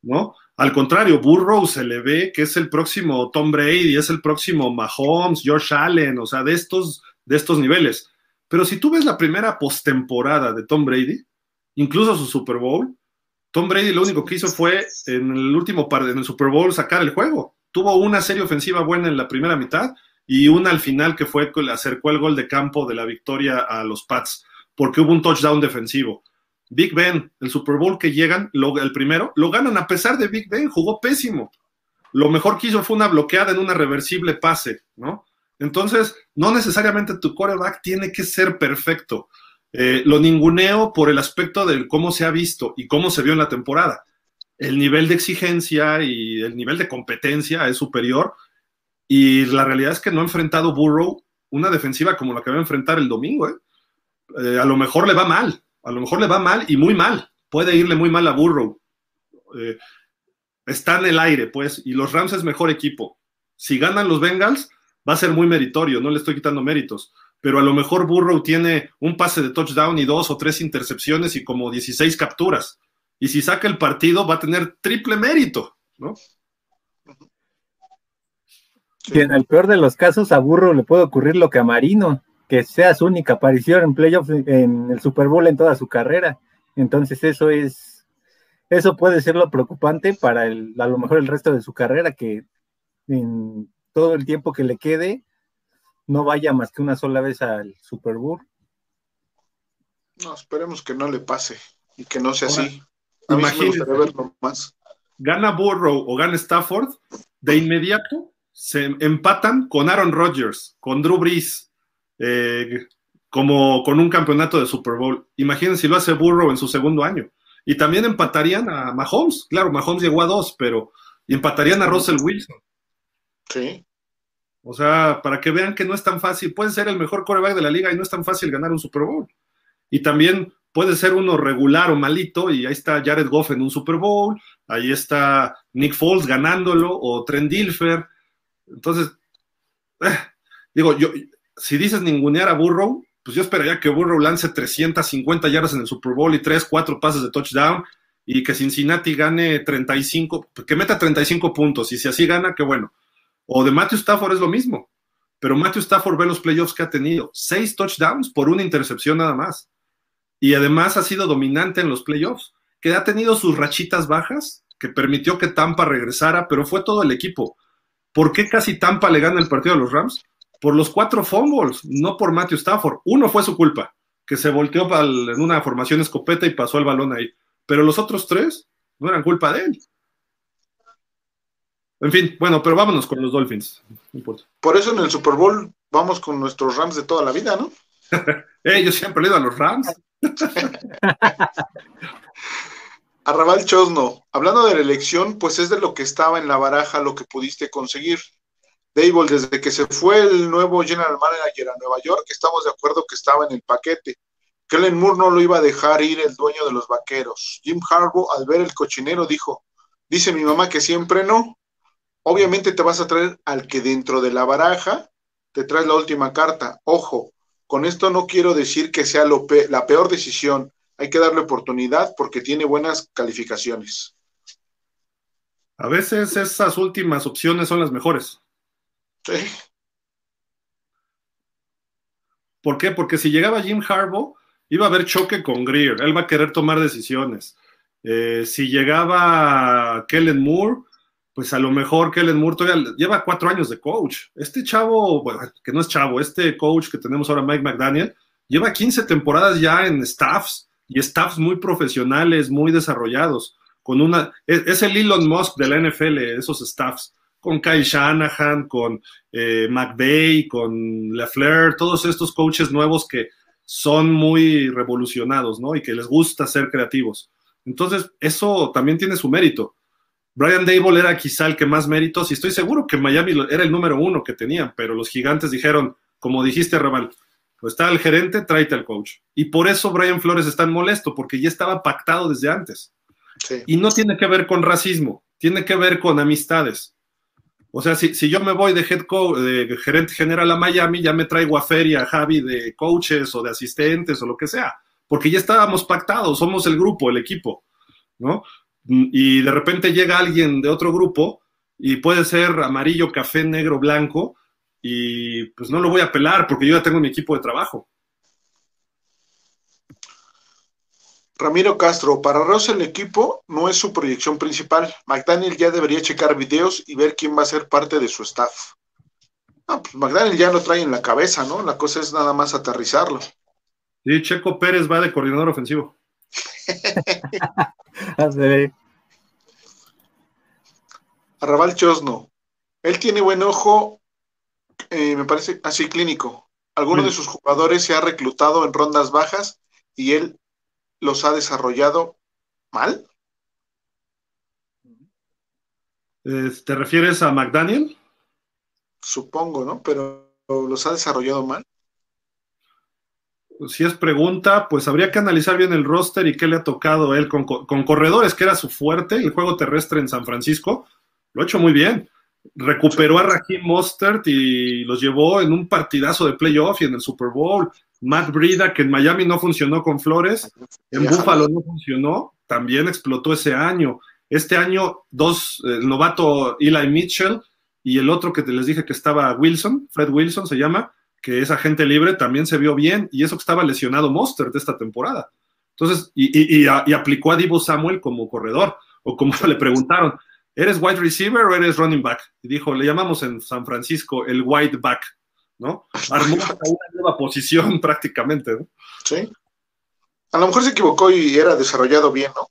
¿no? Al contrario, Burrow se le ve que es el próximo Tom Brady, es el próximo Mahomes, George Allen, o sea, de estos, de estos niveles. Pero si tú ves la primera postemporada de Tom Brady, incluso su Super Bowl, Tom Brady lo único que hizo fue en el último par en el Super Bowl sacar el juego. Tuvo una serie ofensiva buena en la primera mitad y una al final que fue acercó el gol de campo de la victoria a los Pats, porque hubo un touchdown defensivo. Big Ben, el Super Bowl que llegan, el primero, lo ganan a pesar de Big Ben, jugó pésimo. Lo mejor que hizo fue una bloqueada en una reversible pase, ¿no? Entonces, no necesariamente tu coreback tiene que ser perfecto. Eh, lo ninguneo por el aspecto de cómo se ha visto y cómo se vio en la temporada. El nivel de exigencia y el nivel de competencia es superior, y la realidad es que no ha enfrentado Burrow una defensiva como la que va a enfrentar el domingo. ¿eh? Eh, a lo mejor le va mal, a lo mejor le va mal y muy mal. Puede irle muy mal a Burrow. Eh, está en el aire, pues, y los Rams es mejor equipo. Si ganan los Bengals, va a ser muy meritorio, no le estoy quitando méritos. Pero a lo mejor Burrow tiene un pase de touchdown y dos o tres intercepciones y como 16 capturas. Y si saca el partido, va a tener triple mérito, ¿no? Y en el peor de los casos, a Burro le puede ocurrir lo que a Marino, que sea su única aparición en playoffs en el Super Bowl en toda su carrera. Entonces eso es, eso puede ser lo preocupante para el, a lo mejor el resto de su carrera, que en todo el tiempo que le quede no vaya más que una sola vez al Super Bowl. No, esperemos que no le pase y que no sea así. Imagínate verlo más. Gana Burrow o gana Stafford, de inmediato se empatan con Aaron Rodgers, con Drew Brees, eh, como con un campeonato de Super Bowl. Imagínense si lo hace Burrow en su segundo año. Y también empatarían a Mahomes. Claro, Mahomes llegó a dos, pero empatarían a Russell Wilson. Sí. O sea, para que vean que no es tan fácil. Puede ser el mejor coreback de la liga y no es tan fácil ganar un Super Bowl. Y también puede ser uno regular o malito, y ahí está Jared Goff en un Super Bowl, ahí está Nick Foles ganándolo, o Trent Dilfer, entonces, eh, digo, yo, si dices ningunear a Burrow, pues yo esperaría que Burrow lance 350 yardas en el Super Bowl y 3, 4 pases de touchdown y que Cincinnati gane 35, que meta 35 puntos y si así gana, qué bueno. O de Matthew Stafford es lo mismo, pero Matthew Stafford ve los playoffs que ha tenido, 6 touchdowns por una intercepción nada más. Y además ha sido dominante en los playoffs, que ha tenido sus rachitas bajas, que permitió que Tampa regresara, pero fue todo el equipo. ¿Por qué casi Tampa le gana el partido a los Rams? Por los cuatro fumbles, no por Matthew Stafford. Uno fue su culpa, que se volteó en una formación escopeta y pasó el balón ahí. Pero los otros tres no eran culpa de él. En fin, bueno, pero vámonos con los Dolphins. Por eso en el Super Bowl vamos con nuestros Rams de toda la vida, ¿no? eh, yo siempre he leído a los Rams. Arrabal Chosno, hablando de la elección, pues es de lo que estaba en la baraja lo que pudiste conseguir. Dable, desde que se fue el nuevo general manager a Nueva York, estamos de acuerdo que estaba en el paquete. Kellen Moore no lo iba a dejar ir el dueño de los vaqueros. Jim Harbaugh, al ver el cochinero, dijo, dice mi mamá que siempre no. Obviamente te vas a traer al que dentro de la baraja te traes la última carta. Ojo, con esto no quiero decir que sea la peor decisión, hay que darle oportunidad porque tiene buenas calificaciones. A veces esas últimas opciones son las mejores. Sí. ¿Por qué? Porque si llegaba Jim Harbaugh, iba a haber choque con Greer, él va a querer tomar decisiones. Eh, si llegaba Kellen Moore, pues a lo mejor Kellen Moore todavía lleva cuatro años de coach. Este chavo, bueno, que no es chavo, este coach que tenemos ahora, Mike McDaniel, lleva 15 temporadas ya en staffs y staffs muy profesionales, muy desarrollados, con una, es, el Elon Musk de la NFL, esos staffs, con Kyle Shanahan, con eh, McVeigh, con LaFleur, todos estos coaches nuevos que son muy revolucionados, ¿no? Y que les gusta ser creativos. Entonces, eso también tiene su mérito. Brian Dable era quizá el que más méritos, y estoy seguro que Miami era el número uno que tenían, pero los gigantes dijeron, como dijiste, Raval, pues está el gerente, tráete al coach. Y por eso Brian Flores está molesto, porque ya estaba pactado desde antes. Y no tiene que ver con racismo, tiene que ver con amistades. O sea, si, si yo me voy de head coach, de gerente general a Miami, ya me traigo a Feria, a Javi de coaches o de asistentes o lo que sea, porque ya estábamos pactados, somos el grupo, el equipo, ¿no? Y de repente llega alguien de otro grupo y puede ser amarillo, café, negro, blanco, y pues no lo voy a pelar porque yo ya tengo mi equipo de trabajo. Ramiro Castro, para Ross el equipo no es su proyección principal. McDaniel ya debería checar videos y ver quién va a ser parte de su staff. No, pues McDaniel ya lo trae en la cabeza, ¿no? La cosa es nada más aterrizarlo. Sí, Checo Pérez va de coordinador ofensivo. Arrabal Chosno. Él tiene buen ojo, eh, me parece así clínico. Alguno de sus jugadores se ha reclutado en rondas bajas y él los ha desarrollado mal. ¿Te refieres a McDaniel? Supongo, ¿no? Pero los ha desarrollado mal. Si es pregunta, pues habría que analizar bien el roster y qué le ha tocado él con, corredores, que era su fuerte, el juego terrestre en San Francisco. Lo ha hecho muy bien. Recuperó a Raheem Mostert y los llevó en un partidazo de playoff y en el Super Bowl. Matt Brida, que en Miami no funcionó con Flores, en Buffalo no funcionó, también explotó ese año. Este año, dos, el novato Eli Mitchell y el otro que te les dije que estaba Wilson, Fred Wilson se llama, que es agente libre, también se vio bien, y eso que estaba lesionado Monster de esta temporada. Entonces, y, y, aplicó a Divo Samuel como corredor, o como le preguntaron, ¿eres wide receiver o eres running back? Y dijo, le llamamos en San Francisco el wide back. ¿No? Armó una nueva posición prácticamente, ¿no? Sí. A lo mejor se equivocó y era desarrollado bien, ¿no?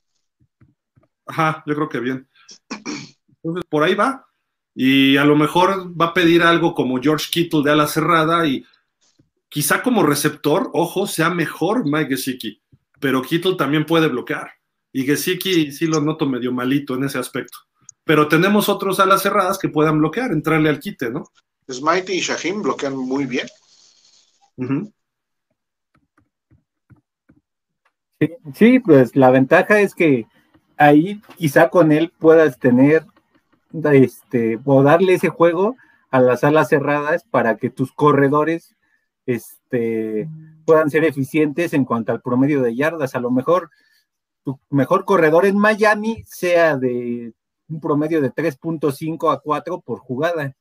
Ajá, yo creo que bien. Entonces, por ahí va. Y a lo mejor va a pedir algo como George Kittle de ala cerrada y quizá como receptor, ojo, sea mejor Mike Gesicki, pero Kittle también puede bloquear. Y Gesicki sí lo noto medio malito en ese aspecto. Pero tenemos otros alas cerradas que puedan bloquear, entrarle al quite, ¿no? Smite y Shaheen bloquean muy bien. sí, pues la ventaja es que ahí quizá con él puedas tener este o darle ese juego a las alas cerradas para que tus corredores este, puedan ser eficientes en cuanto al promedio de yardas. A lo mejor tu mejor corredor en Miami sea de un promedio de 3.5 a 4 por jugada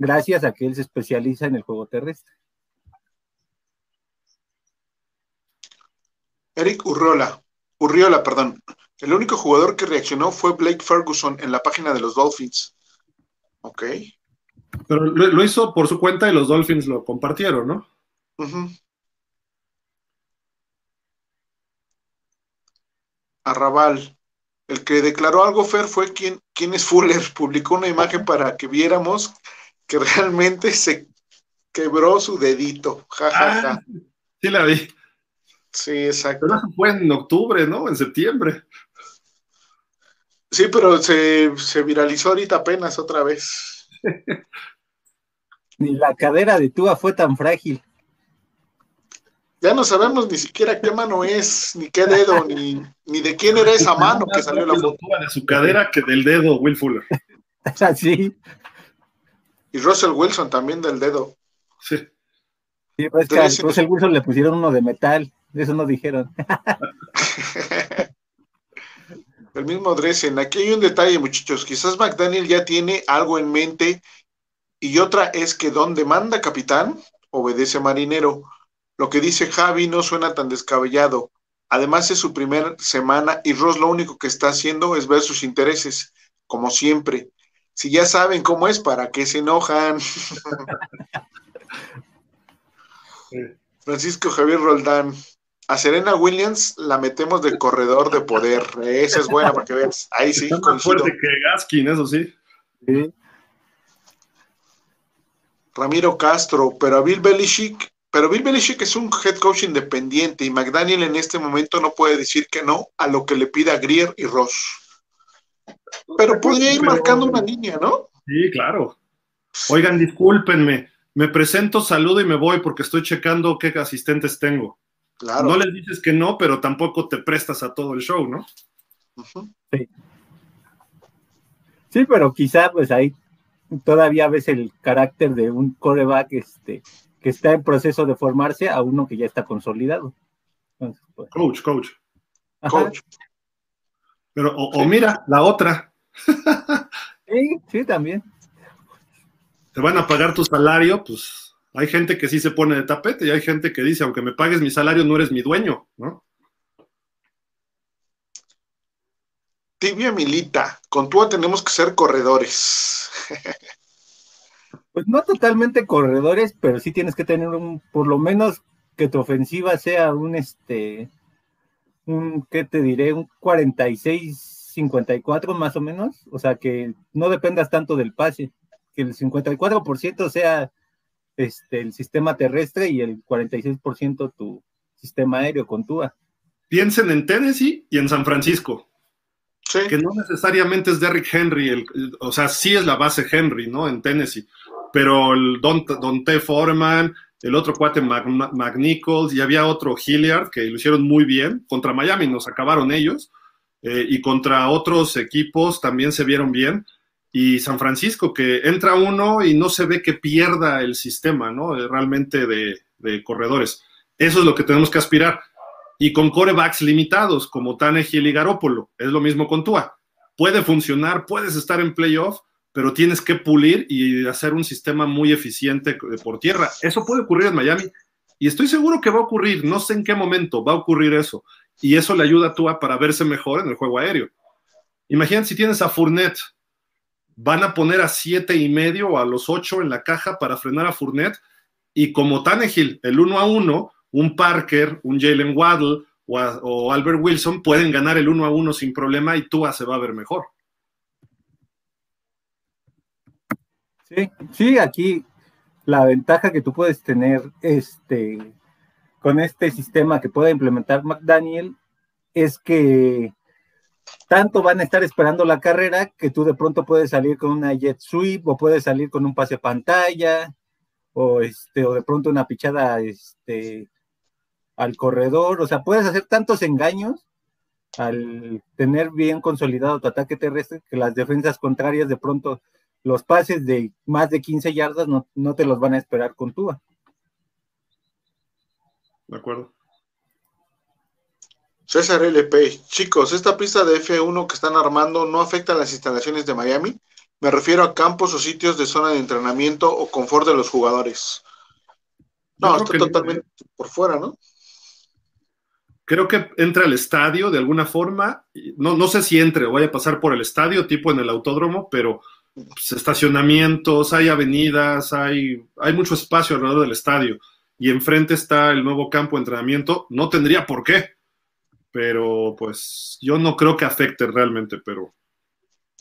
gracias a que él se especializa en el juego terrestre. Eric Urriola, Urriola, perdón. El único jugador que reaccionó fue Blake Ferguson en la página de los Dolphins. Ok. Pero lo, hizo por su cuenta y los Dolphins lo compartieron, ¿no? Arrabal. El que declaró algo Fer fue quien, quien es Fuller. Publicó una imagen para que viéramos que realmente se quebró su dedito. Ja, ja, ja. Ah, sí, la vi. Sí, exacto. Pero eso fue en octubre, ¿no? En septiembre. Sí, pero se, se viralizó ahorita apenas otra vez. Ni la cadera de Tua fue tan frágil. Ya no sabemos ni siquiera qué mano es, ni qué dedo, ni, ni de quién era esa mano que salió la foto. De su cadera que del dedo, Will Fuller. sí. Y Russell Wilson también del dedo. Sí. Sí, pues que a Russell Wilson le pusieron uno de metal, eso no dijeron. El mismo Dresen. Aquí hay un detalle, muchachos. Quizás McDaniel ya tiene algo en mente. Y otra es que donde manda capitán, obedece marinero. Lo que dice Javi no suena tan descabellado. Además es su primera semana y Ross lo único que está haciendo es ver sus intereses, como siempre. Si ya saben cómo es, ¿para qué se enojan? Francisco Javier Roldán. A Serena Williams la metemos de corredor de poder. Esa es buena para que veas. Ahí sí. más fuerte que Gaskin, eso sí. Ramiro Castro, pero a Bill Belichick, pero Bill Belichick es un head coach independiente y McDaniel en este momento no puede decir que no a lo que le pida Grier y Ross. Pero podría ir marcando una línea, ¿no? Sí, claro. Oigan, discúlpenme, me presento, saludo y me voy porque estoy checando qué asistentes tengo. Claro. No les dices que no, pero tampoco te prestas a todo el show, ¿no? Sí. Sí, pero quizá pues ahí todavía ves el carácter de un coreback este, que está en proceso de formarse a uno que ya está consolidado. Pues, coach, coach. Coach. Pero, o, mira, la otra. sí, sí, también. Te van a pagar tu salario, pues hay gente que sí se pone de tapete y hay gente que dice, aunque me pagues mi salario, no eres mi dueño, ¿no? Tibia Milita, con Tua tenemos que ser corredores. pues no totalmente corredores, pero sí tienes que tener un, por lo menos que tu ofensiva sea un este, un, ¿qué te diré? Un 46-54 más o menos. O sea, que no dependas tanto del pase, que el 54% sea este, el sistema terrestre y el 46% tu sistema aéreo con Tua. Piensen en Tennessee y en San Francisco que no necesariamente es Derrick Henry, el, o sea, sí es la base Henry, ¿no? En Tennessee, pero el Don, T. Foreman, el otro cuate McNichols, y había otro Hilliard que lo hicieron muy bien. Contra Miami nos acabaron ellos, eh, y contra otros equipos también se vieron bien. Y San Francisco, que entra uno y no se ve que pierda el sistema, ¿no? Eh, realmente de, de corredores. Eso es lo que tenemos que aspirar y con corebacks limitados como Tannehill y Garópolo. Es lo mismo con Tua. Puede funcionar, puedes estar en playoff, pero tienes que pulir y hacer un sistema muy eficiente por tierra. Eso puede ocurrir en Miami y estoy seguro que va a ocurrir. No sé en qué momento va a ocurrir eso. Y eso le ayuda a Tua para verse mejor en el juego aéreo. Imagínate si tienes a Fournette, van a poner a siete y medio o a los ocho en la caja para frenar a Fournette y como Tannehill, el uno a uno, un Parker, un Jalen Waddle o, Albert Wilson pueden ganar el uno a uno sin problema y Tua se va a ver mejor. Sí, sí, aquí la ventaja que tú puedes tener este, con este sistema que pueda implementar McDaniel es que tanto van a estar esperando la carrera que tú de pronto puedes salir con una jet sweep o puedes salir con un pase pantalla o este o de pronto una pichada este al corredor, o sea, puedes hacer tantos engaños al tener bien consolidado tu ataque terrestre que las defensas contrarias de pronto los pases de más de 15 yardas no, te los van a esperar con Tua. De acuerdo. César LP, chicos, esta pista de F1 que están armando no afecta a las instalaciones de Miami. Me refiero a campos o sitios de zona de entrenamiento o confort de los jugadores. No, está totalmente por fuera, ¿no? creo que entra al estadio de alguna forma. No, no sé si entre o vaya a pasar por el estadio, tipo en el autódromo, pero pues, estacionamientos, hay avenidas, hay, hay mucho espacio alrededor del estadio. Y enfrente está el nuevo campo de entrenamiento. No tendría por qué, pero pues yo no creo que afecte realmente, pero.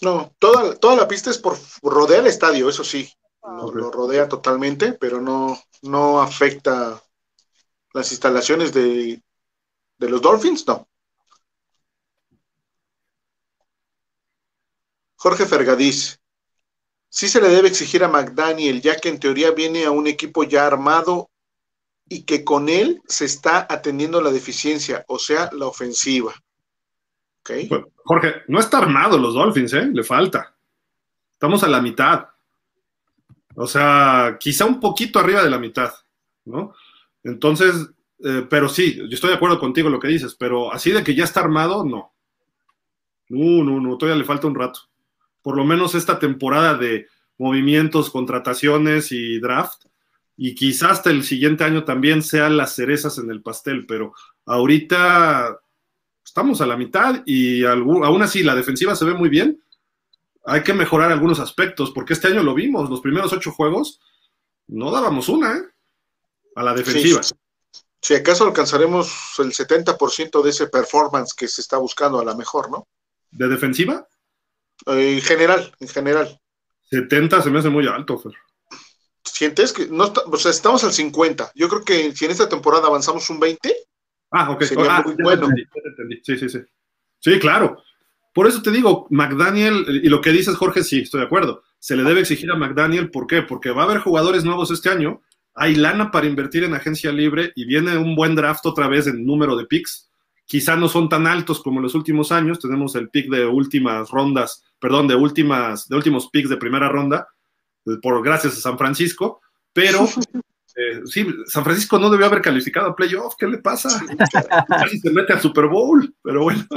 No, toda, toda la pista es por rodear el estadio, eso sí. Lo, rodea totalmente, pero no, no afecta las instalaciones de, ¿De los Dolphins? No. Jorge Fergadís. Sí se le debe exigir a McDaniel, ya que en teoría viene a un equipo ya armado y que con él se está atendiendo la deficiencia, o sea, la ofensiva. Okay. Jorge, no está armado los Dolphins, ¿eh? Le falta. Estamos a la mitad. O sea, quizá un poquito arriba de la mitad, ¿no? Entonces, eh, pero sí, yo estoy de acuerdo contigo en lo que dices, pero así de que ya está armado, no. No, no, no, todavía le falta un rato. Por lo menos esta temporada de movimientos, contrataciones y draft, y quizás hasta el siguiente año también sean las cerezas en el pastel, pero ahorita estamos a la mitad y aún así la defensiva se ve muy bien. Hay que mejorar algunos aspectos, porque este año lo vimos, los primeros ocho juegos no dábamos una, ¿eh? A la defensiva. Si acaso alcanzaremos el 70% de ese performance que se está buscando a la mejor, ¿no? ¿De defensiva? En general, en general. 70 se me hace muy alto, Fer. ¿Sientes que no o sea, estamos al 50? Yo creo que si en esta temporada avanzamos un 20, ah, ok. Sería ah, muy bueno. Sí, sí, sí. Sí, claro. Por eso te digo, McDaniel, y lo que dices, Jorge, sí, estoy de acuerdo. Se le debe exigir a McDaniel, ¿por qué? Porque va a haber jugadores nuevos este año, hay lana para invertir en agencia libre y viene un buen draft otra vez en número de picks. Quizá no son tan altos como en los últimos años, tenemos el pick de últimas rondas, perdón, de últimas, de últimos picks de primera ronda, eh, por gracias a San Francisco, pero eh, sí, San Francisco no debió haber calificado a playoff, ¿qué le pasa? Casi se mete al Super Bowl, pero bueno.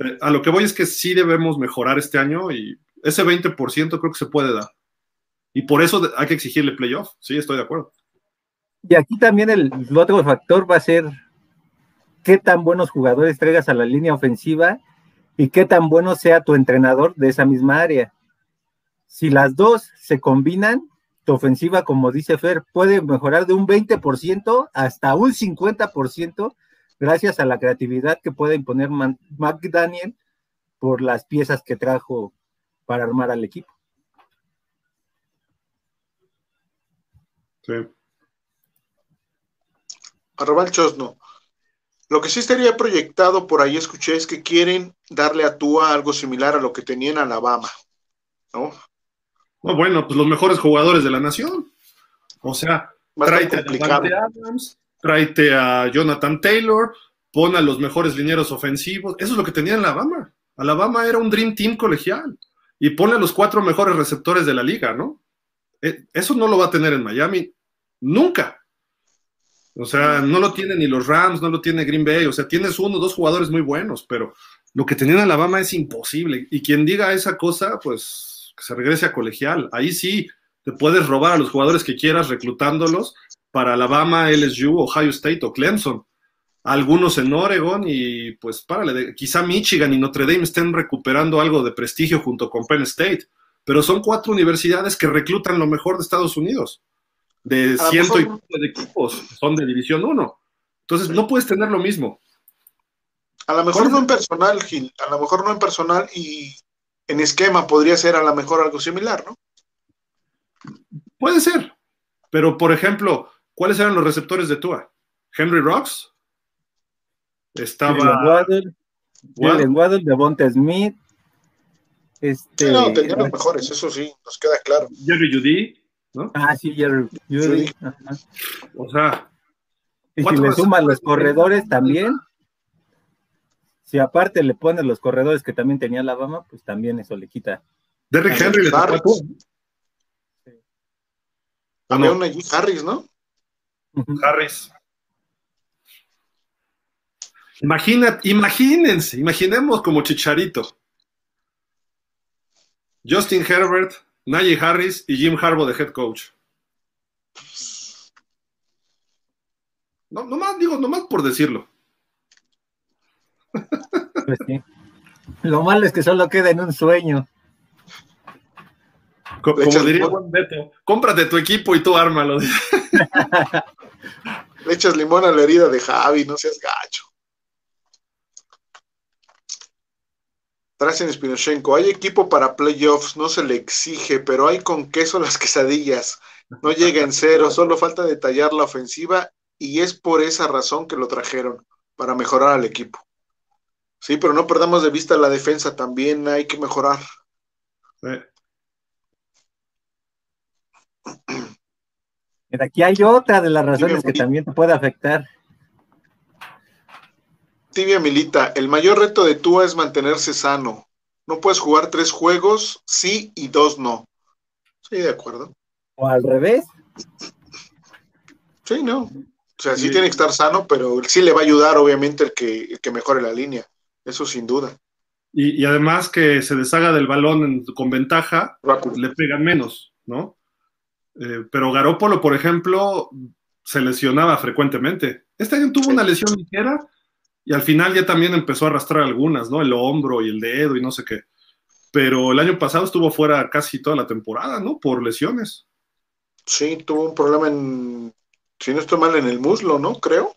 Eh, a lo que voy es que sí debemos mejorar este año y ese 20% creo que se puede dar. Y por eso hay que exigirle playoff. Sí, estoy de acuerdo. Y aquí también el, otro factor va a ser qué tan buenos jugadores traigas a la línea ofensiva y qué tan bueno sea tu entrenador de esa misma área. Si las dos se combinan, tu ofensiva, como dice Fer, puede mejorar de un 20% hasta un 50% gracias a la creatividad que puede imponer McDaniel por las piezas que trajo para armar al equipo. Sí. Arroba el Chosno. Lo que sí estaría proyectado por ahí, escuché, es que quieren darle a Tua algo similar a lo que tenía en Alabama, ¿no? bueno, pues los mejores jugadores de la nación. O sea, tráete a Adams, tráete a Jonathan Taylor, pon a los mejores linieros ofensivos. Eso es lo que tenía en Alabama. Alabama era un Dream Team colegial. Y pone a los cuatro mejores receptores de la liga, ¿no? Eh, eso no lo va a tener en Miami nunca. O sea, no lo tiene ni los Rams, no lo tiene Green Bay. O sea, tienes uno, dos jugadores muy buenos, pero lo que tenía en Alabama es imposible. Y quien diga esa cosa, pues que se regrese a colegial. Ahí sí te puedes robar a los jugadores que quieras reclutándolos para Alabama, LSU, Ohio State o Clemson. Algunos en Oregon y pues párale, quizá Michigan y Notre Dame estén recuperando algo de prestigio junto con Penn State, pero son cuatro universidades que reclutan lo mejor de Estados Unidos, de ciento y de equipos, son de División 1. Entonces no puedes tener lo mismo. A lo mejor no en personal, Gil, a lo mejor no en personal y en esquema podría ser a lo mejor algo similar, ¿no? Puede ser, pero por ejemplo, ¿Cuáles eran los receptores de Tua? Henry Rocks. Estaba. Jalen Waddle, Devonta Smith. Este, no, tenían los mejores, eso sí, nos queda claro. Jerry Judy, ¿no? Ah, sí, Jerry Judy. O sea. Y si le suman los corredores también, si aparte le ponen los corredores que también tenía Alabama, pues también eso le quita. Derrick Henry le un Harris, ¿no? Harris. Imagina, imagínense, imaginemos como Chicharito. Justin Herbert, Najee Harris y Jim Harbaugh de head coach. No, nomás digo, nomás por decirlo. Pues Lo malo es que solo queda en un sueño. como diría Juan Beto, cómprate tu equipo y tú ármalo. Le echas limón a la herida de Javi, no seas gacho. Trasen Spinochenko, hay equipo para playoffs, no se le exige, pero hay con queso las quesadillas. No llega en cero, solo falta detallar la ofensiva y es por esa razón que lo trajeron, para mejorar al equipo. Sí, pero no perdamos de vista la defensa, también hay que mejorar. aquí hay otra de las razones que también te puede afectar. Tibia Milita, el mayor reto de Tua es mantenerse sano. No puedes jugar tres juegos, sí y dos no. Sí, de acuerdo. O al revés. Sí, no. O sea, sí, tiene que estar sano, pero sí le va a ayudar, obviamente, el que, que mejore la línea. Eso sin duda. Y, además que se deshaga del balón con ventaja, le pegan menos, ¿no? Eh, pero Garópolo, por ejemplo, se lesionaba frecuentemente. Este año tuvo una lesión ligera y al final ya también empezó a arrastrar algunas, ¿no? El hombro y el dedo y no sé qué. Pero el año pasado estuvo fuera casi toda la temporada, ¿no? Por lesiones. Sí, tuvo un problema en, si no estoy mal, en el muslo, ¿no? Creo.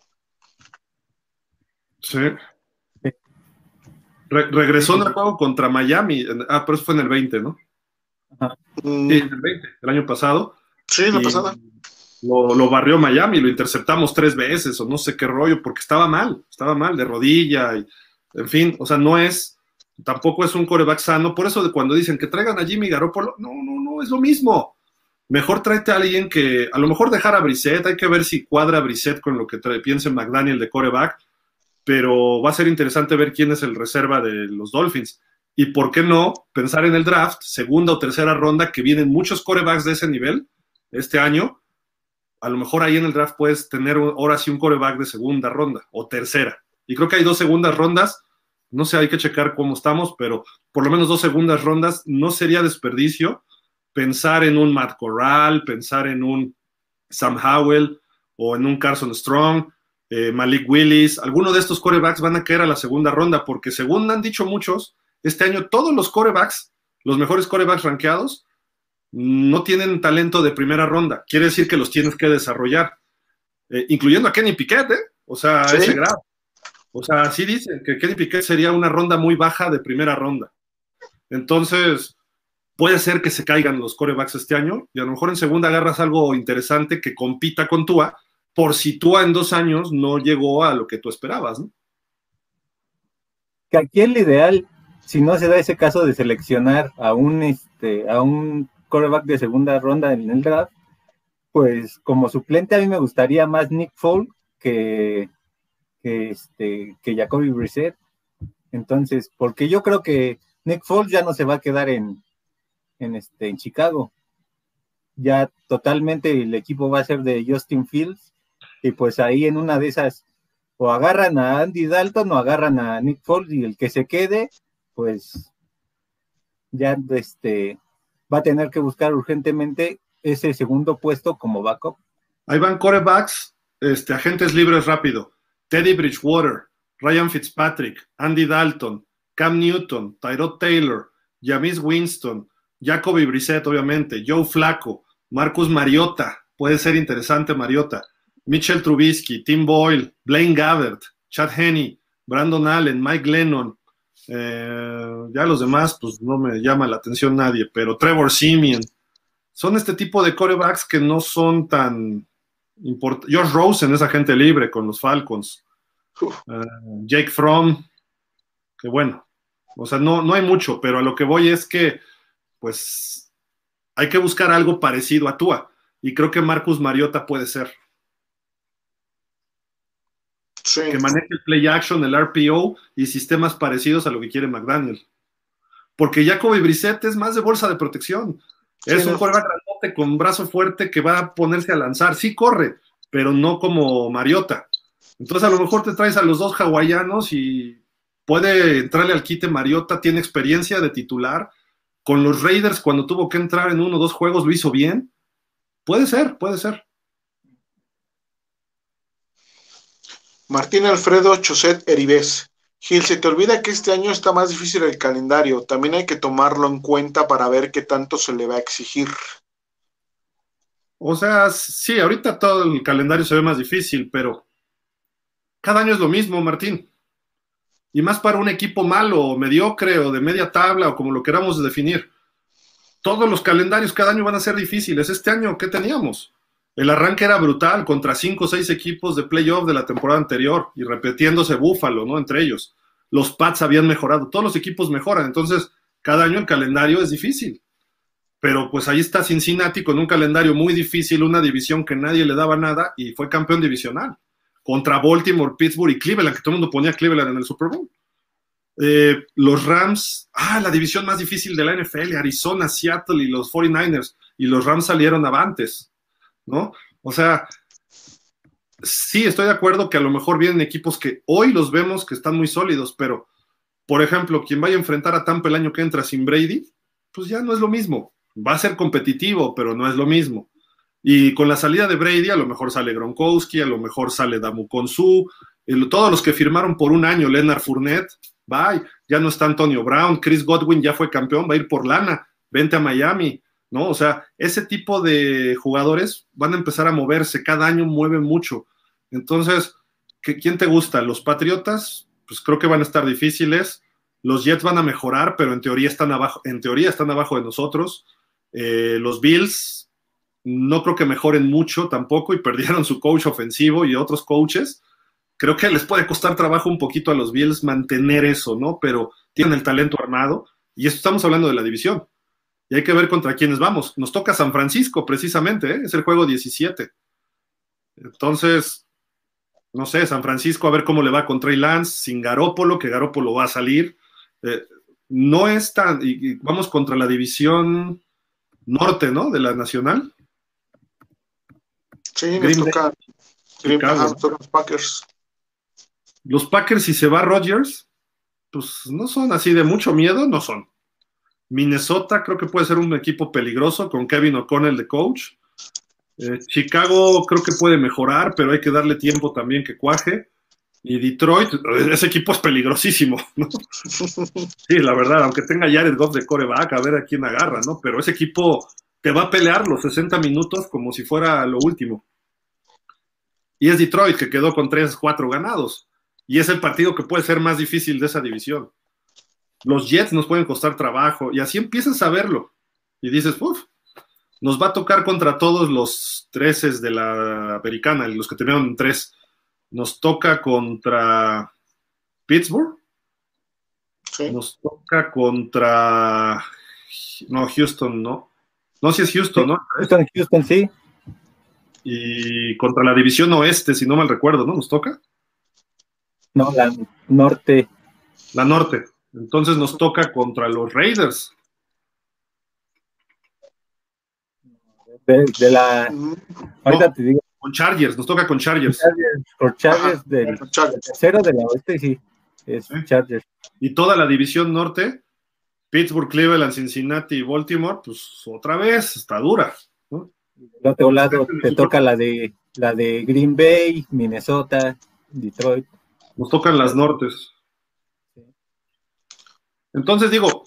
Sí. regresó en el juego contra Miami. Ah, pero eso fue en el 20, ¿no? Sí, en el 20, el año pasado Sí, la pasada. Lo, lo, barrió Miami, lo interceptamos tres veces o no sé qué rollo, porque estaba mal, estaba mal, de rodilla, y, en fin, o sea, no es, tampoco es un coreback sano, por eso de cuando dicen que traigan a Jimmy Garoppolo, no, no, no, es lo mismo. Mejor tráete a alguien que, a lo mejor dejar a Brissett, hay que ver si cuadra Brissett con lo que trae, piense McDaniel de coreback, pero va a ser interesante ver quién es el reserva de los Dolphins. Y por qué no pensar en el draft, segunda o tercera ronda, que vienen muchos corebacks de ese nivel este año, a lo mejor ahí en el draft puedes tener ahora sí un coreback de segunda ronda o tercera. Y creo que hay dos segundas rondas, no sé, hay que checar cómo estamos, pero por lo menos dos segundas rondas no sería desperdicio pensar en un Matt Corral, pensar en un Sam Howell o en un Carson Strong, eh, Malik Willis, alguno de estos corebacks van a caer a la segunda ronda, porque según han dicho muchos, este año todos los corebacks, los mejores corebacks rankeados, no tienen talento de primera ronda. Quiere decir que los tienes que desarrollar, eh, incluyendo a Kenny Piquet, ¿eh? O sea, ese grado. O sea, sí dicen que Kenny Piquet sería una ronda muy baja de primera ronda. Entonces, puede ser que se caigan los corebacks este año y a lo mejor en segunda agarras algo interesante que compita con Tua, por si Tua en dos años no llegó a lo que tú esperabas, ¿no? Que aquí el ideal, si no se da ese caso de seleccionar a un, este, a un coreback de segunda ronda en el draft, pues como suplente a mí me gustaría más Nick Foles que, que, este, que Jacoby Brissett. Entonces, porque yo creo que Nick Foles ya no se va a quedar en, en, este, en Chicago. Ya totalmente el equipo va a ser de Justin Fields y pues ahí en una de esas o agarran a Andy Dalton o agarran a Nick Foles y el que se quede, pues ya este va a tener que buscar urgentemente ese segundo puesto como backup. Ahí van corebacks, este, agentes libres rápido. Teddy Bridgewater, Ryan Fitzpatrick, Andy Dalton, Cam Newton, Tyrod Taylor, Jamis Winston, Jacoby Brissett, obviamente, Joe Flaco, Marcus Mariota, puede ser interesante Mariota, Mitchell Trubisky, Tim Boyle, Blaine Gabbert, Chad Henney, Brandon Allen, Mike Lennon, eh, ya los demás, pues no me llama la atención nadie, pero Trevor Simeon. Son este tipo de corebacks que no son tan importantes. Josh Rosen es agente libre con los Falcons. Eh, Jake Fromm, que bueno, o sea, no, no hay mucho, pero a lo que voy es que, pues, hay que buscar algo parecido a Tua. Y creo que Marcus Mariota puede ser que maneje el play action, el RPO y sistemas parecidos a lo que quiere McDaniel. Porque Jacoby Brissett es más de bolsa de protección. es un quarterback grandote con brazo fuerte que va a ponerse a lanzar. Sí corre, pero no como Mariota. Entonces a lo mejor te traes a los dos hawaianos y puede entrarle al quite Mariota, tiene experiencia de titular. Con los Raiders cuando tuvo que entrar en uno o dos juegos lo hizo bien. Puede ser, puede ser. Martín Alfredo Choset Eribés. Gil, se te olvida que este año está más difícil el calendario. También hay que tomarlo en cuenta para ver qué tanto se le va a exigir. O sea, sí, ahorita todo el calendario se ve más difícil, pero cada año es lo mismo, Martín. Y más para un equipo malo, o mediocre, o de media tabla, o como lo queramos definir. Todos los calendarios cada año van a ser difíciles. Este año, ¿qué teníamos? El arranque era brutal contra cinco o seis equipos de playoff de la temporada anterior y repitiéndose Búfalo, ¿no? Entre ellos. Los Pats habían mejorado, todos los equipos mejoran, entonces cada año el calendario es difícil. Pero pues ahí está Cincinnati con un calendario muy difícil, una división que nadie le daba nada y fue campeón divisional. Contra Baltimore, Pittsburgh y Cleveland, que todo el mundo ponía Cleveland en el Super Bowl. Eh, los Rams, ah, la división más difícil de la NFL, Arizona, Seattle y los 49ers, y los Rams salieron avantes. ¿No? O sea, sí estoy de acuerdo que a lo mejor vienen equipos que hoy los vemos que están muy sólidos, pero, por ejemplo, quien vaya a enfrentar a Tampa el año que entra sin Brady, pues ya no es lo mismo. Va a ser competitivo, pero no es lo mismo. Y con la salida de Brady, a lo mejor sale Gronkowski, a lo mejor sale Damu Konsu, todos los que firmaron por un año, Leonard Fournette, bye, ya no está Antonio Brown, Chris Godwin ya fue campeón, va a ir por lana, vente a Miami. ¿No? O sea, ese tipo de jugadores van a empezar a moverse, cada año mueven mucho. Entonces, ¿quién te gusta? ¿Los Patriotas? Pues creo que van a estar difíciles. Los Jets van a mejorar, pero en teoría están abajo, en teoría están abajo de nosotros. Eh, los Bills, no creo que mejoren mucho tampoco y perdieron su coach ofensivo y otros coaches. Creo que les puede costar trabajo un poquito a los Bills mantener eso, ¿no? Pero tienen el talento armado y estamos hablando de la división. Y hay que ver contra quiénes vamos. Nos toca San Francisco, precisamente, ¿eh? es el juego 17. Entonces, no sé, San Francisco, a ver cómo le va con Trey Lance, sin Garópolo, que Garópolo va a salir. Eh, no es tan. Y, vamos contra la división norte, ¿no? De la Nacional. Sí, nos toca. los Packers. Los Packers, si se va Rodgers, pues no son así de mucho miedo, no son. Minnesota creo que puede ser un equipo peligroso con Kevin O'Connell de coach. Eh, Chicago creo que puede mejorar, pero hay que darle tiempo también que cuaje. Y Detroit, ese equipo es peligrosísimo, ¿no? Sí, la verdad, aunque tenga Jared Goff de coreback, a ver a quién agarra, ¿no? Pero ese equipo te va a pelear los 60 minutos como si fuera lo último. Y es Detroit, que quedó con 3, 4 ganados. Y es el partido que puede ser más difícil de esa división. Los Jets nos pueden costar trabajo, y así empiezas a verlo. Y dices, uff, nos va a tocar contra todos los 13 de la americana, los que tenían tres nos toca contra Pittsburgh. Nos toca contra. No, Houston, no. No, si es Houston, ¿no? Houston, Houston, sí. Y contra la división oeste, si no mal recuerdo, ¿no? Nos toca. No, la norte. La norte. Entonces nos toca contra los Raiders. De, la. Ahorita te digo con Chargers, nos toca con Chargers. Por Chargers, del, tercero de la oeste, sí, es Chargers. Y toda la división norte, Pittsburgh, Cleveland, Cincinnati y Baltimore, pues otra vez está dura. ¿no? Del otro lado te toca la de la de Green Bay, Minnesota, Detroit. Nos tocan las nortes. Entonces digo,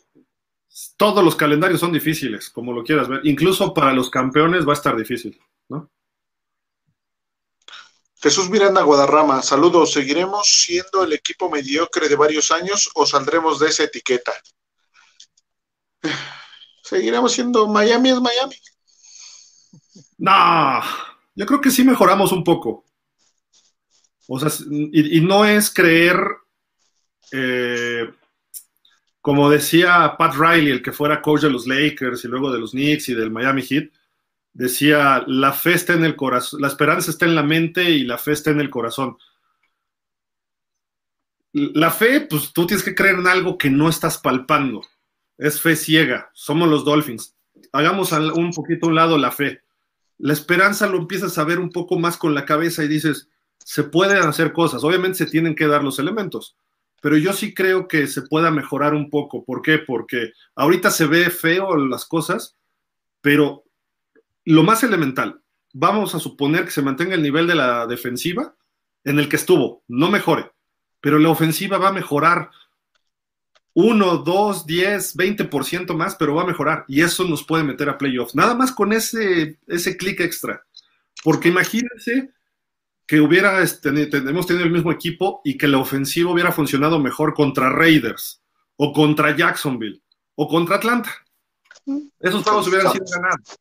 todos los calendarios son difíciles, como lo quieras ver. Incluso para los campeones va a estar difícil, ¿no? Jesús Miranda Guadarrama, saludos. ¿Seguiremos siendo el equipo mediocre de varios años o saldremos de esa etiqueta? Seguiremos siendo Miami es Miami. No, yo creo que sí mejoramos un poco. O sea, y, no es creer, eh, como decía Pat Riley, el que fuera coach de los Lakers y luego de los Knicks y del Miami Heat, decía, la fe está en el corazón, la esperanza está en la mente y la fe está en el corazón. La fe, pues tú tienes que creer en algo que no estás palpando. Es fe ciega. Somos los Dolphins. Hagamos un poquito a un lado la fe. La esperanza lo empiezas a ver un poco más con la cabeza y dices, se pueden hacer cosas. Obviamente se tienen que dar los elementos, pero yo sí creo que se pueda mejorar un poco. ¿Por qué? Porque ahorita se ve feo las cosas, pero lo más elemental, vamos a suponer que se mantenga el nivel de la defensiva en el que estuvo, no mejore, pero la ofensiva va a mejorar 1, 2, 10, 20% más, pero va a mejorar y eso nos puede meter a playoffs. Nada más con ese, ese clic extra, porque imagínense que hubiera, este, hemos tenido el mismo equipo y que la ofensiva hubiera funcionado mejor contra Raiders o contra Jacksonville o contra Atlanta. Esos juegos hubieran sido ganados.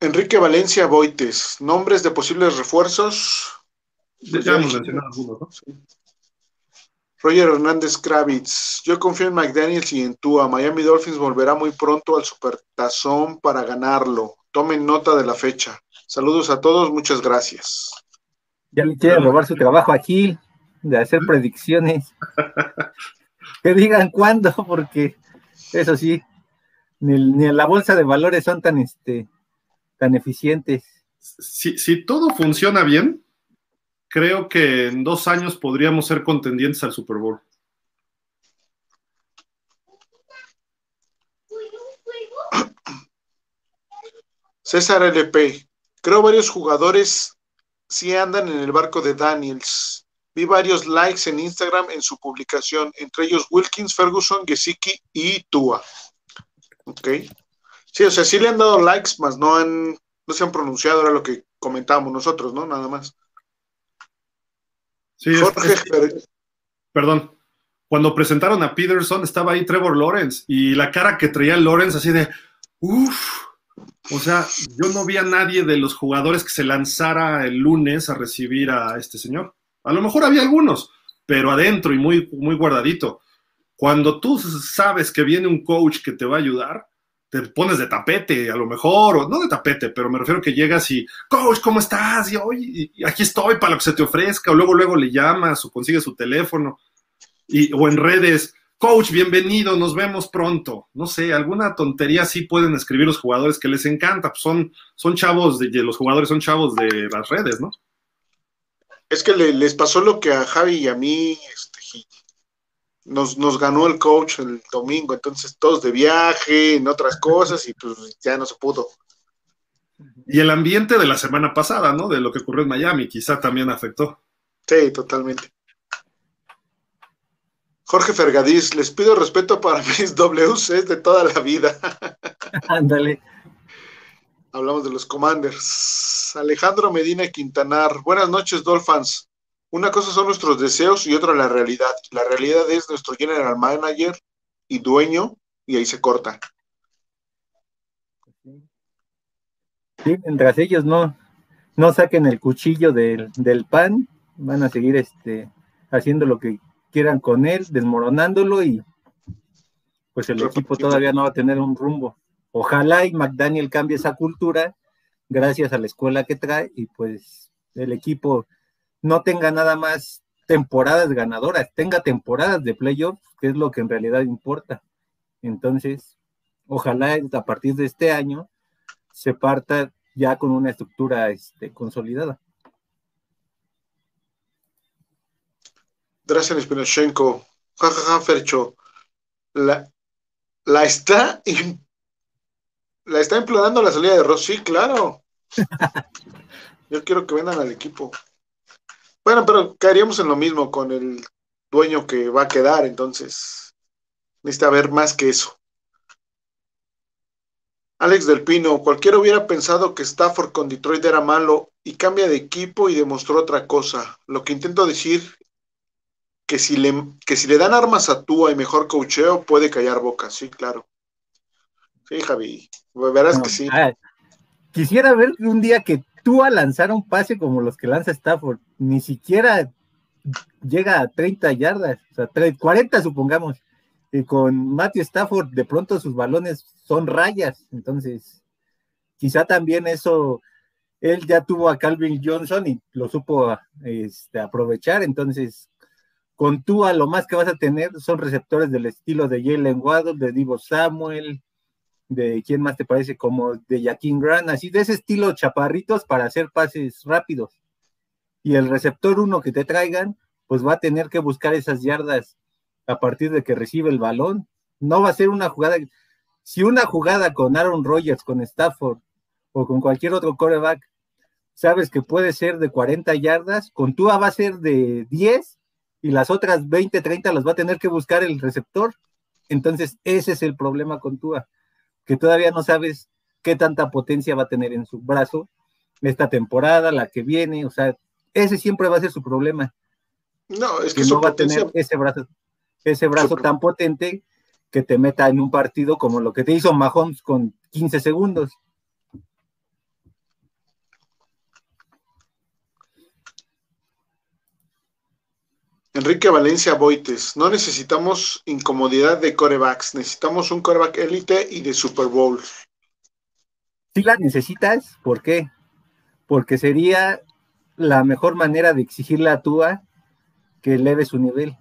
Enrique Valencia Boites, nombres de posibles refuerzos. Ya hemos mencionado algunos, ¿no? Roger Hernández Kravitz, yo confío en McDaniels y en Tua. Miami Dolphins volverá muy pronto al Supertazón para ganarlo. Tomen nota de la fecha. Saludos a todos, muchas gracias. Ya le quiere robar su trabajo aquí, de hacer predicciones. que digan cuándo, porque eso sí, ni, ni en la bolsa de valores son tan este tan eficientes. Si, todo funciona bien, creo que en dos años podríamos ser contendientes al Super Bowl. César LP, creo varios jugadores sí andan en el barco de Daniels. Vi varios likes en Instagram en su publicación, entre ellos Wilkins, Ferguson, Gesicki y Tua. Ok. Sí, o sea, sí le han dado likes, más no han, no se han pronunciado, era lo que comentábamos nosotros, ¿no? Nada más. Sí, Jorge, perdón. cuando presentaron a Peterson estaba ahí Trevor Lawrence y la cara que traía Lawrence así de, uff, o sea, yo no vi a nadie de los jugadores que se lanzara el lunes a recibir a este señor. A lo mejor había algunos, pero adentro y muy, muy guardadito. Cuando tú sabes que viene un coach que te va a ayudar, te pones de tapete, a lo mejor, o no de tapete, pero me refiero que llegas y, coach, ¿cómo estás? Y hoy aquí estoy para lo que se te ofrezca, o luego, luego le llamas o consigues su teléfono, y, o en redes, coach, bienvenido, nos vemos pronto. No sé, alguna tontería sí pueden escribir los jugadores que les encanta, pues son, son chavos, de, los jugadores son chavos de las redes, ¿no? Es que les pasó lo que a Javi y a mí, este, nos, nos ganó el coach el domingo, entonces todos de viaje, en otras cosas, y pues ya no se pudo. Y el ambiente de la semana pasada, ¿no? De lo que ocurrió en Miami, quizá también afectó. Sí, totalmente. Jorge Fergadís, les pido respeto para mis WCs de toda la vida. Ándale. Hablamos de los Commanders. Alejandro Medina Quintanar, buenas noches, Dolphins. Una cosa son nuestros deseos y otra la realidad. La realidad es nuestro general manager y dueño, y ahí se corta. Sí, mientras ellos no, no saquen el cuchillo del, pan, van a seguir este, haciendo lo que quieran con él, desmoronándolo y pues el equipo todavía no va a tener un rumbo. Ojalá y McDaniel cambie esa cultura gracias a la escuela que trae y pues el equipo no tenga nada más temporadas ganadoras, tenga temporadas de playoffs, que es lo que en realidad importa. Entonces, ojalá a partir de este año se parta ya con una estructura este, consolidada. Drazen Spinochenko, jajaja, Fercho, la, la está la está implorando la salida de Ross, sí, claro. Yo quiero que vendan al equipo. Bueno, pero caeríamos en lo mismo con el dueño que va a quedar, entonces necesita ver más que eso. Alex del Pino, cualquiera hubiera pensado que Stafford con Detroit era malo y cambia de equipo y demostró otra cosa. Lo que intento decir que si le, que si le dan armas a Tua y mejor cocheo, puede callar boca, sí, claro. Sí, Javi, verás que sí. quisiera ver un día que a lanzar un pase como los que lanza Stafford, ni siquiera llega a 30 yardas, o sea, 40 supongamos, y con Matthew Stafford de pronto sus balones son rayas, entonces quizá también eso, él ya tuvo a Calvin Johnson y lo supo este, aprovechar, entonces con Tua lo más que vas a tener son receptores del estilo de Jalen Waddle, de Divo Samuel, de quién más te parece, como de Jaquín Grant, así de ese estilo chaparritos para hacer pases rápidos. Y el receptor uno que te traigan, pues va a tener que buscar esas yardas a partir de que recibe el balón. No va a ser una jugada. Si una jugada con Aaron Rodgers, con Stafford o con cualquier otro coreback, sabes que puede ser de 40 yardas, con Tua va a ser de 10 y las otras 20, 30 las va a tener que buscar el receptor. Entonces, ese es el problema con Tua que todavía no sabes qué tanta potencia va a tener en su brazo esta temporada, la que viene, o sea, ese siempre va a ser su problema. No, es que, no va a tener ese brazo, ese brazo tan potente que te meta en un partido como lo que te hizo Mahomes con 15 segundos. Enrique Valencia Boites, no necesitamos incomodidad de corebacks, necesitamos un coreback élite y de Super Bowl. Si la necesitas, ¿por qué? Porque sería la mejor manera de exigirle a Tua que eleve su nivel.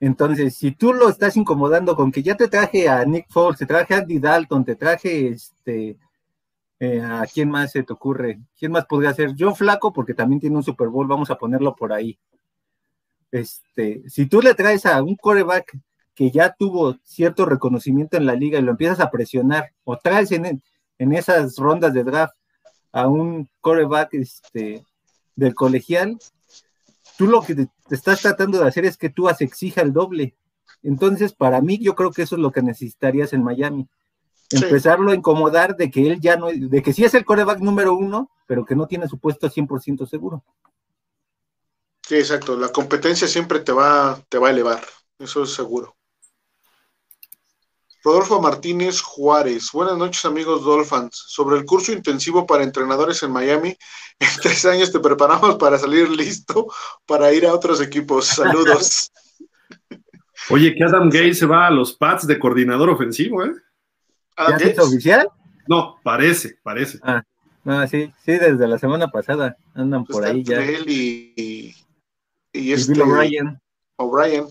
Entonces, si tú lo estás incomodando con que ya te traje a Nick Foles, te traje a Andy Dalton, te traje este, eh, a quién más se te ocurre, quién más podría ser, Joe Flaco, porque también tiene un Super Bowl, vamos a ponerlo por ahí. Este, si tú le traes a un coreback que ya tuvo cierto reconocimiento en la liga y lo empiezas a presionar, o traes en, esas rondas de draft a un coreback este, del colegial, tú lo que te, estás tratando de hacer es que tú exija el doble. Entonces, para mí, yo creo que eso es lo que necesitarías en Miami. Empezarlo a incomodar de que él ya no, de que sí es el coreback número uno, pero que no tiene su puesto 100% seguro. Sí, exacto. La competencia siempre te va, te va a elevar. Eso es seguro. Rodolfo Martínez Juárez. Buenas noches, amigos Dolphins. Sobre el curso intensivo para entrenadores en Miami, en tres años te preparamos para salir listo para ir a otros equipos. Saludos. Oye, que Adam Gay se va a los Pats de coordinador ofensivo, ¿eh? ¿Ya es oficial? No, parece, parece. Ah, no, sí, sí, desde la semana pasada andan por ahí ya. Él y, y, Bill este O'Brien. O'Brien.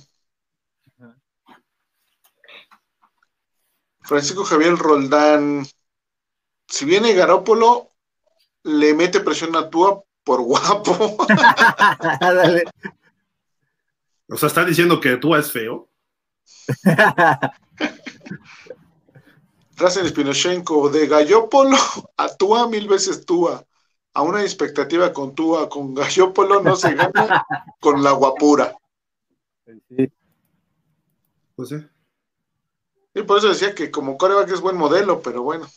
Francisco Javier Roldán. Si viene Garópolo, le mete presión a Tua por guapo. Dale. O sea, está diciendo que tú es feo. Rasen Spinochenko, de Gallópolo a Tua mil veces Tua. A una expectativa con Tua, con Gallópolo no se gana con la guapura. Sí. Pues sí. Y por eso decía que como coreback es buen modelo, pero bueno.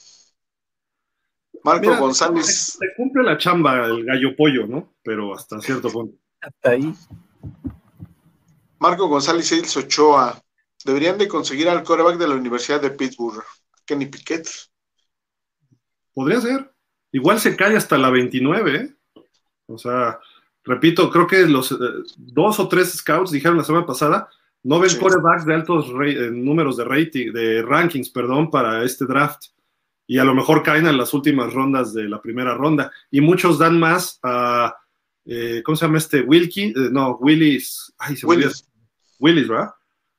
Marco Mira, González. Te cumple la chamba el gallo pollo, ¿no? Pero hasta cierto punto. Hasta ahí. Marco González yIls Ochoa. Deberían de conseguir al coreback de la Universidad de Pittsburgh, Kenny Piquet. Podría ser. Igual se cae hasta la 29, ¿eh? O sea, repito, creo que los eh, dos o tres scouts dijeron la semana pasada, no ven Sí. corebacks de altos eh, números de rating, de rankings, perdón, para este draft. Y a lo mejor caen en las últimas rondas de la primera ronda. Y muchos dan más a, eh, ¿cómo se llama este? Wilkie, eh, no, Willis, ay, se. Willis. Willis, ¿verdad?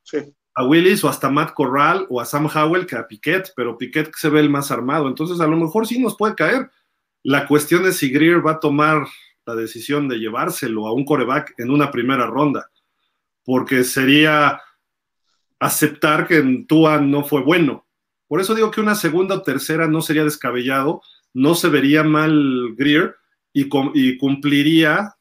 Sí. a Willis o hasta Matt Corral o a Sam Howell que a Piquet, pero Piquet se ve el más armado. Entonces, a lo mejor sí nos puede caer. La cuestión es si Greer va a tomar la decisión de llevárselo a un coreback en una primera ronda, porque sería aceptar que en Tua no fue bueno. Por eso digo que una segunda o tercera no sería descabellado, no se vería mal Greer y, cumpliría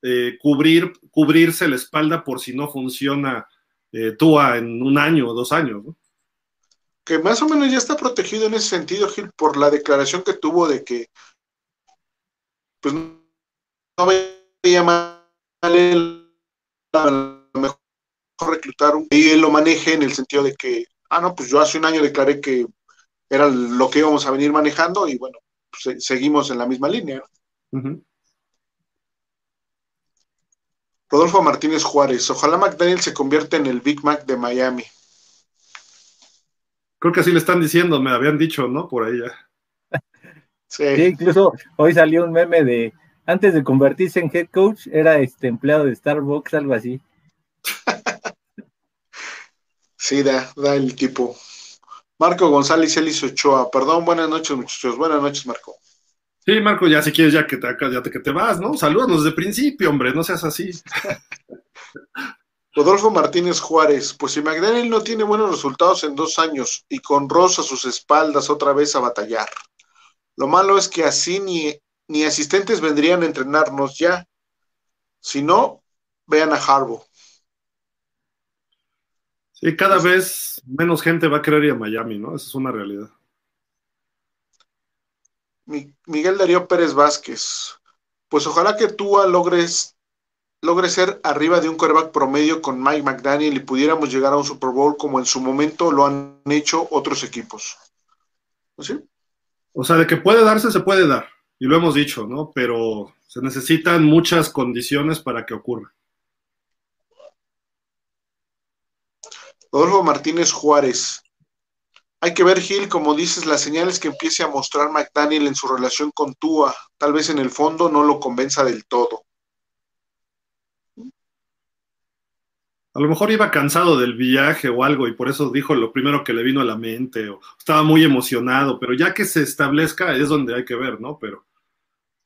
eh, cubrir, cubrirse la espalda por si no funciona eh, Tua en un año o dos años. Que más o menos ya está protegido en ese sentido, Gil, por la declaración que tuvo de que pues no veía mal a lo mejor reclutar un y él lo maneje en el sentido de que, ah, no, pues yo hace un año declaré que era lo que íbamos a venir manejando y bueno, pues, se- seguimos en la misma línea. Rodolfo Martínez Juárez, ojalá McDaniel se convierta en el Big Mac de Miami. Creo que así le están diciendo, me habían dicho, ¿no? Por ahí ya. Sí, Sí, incluso hoy salió un meme de antes de convertirse en head coach, era este empleado de Starbucks, algo así. sí, da, da el tipo. Marco González Elis Ochoa, perdón, buenas noches muchachos, buenas noches Marco. Sí, Marco, ya si quieres ya que te, ya te- que te vas, ¿no? Salúdanos de principio, hombre, no seas así. Rodolfo Martínez Juárez, pues si McDaniel no tiene buenos resultados en dos años y con Ross a sus espaldas otra vez a batallar. Lo malo es que así ni, ni asistentes vendrían a entrenarnos ya. Si no, vean a Harbaugh. Sí, cada vez menos gente va a querer ir a Miami, ¿no? Esa es una realidad. Mi- Miguel Darío Pérez Vázquez, pues ojalá que Tua logres logre ser arriba de un quarterback promedio con Mike McDaniel y pudiéramos llegar a un Super Bowl como en su momento lo han hecho otros equipos. ¿Pues sí? O sea, de que puede darse, se puede dar. Y lo hemos dicho, ¿no? Pero se necesitan muchas condiciones para que ocurra. Rodolfo Martínez Juárez. Hay que ver, Gil, como dices, las señales que empiece a mostrar McDaniel en su relación con Tua. Tal vez en el fondo no lo convenza del todo. A lo mejor iba cansado del viaje o algo y por eso dijo lo primero que le vino a la mente o estaba muy emocionado, pero ya que se establezca es donde hay que ver, ¿no? Pero,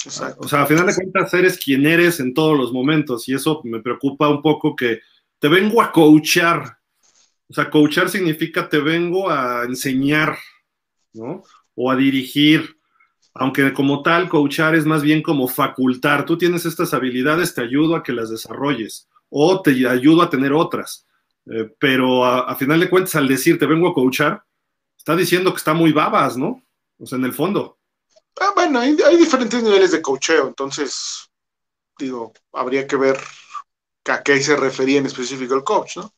Exacto. o sea, a final de cuentas eres quien eres en todos los momentos y eso me preocupa un poco que te vengo a coachar. O sea, coachar significa te vengo a enseñar, ¿no? O a dirigir. Aunque como tal, coachar es más bien como facultar. Tú tienes estas habilidades, te ayudo a que las desarrolles o te ayudo a tener otras. Eh, pero a, a, final de cuentas, al decir te vengo a coachar, está diciendo que está muy babas, ¿no? O sea, en el fondo. Ah, bueno, hay, hay, diferentes niveles de coacheo, entonces, digo, habría que ver a qué se refería en específico el coach, ¿no?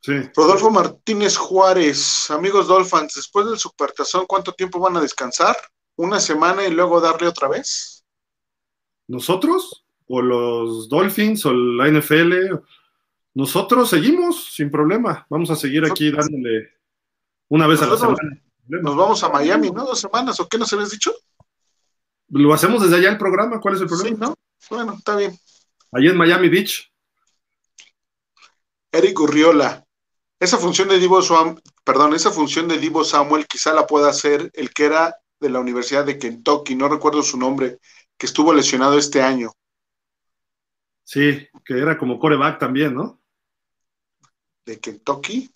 Sí. Rodolfo Martínez Juárez, amigos Dolphins, después del Supertazón, ¿cuánto tiempo van a descansar? ¿Una semana y luego darle otra vez? ¿Nosotros? ¿O los Dolphins? ¿O la NFL? Nosotros seguimos sin problema. Vamos a seguir aquí dándole una vez a la semana. Nos vamos a Miami, ¿no? Dos semanas, ¿o qué nos habías dicho? Lo hacemos desde allá el programa, ¿cuál es el problema? Sí, ¿no? Bueno, está bien. Allí en Miami Beach. Eric Urriola. Esa función de Divo Samuel, perdón, esa función de Divo Samuel quizá la pueda hacer el que era de la Universidad de Kentucky, no recuerdo su nombre, que estuvo lesionado este año. Sí, que era como coreback también, ¿no? ¿De Kentucky?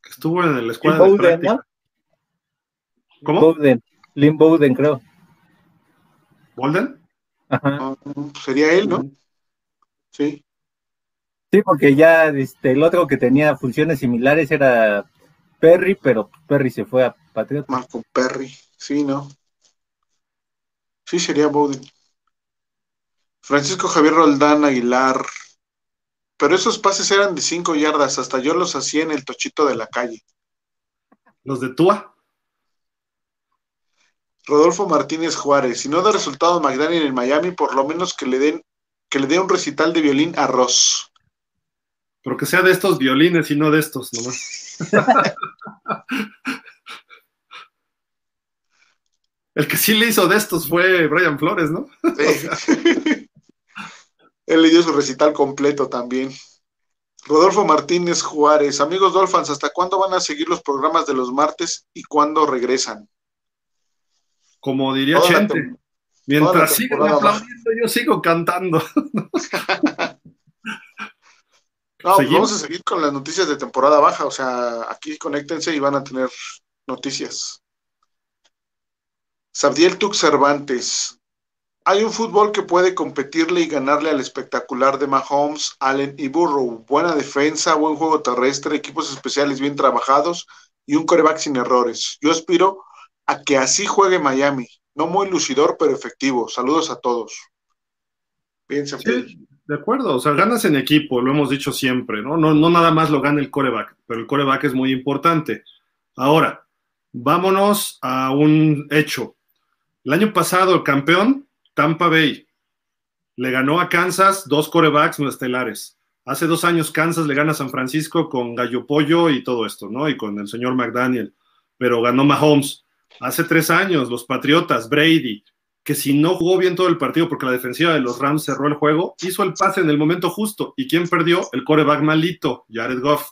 Que estuvo en la escuela de práctica. ¿Cómo? Bowden. Lynn Bowden, creo. ¿Bolden? Ajá. Ah, sería él, ¿no? Sí. Sí, porque ya este, el otro que tenía funciones similares era Perry, pero Perry se fue a Patriota. Marco Perry, sí, ¿no? Sí, sería Bowden. Francisco Javier Roldán Aguilar. Pero esos pases eran de cinco yardas, hasta yo los hacía en el tochito de la calle. ¿Los de Tua? Rodolfo Martínez Juárez, si no da resultado McDaniel en Miami, por lo menos que le den, que le dé un recital de violín a Ross. Pero que sea de estos violines y no de estos nomás. El que sí le hizo de estos fue Brian Flores, ¿no? Sí. Él le dio su recital completo también. Rodolfo Martínez Juárez, amigos Dolphins, ¿hasta cuándo van a seguir los programas de los martes y cuándo regresan? Como diría Chente, mientras sigan aplaudiendo, yo sigo cantando. no, pues vamos a seguir con las noticias de temporada baja, o sea, aquí conéctense y van a tener noticias. Sabdiel Tux Cervantes. Hay un fútbol que puede competirle y ganarle al espectacular de Mahomes, Allen y Burrow. Buena defensa, buen juego terrestre, equipos especiales bien trabajados y un coreback sin errores. Yo aspiro a que así juegue Miami. No muy lucidor, pero efectivo. Saludos a todos. Bien, sí, de acuerdo, o sea, ganas en equipo, lo hemos dicho siempre, ¿no? ¿no? No nada más lo gana el coreback, pero el coreback es muy importante. Ahora, vámonos a un hecho. El año pasado, el campeón, Tampa Bay, le ganó a Kansas dos corebacks no estelares. Hace dos años Kansas le gana a San Francisco con Gallo Pollo y todo esto, ¿no? Y con el señor McDaniel, pero ganó Mahomes. Hace tres años, los Patriotas, Brady, que si no jugó bien todo el partido porque la defensiva de los Rams cerró el juego, hizo el pase en el momento justo. ¿Y quién perdió? El coreback malito, Jared Goff.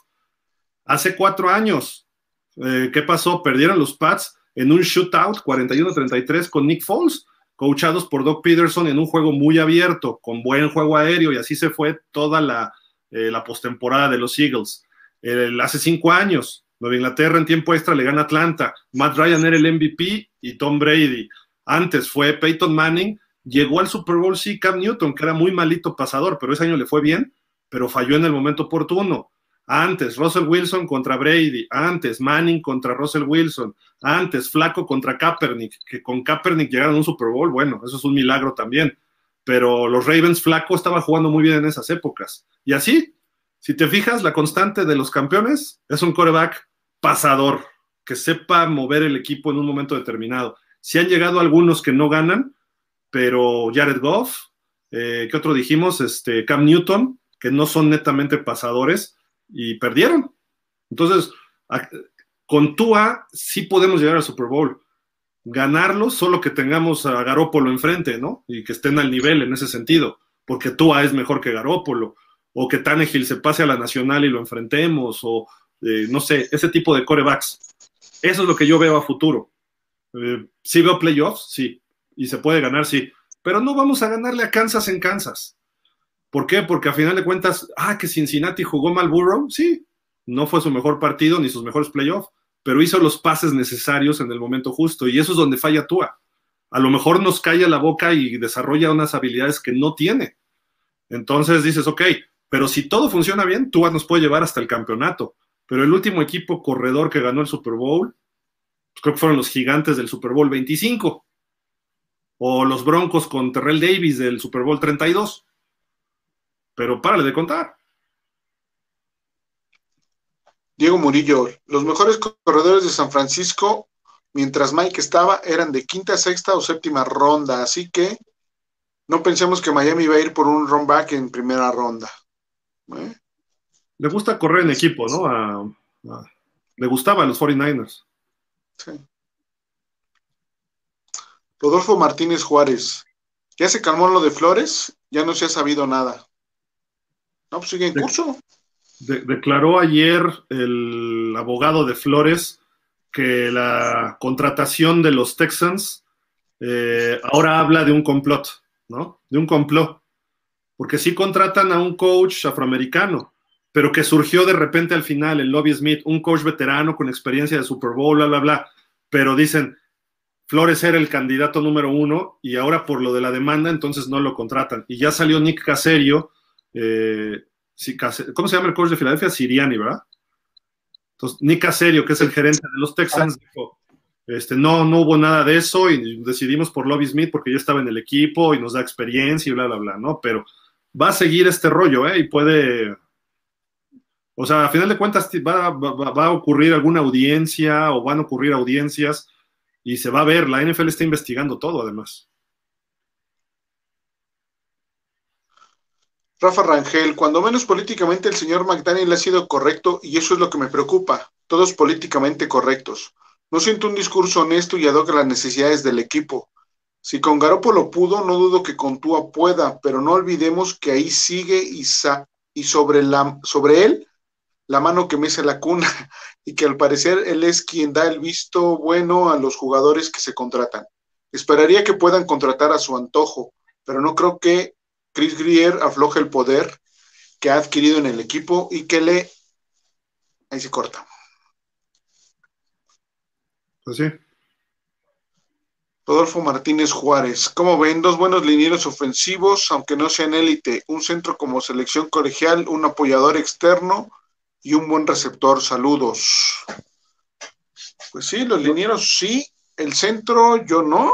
Hace cuatro años, eh, ¿qué pasó? Perdieron los Pats en un shootout 41-33 con Nick Foles, coachados por Doc Peterson en un juego muy abierto, con buen juego aéreo, y así se fue toda la, eh, la postemporada de los Eagles. hace cinco años, Nueva Inglaterra en tiempo extra le gana Atlanta. Matt Ryan era el MVP y Tom Brady. Antes fue Peyton Manning. Llegó al Super Bowl, sí, Cam Newton, que era muy malito pasador, pero ese año le fue bien, pero falló en el momento oportuno. Antes, Russell Wilson contra Brady. Antes, Manning contra Russell Wilson. Antes, Flaco contra Kaepernick, que con Kaepernick llegaron a un Super Bowl. Bueno, eso es un milagro también. Pero los Ravens, Flaco estaba jugando muy bien en esas épocas. Y así, si te fijas, la constante de los campeones es un coreback pasador, que sepa mover el equipo en un momento determinado. Si han llegado algunos que no ganan, pero Jared Goff, eh, ¿qué otro dijimos? Este, Cam Newton, que no son netamente pasadores y perdieron. Entonces, con Tua sí podemos llegar al Super Bowl. Ganarlo, solo que tengamos a Garópolo enfrente, ¿no? Y que estén al nivel en ese sentido, porque Tua es mejor que Garópolo, o que Tannehill se pase a la nacional y lo enfrentemos, o, no sé, ese tipo de corebacks. Eso es lo que yo veo a futuro. Eh, sí veo playoffs, sí, y se puede ganar, sí, pero no vamos a ganarle a Kansas en Kansas. ¿Por qué? Porque a final de cuentas, ah, que Cincinnati jugó mal Burrow, sí, no fue su mejor partido ni sus mejores playoffs, pero hizo los pases necesarios en el momento justo, y eso es donde falla Tua. A lo mejor nos calla la boca y desarrolla unas habilidades que no tiene. Entonces dices, ok, pero si todo funciona bien, Tua nos puede llevar hasta el campeonato. Pero el último equipo corredor que ganó el Super Bowl, pues, creo que fueron los gigantes del Super Bowl 25, o los Broncos con Terrell Davis del Super Bowl 32. Pero párale de contar. Diego Murillo, los mejores corredores de San Francisco, mientras Mike estaba, eran de quinta, sexta o séptima ronda, así que no pensemos que Miami iba a ir por un run back en primera ronda. ¿Eh? Le gusta correr en equipo, ¿no? le gustaba a los 49ers. Sí. Rodolfo Martínez Juárez. ¿Ya se calmó lo de Flores? Ya no se ha sabido nada. No, pues sigue en curso. declaró ayer el abogado de Flores que la contratación de los Texans eh, ahora habla de un complot, ¿no? De un complot. Porque sí contratan a un coach afroamericano, pero que surgió de repente al final, el Lobby Smith, un coach veterano con experiencia de Super Bowl, bla, bla, bla. Pero dicen, Flores era el candidato número uno y ahora por lo de la demanda entonces no lo contratan. Y ya salió Nick Caserio, eh, ¿cómo se llama el coach de Filadelfia? Siriani, ¿verdad? Entonces, Nick Caserio, que es el gerente de los Texans, dijo, este, no, no hubo nada de eso y decidimos por Lobby Smith porque ya estaba en el equipo y nos da experiencia y bla, bla, bla, ¿no? Pero va a seguir este rollo, ¿eh? Y puede, o sea, a final de cuentas va, va a ocurrir alguna audiencia o van a ocurrir audiencias y se va a ver, la NFL está investigando todo además. Rafa Rangel, cuando menos políticamente el señor McDaniel ha sido correcto y eso es lo que me preocupa, todos políticamente correctos. No siento un discurso honesto y ad las necesidades del equipo. Si con Garoppolo pudo, no dudo que con Tua pueda, pero no olvidemos que ahí sigue y, sobre, sobre él la mano que mece la cuna y que al parecer él es quien da el visto bueno a los jugadores que se contratan. Esperaría que puedan contratar a su antojo, pero no creo que Chris Grier afloje el poder que ha adquirido en el equipo y que le... Ahí se corta. Pues sí. Rodolfo Martínez Juárez. ¿Cómo ven? Dos buenos linieros ofensivos, aunque no sean élite. Un centro como selección colegial, un apoyador externo y un buen receptor. Saludos. Pues sí, los linieros sí, el centro yo no.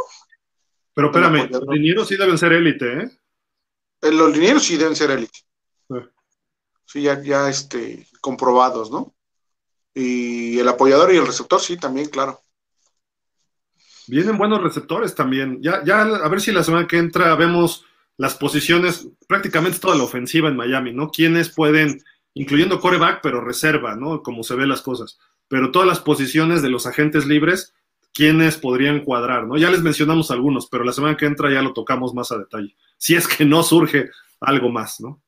Pero espérame, los linieros sí deben ser élite, ¿eh? ¿Eh? Los linieros sí deben ser élite. Sí. ya, ya este, comprobados, ¿no? Y el apoyador y el receptor, sí, también, claro. Vienen buenos receptores también. Ya, ya a ver si la semana que entra vemos las posiciones, prácticamente toda la ofensiva en Miami, ¿no? ¿Quiénes pueden incluyendo coreback, pero reserva, ¿no? Como se ven las cosas. Pero todas las posiciones de los agentes libres, ¿quiénes podrían cuadrar, ¿no? Ya les mencionamos algunos, pero la semana que entra ya lo tocamos más a detalle. Si es que no surge algo más, ¿no?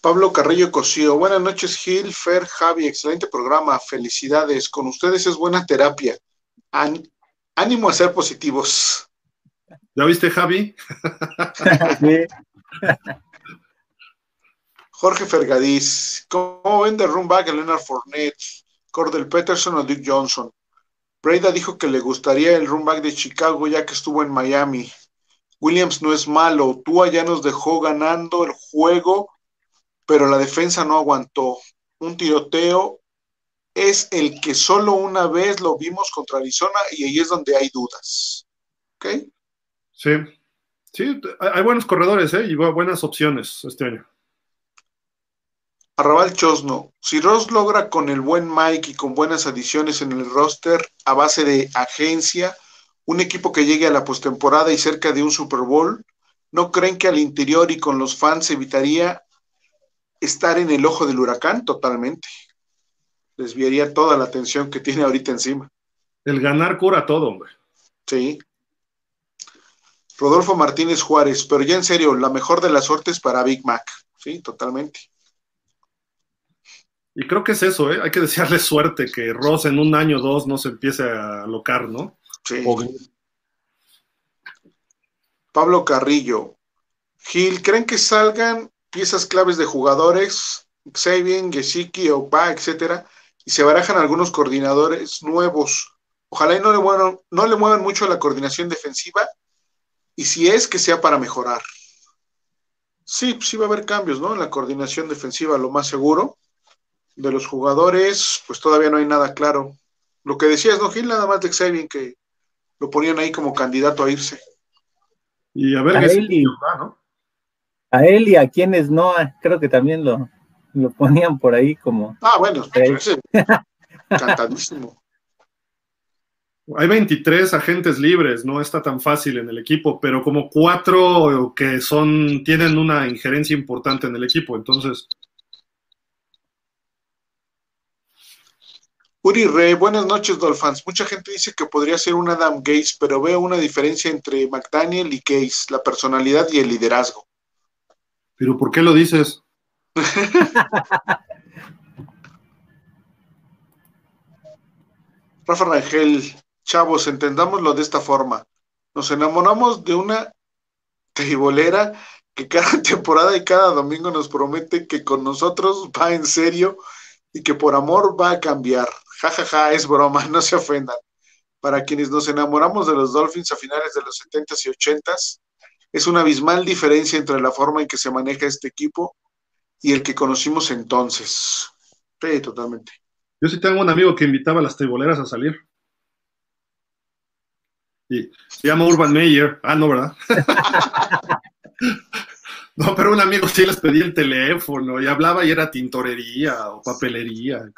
Pablo Carrillo Cosío, buenas noches Gil, Fer, Javi, excelente programa, felicidades, con ustedes es buena terapia, ánimo a ser positivos. ¿Ya viste Javi? Jorge Fergadís, ¿cómo ven de runback a Leonard Fournette, Cordell Peterson o Dick Johnson? Breda dijo que le gustaría el runback de Chicago ya que estuvo en Miami. Williams no es malo, Tua ya nos dejó ganando el juego, pero la defensa no aguantó. Un tiroteo es el que solo una vez lo vimos contra Arizona y ahí es donde hay dudas. ¿Ok? Sí, sí, hay buenos corredores ¿eh? y buenas opciones este año. Arrabal Chosno, si Ross logra con el buen Mike y con buenas adiciones en el roster a base de agencia, un equipo que llegue a la postemporada y cerca de un Super Bowl, ¿no creen que al interior y con los fans evitaría estar en el ojo del huracán? Totalmente. Desviaría toda la atención que tiene ahorita encima. El ganar cura todo, hombre. Sí. Rodolfo Martínez Juárez, pero ya en serio, la mejor de las suertes para Big Mac. Sí, totalmente. Y creo que es eso, ¿eh? Hay que desearle suerte que Ross en un año o dos no se empiece a alocar, ¿no? Sí. Pablo Carrillo. Gil, ¿creen que salgan piezas claves de jugadores, Xavier, Gesicki, Opa, etcétera, y se barajan algunos coordinadores nuevos? Ojalá y no le, muevan, no le muevan mucho la coordinación defensiva, y si es que sea para mejorar. Sí, sí va a haber cambios, ¿no? En la coordinación defensiva, lo más seguro de los jugadores, pues todavía no hay nada claro. Lo que decías, ¿no, Gil? Nada más de Xavier que lo ponían ahí como candidato a irse. Y a ver qué ¿no? A él y a quienes no, creo que también lo, lo ponían por ahí como. Ah, bueno, cantadísimo. Hay 23 agentes libres, no está tan fácil en el equipo, pero como cuatro que son, tienen una injerencia importante en el equipo, entonces. Uri Rey, buenas noches, Dolphins. Mucha gente dice que podría ser un Adam Gates, pero veo una diferencia entre McDaniel y Gates, la personalidad y el liderazgo. ¿Pero por qué lo dices? Rafa Rangel, chavos, entendámoslo de esta forma. Nos enamoramos de una teibolera que cada temporada y cada domingo nos promete que con nosotros va en serio y que por amor va a cambiar. Ja, ja, ja, es broma, no se ofendan. Para quienes nos enamoramos de los Dolphins a finales de los 70s y 80s, es una abismal diferencia entre la forma en que se maneja este equipo y el que conocimos entonces. Sí, totalmente. Yo sí tengo un amigo que invitaba a las teiboleras a salir. Y se llama Urban Meyer. Ah, no, ¿verdad? no, pero un amigo sí les pedía el teléfono y hablaba y era tintorería o papelería.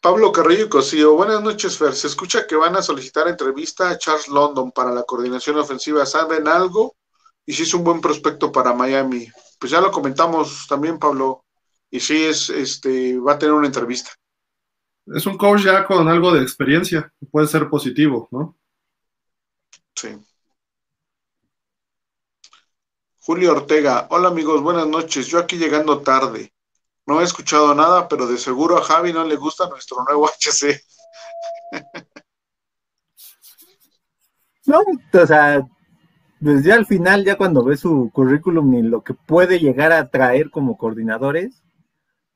Pablo Carrillo y Cosío, buenas noches, Fer. Se escucha que van a solicitar entrevista a Charles London para la coordinación ofensiva. ¿Saben algo? Y si es un buen prospecto para Miami. Pues ya lo comentamos también, Pablo. Y sí, es, este, va a tener una entrevista es un coach ya con algo de experiencia, puede ser positivo, ¿no? Sí. Julio Ortega, hola amigos, buenas noches. Yo aquí llegando tarde. No he escuchado nada, pero de seguro a Javi no le gusta nuestro nuevo HC. no, o sea, desde al final, ya cuando ve su currículum y lo que puede llegar a traer como coordinadores,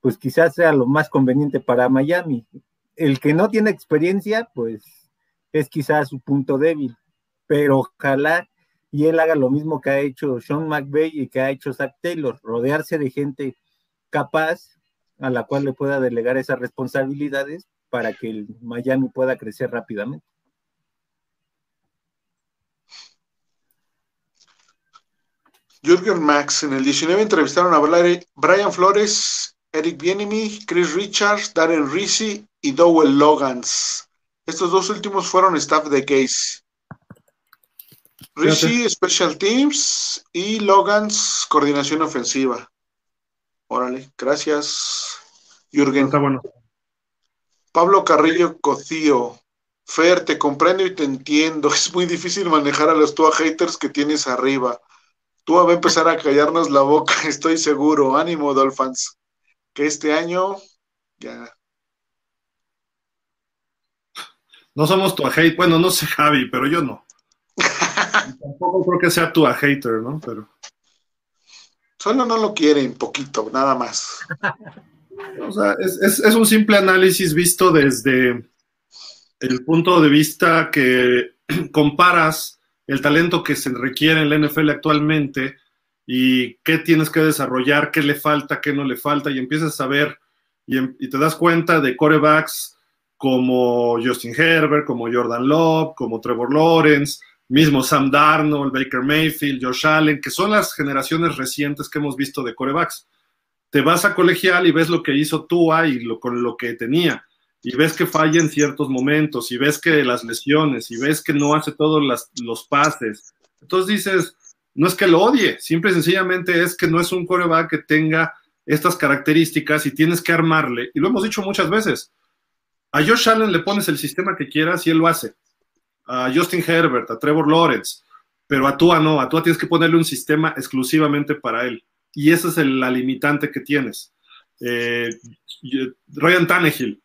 pues quizás sea lo más conveniente para Miami. El que no tiene experiencia, pues es quizás su punto débil, pero ojalá y él haga lo mismo que ha hecho Sean McVay y que ha hecho Zach Taylor, rodearse de gente capaz a la cual le pueda delegar esas responsabilidades para que el Miami pueda crecer rápidamente. Jürgen Max, en el 19 entrevistaron a Brian Flores Eric Bienemy, Chris Richards, Darren Risi y Dowell Logans. Estos dos últimos fueron staff de Case. Risi, Special Teams y Logans, coordinación ofensiva. Órale, gracias, Jürgen. Está bueno. Pablo Carrillo Cocío. Fer, te comprendo y te entiendo. Es muy difícil manejar a los Tua haters que tienes arriba. Tú va a empezar a callarnos la boca, estoy seguro. Ánimo, Dolphins que este año ya. No somos tu hate, bueno, no sé Javi, pero yo no. Tampoco creo que sea tu hater, ¿no? Pero. Solo no lo quieren, poquito, nada más. O sea, es, es un simple análisis visto desde el punto de vista que comparas el talento que se requiere en la NFL actualmente y qué tienes que desarrollar, qué le falta, qué no le falta, y empiezas a ver em, y, te das cuenta de corebacks como Justin Herbert, como Jordan Love, como Trevor Lawrence, mismo Sam Darnold, Baker Mayfield, Josh Allen, que son las generaciones recientes que hemos visto de corebacks. Te vas a colegial y ves lo que hizo Tua y lo, con lo que tenía, y ves que falla en ciertos momentos, y ves que las lesiones, y ves que no hace todos los pases. Entonces dices, no es que lo odie, simple y sencillamente es que no es un coreback que tenga estas características y tienes que armarle, y lo hemos dicho muchas veces, a Josh Allen le pones el sistema que quieras y él lo hace, a Justin Herbert, a Trevor Lawrence, pero a Tua no, a Tua tienes que ponerle un sistema exclusivamente para él, y esa es la limitante que tienes. Eh, Ryan Tannehill,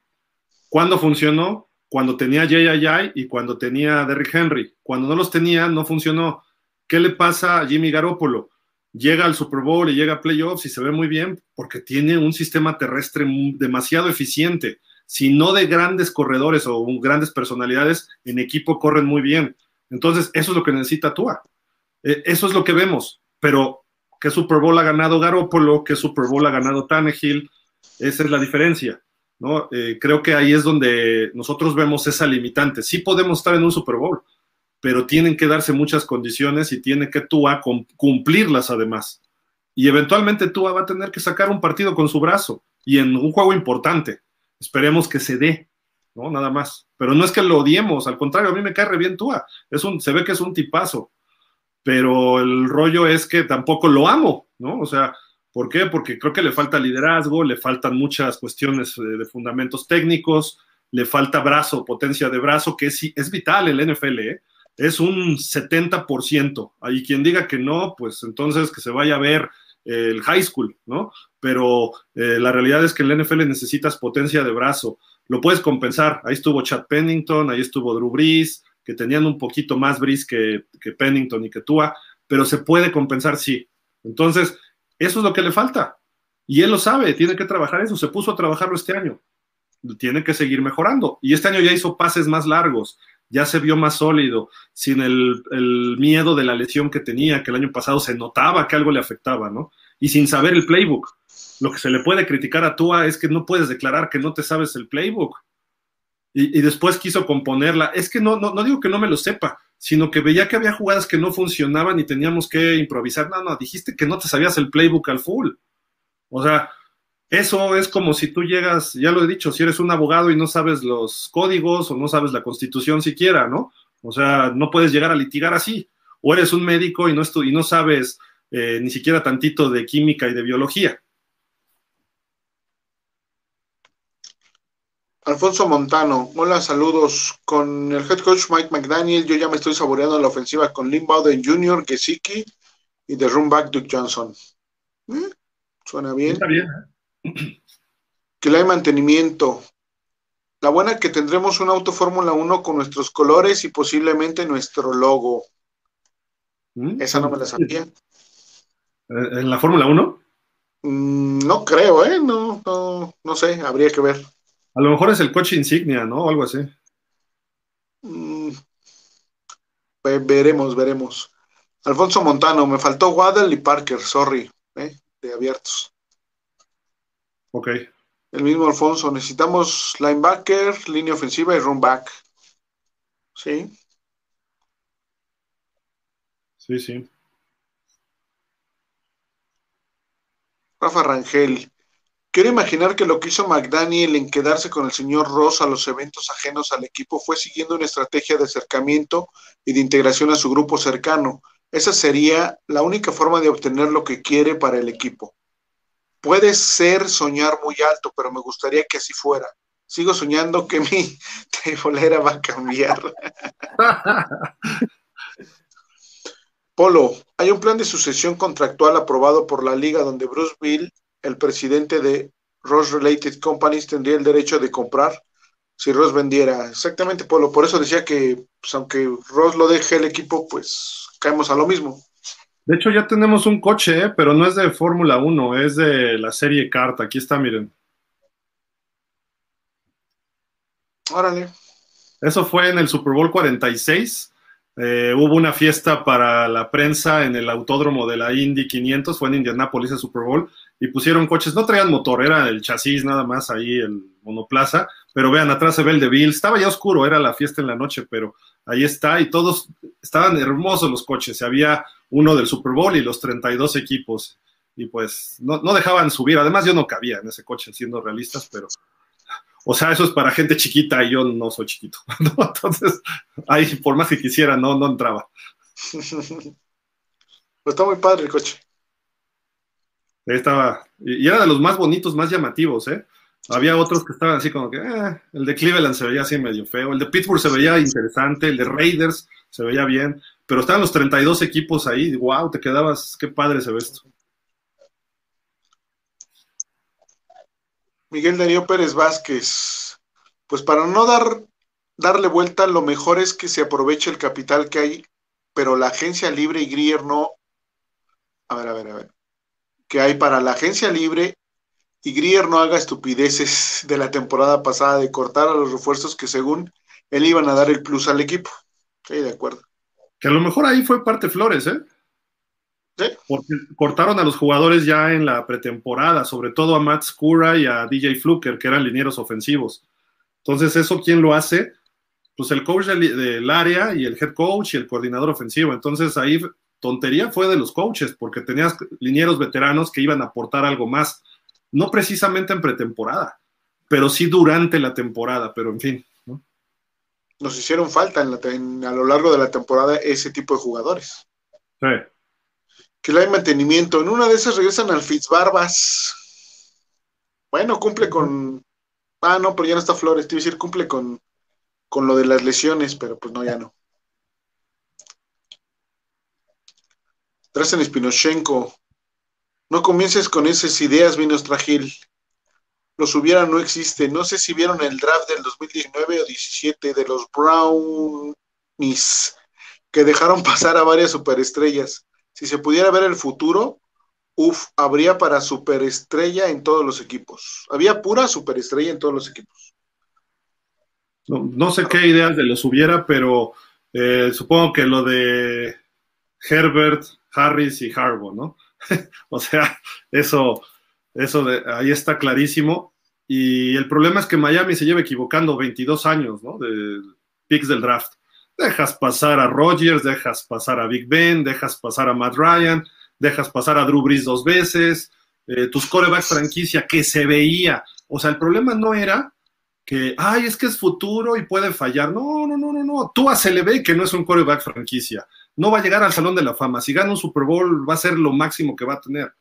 ¿cuándo funcionó? Cuando tenía Jay y cuando tenía Derrick Henry. Cuando no los tenía, no funcionó. ¿Qué le pasa a Jimmy Garoppolo? Llega al Super Bowl y llega a playoffs y se ve muy bien porque tiene un sistema terrestre demasiado eficiente. Si no de grandes corredores o grandes personalidades, en equipo corren muy bien. Entonces, eso es lo que necesita Tua. E, eso es lo que vemos. Pero, ¿qué Super Bowl ha ganado Garoppolo? ¿Qué Super Bowl ha ganado Tannehill? Esa es la diferencia. ¿no? Eh, creo que ahí es donde nosotros vemos esa limitante. Sí podemos estar en un Super Bowl, pero tienen que darse muchas condiciones y tiene que Tua cumplirlas además. Y eventualmente Tua va a tener que sacar un partido con su brazo y en un juego importante. Esperemos que se dé, ¿no? Nada más. Pero no es que lo odiemos, al contrario, a mí me cae re bien Tua. Es un, se ve que es un tipazo, pero el rollo es que tampoco lo amo, ¿no? O sea, ¿por qué? Porque creo que le falta liderazgo, le faltan muchas cuestiones de, de fundamentos técnicos, le falta brazo, potencia de brazo, que es, es vital el NFL, ¿eh? es un 70%. Hay quien diga que no, pues entonces que se vaya a ver el high school, ¿no? Pero eh, la realidad es que en el NFL necesitas potencia de brazo. Lo puedes compensar. Ahí estuvo Chad Pennington, ahí estuvo Drew Brees, que tenían un poquito más Brees que, que Pennington y que Tua, pero se puede compensar, sí. Entonces, eso es lo que le falta. Y él lo sabe, tiene que trabajar eso. Se puso a trabajarlo este año tiene que seguir mejorando. Y este año ya hizo pases más largos, ya se vio más sólido, sin el, miedo de la lesión que tenía, que el año pasado se notaba que algo le afectaba, ¿no? Y sin saber el playbook. Lo que se le puede criticar a Tua es que no puedes declarar que no te sabes el playbook. Y, después quiso componerla. Es que no, no, no digo que no me lo sepa, sino que veía que había jugadas que no funcionaban y teníamos que improvisar. No, no, dijiste que no te sabías el playbook al full. O sea, eso es como si tú llegas, ya lo he dicho, si eres un abogado y no sabes los códigos o no sabes la constitución siquiera, ¿no? O sea, no puedes llegar a litigar así. O eres un médico y no, y no sabes eh, ni siquiera tantito de química y de biología. Alfonso Montano, hola, saludos. Con el head coach Mike McDaniel, yo ya me estoy saboreando la ofensiva con Lynn Bowden Jr., Gesicki y de runback Duke Johnson. ¿Eh? Suena bien. Está bien. ¿eh? Que le hay mantenimiento. La buena que tendremos un auto Fórmula 1 con nuestros colores y posiblemente nuestro logo. Mm. Esa no me la sabía. ¿En la Fórmula 1? Mm, no creo, ¿eh? No, no, sé, habría que ver. A lo mejor es el coche insignia, ¿no? O algo así. Mm, veremos, veremos. Alfonso Montano, me faltó Waddell y Parker, sorry, ¿eh? de abiertos. Ok. El mismo Alfonso, necesitamos linebacker, línea ofensiva y run back. Sí. Sí, sí. Rafa Rangel. Quiero imaginar que lo que hizo McDaniel en quedarse con el señor Ross a los eventos ajenos al equipo fue siguiendo una estrategia de acercamiento y de integración a su grupo cercano. Esa sería la única forma de obtener lo que quiere para el equipo. Puede ser soñar muy alto, pero me gustaría que así fuera. Sigo soñando que mi tebolera va a cambiar. Polo, hay un plan de sucesión contractual aprobado por la liga donde Bruce Bill, el presidente de Ross Related Companies, tendría el derecho de comprar si Ross vendiera. Exactamente, Polo. Por eso decía que, pues, aunque Ross lo deje el equipo, pues caemos a lo mismo. De hecho, ya tenemos un coche, ¿eh? pero no es de Fórmula 1, es de la serie Carta. Aquí está, miren. Órale. Eso fue en el Super Bowl 46. Eh, hubo una fiesta para la prensa en el autódromo de la Indy 500, fue en Indianapolis el Super Bowl, y pusieron coches, no traían motor, era el chasis nada más ahí, el monoplaza, pero vean, atrás se ve el de Bill, estaba ya oscuro, era la fiesta en la noche, pero ahí está, y todos estaban hermosos los coches, había uno del Super Bowl y los 32 equipos. Y pues no, dejaban subir. Además, yo no cabía en ese coche, siendo realistas, pero. O sea, eso es para gente chiquita y yo no soy chiquito. Entonces, ahí, por más que quisiera, no, no entraba. Pues está muy padre el coche. Estaba, y era de los más bonitos, más llamativos, ¿eh? Había otros que estaban así como que, eh, el de Cleveland se veía así medio feo, el de Pittsburgh se veía interesante, el de Raiders se veía bien, pero estaban los 32 equipos ahí, wow, te quedabas, qué padre se ve esto. Miguel Darío Pérez Vázquez, pues para no dar, darle vuelta, lo mejor es que se aproveche el capital que hay, pero la agencia libre y Grier no, a ver, a ver, a ver, que hay para la agencia libre y Grier no haga estupideces de la temporada pasada de cortar a los refuerzos que según él iban a dar el plus al equipo. Sí, de acuerdo. Que a lo mejor ahí fue parte Flores, ¿eh? ¿Sí? Porque cortaron a los jugadores ya en la pretemporada, sobre todo a Matt Scura y a DJ Fluker, que eran linieros ofensivos. Entonces, ¿eso quién lo hace? pues el coach del, área y el head coach y el coordinador ofensivo. Entonces ahí tontería fue de los coaches, porque tenías linieros veteranos que iban a aportar algo más, no precisamente en pretemporada, pero sí durante la temporada, pero en fin. Nos hicieron falta en a lo largo de la temporada ese tipo de jugadores. Sí. Que le hay mantenimiento. En una de esas regresan al Fitzbarbas. Bueno, cumple con. Ah, no, pero ya no está Flores. Te iba a decir, cumple con con lo de las lesiones, pero pues no, ya no. Drazen Spinochenko, no comiences con esas ideas, Vinos Trajil. Los hubiera no existe. No sé si vieron el draft del 2019 o 17 de los Brownies, que dejaron pasar a varias superestrellas. Si se pudiera ver el futuro, uff, habría para superestrella en todos los equipos. Había pura superestrella en todos los equipos. No, sé qué ideas de los hubiera, pero eh, supongo que lo de Herbert, Harris y Harbaugh, ¿no? o sea, eso, eso de, ahí está clarísimo. Y el problema es que Miami se lleva equivocando 22 años, ¿no? De picks del draft. Dejas pasar a Rodgers, dejas pasar a Big Ben, dejas pasar a Matt Ryan, dejas pasar a Drew Brees dos veces, eh, tus corebacks franquicia que se veía. O sea, el problema no era que, ay, es que es futuro y puede fallar. No, no, no, no, no. Tú a ve que no es un quarterback franquicia. No va a llegar al Salón de la Fama. Si gana un Super Bowl, va a ser lo máximo que va a tener.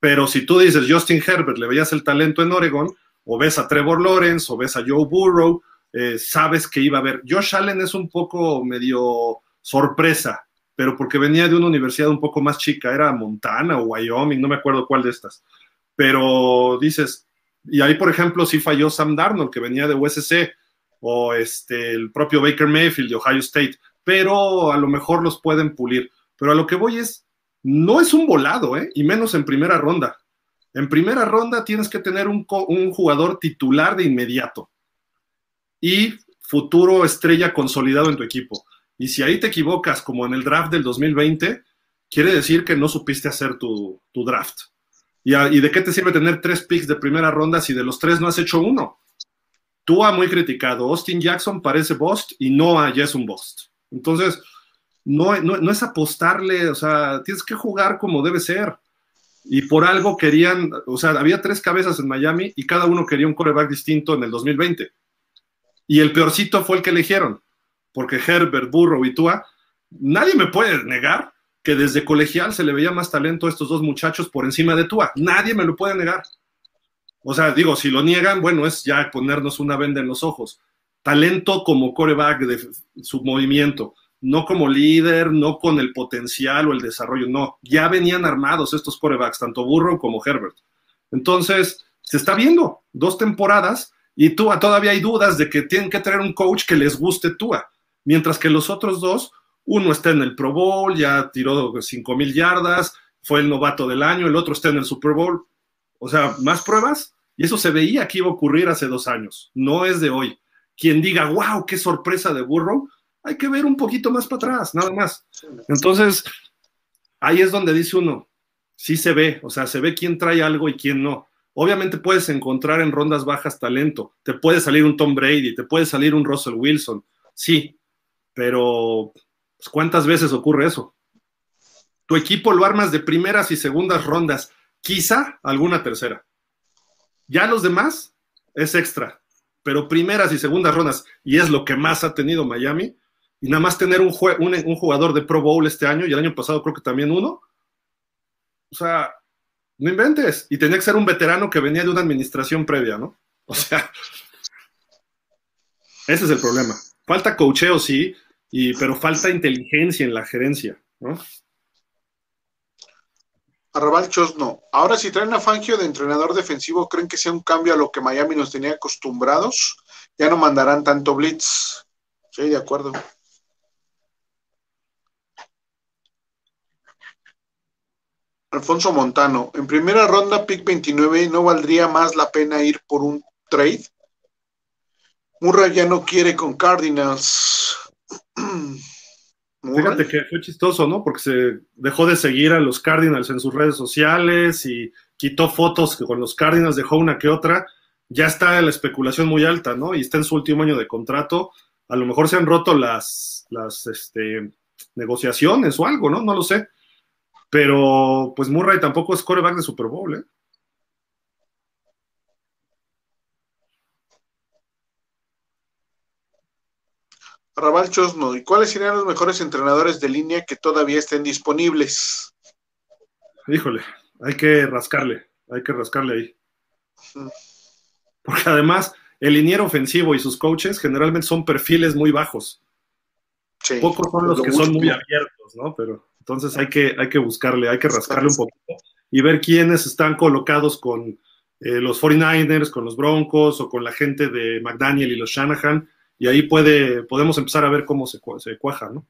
Pero si tú dices Justin Herbert, le veías el talento en Oregon, o ves a Trevor Lawrence, o ves a Joe Burrow, eh, sabes que iba a haber. Josh Allen es un poco medio sorpresa, pero porque venía de una universidad un poco más chica, era Montana o Wyoming, no me acuerdo cuál de estas. Pero dices, y ahí, por ejemplo, sí falló Sam Darnold, que venía de USC, o este, el propio Baker Mayfield de Ohio State, pero a lo mejor los pueden pulir. Pero a lo que voy es, no es un volado, ¿eh? y menos en primera ronda. En primera ronda tienes que tener un, jugador titular de inmediato y futuro estrella consolidado en tu equipo. Y si ahí te equivocas, como en el draft del 2020, quiere decir que no supiste hacer tu, draft. ¿Y, de qué te sirve tener tres picks de primera ronda si de los tres no has hecho uno? Tú ha muy criticado. Austin Jackson parece Bost y Noah ya es un Bost. Entonces, no, no, es apostarle, o sea, tienes que jugar como debe ser. Y por algo querían, o sea, había tres cabezas en Miami y cada uno quería un coreback distinto en el 2020. Y el peorcito fue el que eligieron, porque Herbert, Burrow y Tua, nadie me puede negar que desde colegial se le veía más talento a estos dos muchachos por encima de Tua. Nadie me lo puede negar. O sea, digo, si lo niegan, bueno, es ya ponernos una venda en los ojos. Talento como coreback de su movimiento, no como líder, no con el potencial o el desarrollo, no. Ya venían armados estos corebacks, tanto Burrow como Herbert. Entonces, se está viendo dos temporadas y Tua todavía hay dudas de que tienen que tener un coach que les guste Tua, mientras que los otros dos uno está en el Pro Bowl, ya tiró cinco mil yardas, fue el novato del año, el otro está en el Super Bowl. O sea, más pruebas. Y eso se veía que iba a ocurrir hace dos años, no es de hoy. Quien diga, wow, qué sorpresa de Burrow, hay que ver un poquito más para atrás, nada más. Entonces, ahí es donde dice uno, sí se ve, o sea, se ve quién trae algo y quién no. Obviamente puedes encontrar en rondas bajas talento, te puede salir un Tom Brady, te puede salir un Russell Wilson, sí, pero pues, ¿Cuántas veces ocurre eso? Tu equipo lo armas de primeras y segundas rondas, quizá alguna tercera. Ya los demás es extra, pero primeras y segundas rondas, y es lo que más ha tenido Miami, y nada más tener un, jugador de Pro Bowl este año, y el año pasado creo que también uno. O sea, no inventes. Y tenía que ser un veterano que venía de una administración previa, ¿no? O sea, ese es el problema. Falta cocheo, sí, pero falta inteligencia en la gerencia, ¿no? Arrabal no. Ahora si traen a Fangio de entrenador defensivo, ¿creen que sea un cambio a lo que Miami nos tenía acostumbrados? Ya no mandarán tanto blitz. Sí, de acuerdo. Alfonso Montano, en primera ronda, pick 29, ¿no valdría más la pena ir por un trade? Murray ya no quiere con Cardinals. Fíjate que fue chistoso, ¿no? Porque se dejó de seguir a los Cardinals en sus redes sociales y quitó fotos que con los Cardinals, dejó una que otra. Ya está la especulación muy alta, ¿no? Y está en su último año de contrato. a lo mejor se han roto las, las este, negociaciones o algo, ¿no? No lo sé. Pero pues Murray tampoco es coreback de Super Bowl, ¿eh? Raval Chosno, ¿y cuáles serían los mejores entrenadores de línea que todavía estén disponibles? Híjole, hay que rascarle, hay que rascarle ahí. Porque además, el liniero ofensivo y sus coaches generalmente son perfiles muy bajos. Pocos son los que son muy abiertos, ¿no? Pero entonces hay que, hay que buscarle, hay que rascarle un poquito y ver quiénes están colocados con eh, los 49ers, con los Broncos o con la gente de McDaniel y los Shanahan y ahí puede, podemos empezar a ver cómo se, cuaja, ¿no?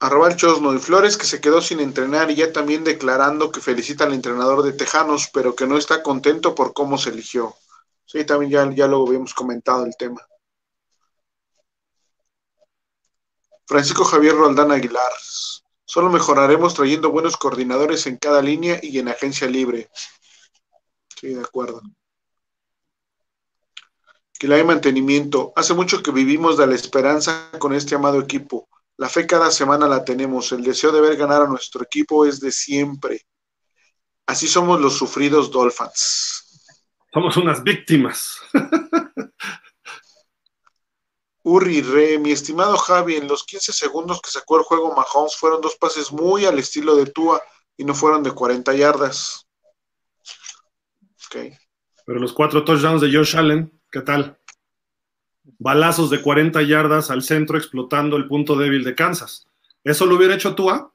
Arroba Chosno y Flores que se quedó sin entrenar y ya también declarando que felicita al entrenador de Tejanos, pero que no está contento por cómo se eligió. Sí, también ya, ya lo habíamos comentado el tema. Francisco Javier Roldán Aguilar. Solo mejoraremos trayendo buenos coordinadores en cada línea y en agencia libre. Sí, de acuerdo que le hay mantenimiento. Hace mucho que vivimos de la esperanza con este amado equipo. La fe cada semana la tenemos. El deseo de ver ganar a nuestro equipo es de siempre. Así somos los sufridos Dolphins. Somos unas víctimas. Uri Re, mi estimado Javi, en los 15 segundos que sacó el juego Mahomes fueron dos pases muy al estilo de Tua y no fueron de 40 yardas. Okay. Pero los cuatro touchdowns de Josh Allen ¿Qué tal? Balazos de 40 yardas al centro explotando el punto débil de Kansas. ¿Eso lo hubiera hecho Tua?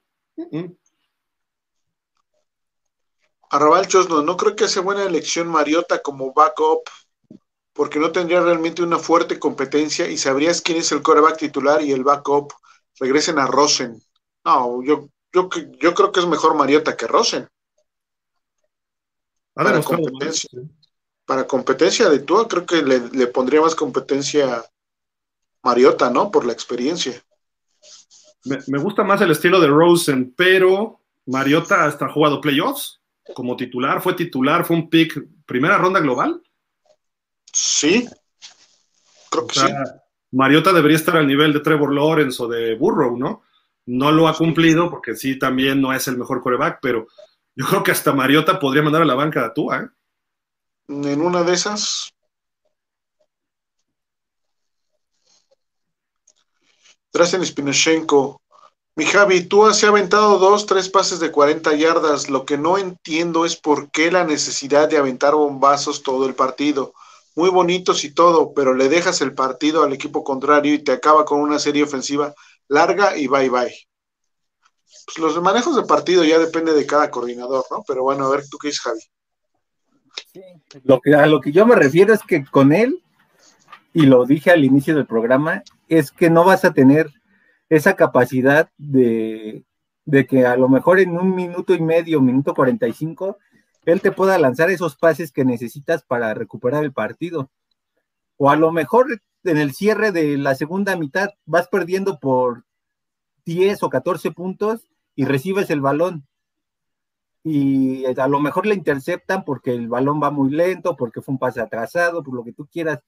Arrabal Chosno, no creo que sea buena elección Mariota como backup, porque no tendría realmente una fuerte competencia y sabrías quién es el coreback titular y el backup. Regresen a Rosen. No, yo, yo, yo creo que es mejor Mariota que Rosen. Para competencia para competencia de Tua, creo que le, pondría más competencia Mariota, ¿no? Por la experiencia. Me, gusta más el estilo de Rosen, pero Mariota hasta ha jugado playoffs como titular, fue titular, fue un pick, primera ronda global. Sí, creo que sí. Mariota debería estar al nivel de Trevor Lawrence o de Burrow, ¿no? No lo ha cumplido porque sí, también no es el mejor coreback, pero yo creo que hasta Mariota podría mandar a la banca a Tua, ¿eh? En una de esas. Drazen Spinochenko. Mi Javi, tú has aventado dos, tres pases de 40 yardas. Lo que no entiendo es por qué la necesidad de aventar bombazos todo el partido. Muy bonitos y todo, pero le dejas el partido al equipo contrario y te acaba con una serie ofensiva larga y bye bye. Pues los manejos de partido ya depende de cada coordinador, ¿no? Pero bueno, a ver, ¿tú qué dices, Javi? Lo que, a lo que yo me refiero es que con él, y lo dije al inicio del programa, es que no vas a tener esa capacidad de, de que a lo mejor en un minuto y medio, minuto 45, él te pueda lanzar esos pases que necesitas para recuperar el partido. O a lo mejor en el cierre de la segunda mitad vas perdiendo por 10 o 14 puntos y recibes el balón y a lo mejor le interceptan porque el balón va muy lento, porque fue un pase atrasado, por lo que tú quieras.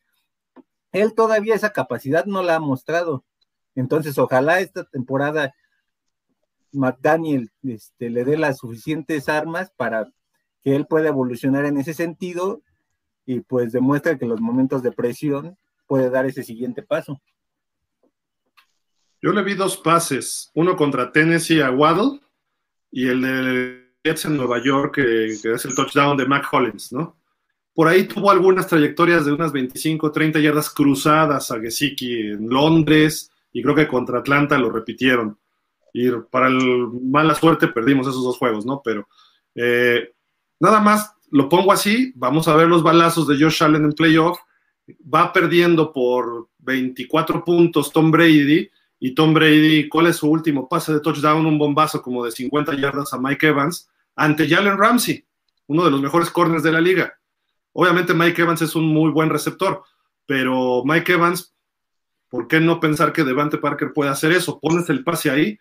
Él todavía esa capacidad no la ha mostrado. Entonces, ojalá esta temporada McDaniel este, le dé las suficientes armas para que él pueda evolucionar en ese sentido y pues demuestra que en los momentos de presión puede dar ese siguiente paso. Yo le vi dos pases, uno contra Tennessee a Waddle y el de en Nueva York, que, es el touchdown de Mac Hollins, ¿no? Por ahí tuvo algunas trayectorias de unas 25, 30 yardas cruzadas a Gesicki en Londres y creo que contra Atlanta lo repitieron. Y para el mala suerte perdimos esos dos juegos, ¿no? Pero eh, nada más lo pongo así, vamos a ver los balazos de Josh Allen en playoff. Va perdiendo por 24 puntos Tom Brady y Tom Brady, ¿cuál es su último pase de touchdown? Un bombazo como de 50 yardas a Mike Evans ante Jalen Ramsey, uno de los mejores corners de la liga. Obviamente Mike Evans es un muy buen receptor, pero Mike Evans, ¿por qué no pensar que Devante Parker puede hacer eso? Pones el pase ahí,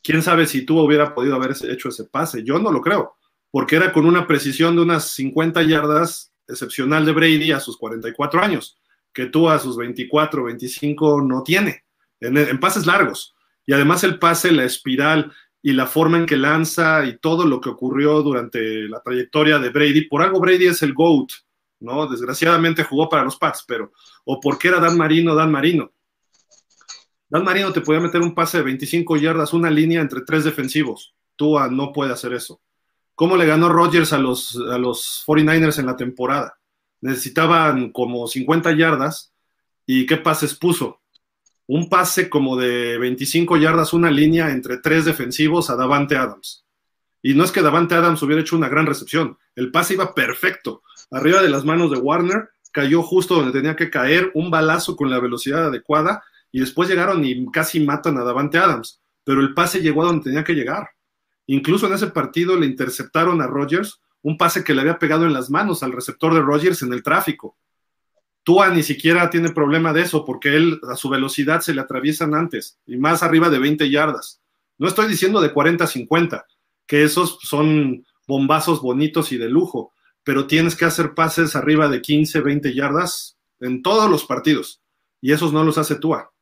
quién sabe si tú hubiera podido haber hecho ese pase. Yo no lo creo, porque era con una precisión de unas 50 yardas excepcional de Brady a sus 44 años. que tú a sus 24, 25 no tiene, en, pases largos. Y además el pase, la espiral y la forma en que lanza y todo lo que ocurrió durante la trayectoria de Brady, por algo Brady es el GOAT, ¿no? Desgraciadamente jugó para los Pats, pero, o porque era Dan Marino, Dan Marino. Dan Marino te podía meter un pase de 25 yardas, una línea entre tres defensivos. Tua no puede hacer eso. ¿Cómo le ganó Rodgers a los, a los 49ers en la temporada? Necesitaban como 50 yardas y ¿qué pases puso? Un pase como de 25 yardas, una línea entre tres defensivos a Davante Adams. Y no es que Davante Adams hubiera hecho una gran recepción, el pase iba perfecto, arriba de las manos de Warner, cayó justo donde tenía que caer, un balazo con la velocidad adecuada y después llegaron y casi matan a Davante Adams, pero el pase llegó a donde tenía que llegar. Incluso en ese partido le interceptaron a Rodgers un pase que le había pegado en las manos al receptor de Rodgers en el tráfico. Tua ni siquiera tiene problema de eso porque él a su velocidad se le atraviesan antes y más arriba de 20 yardas. No estoy diciendo de 40 a 50, que esos son bombazos bonitos y de lujo, pero tienes que hacer pases arriba de 15, 20 yardas en todos los partidos y esos no los hace Tua.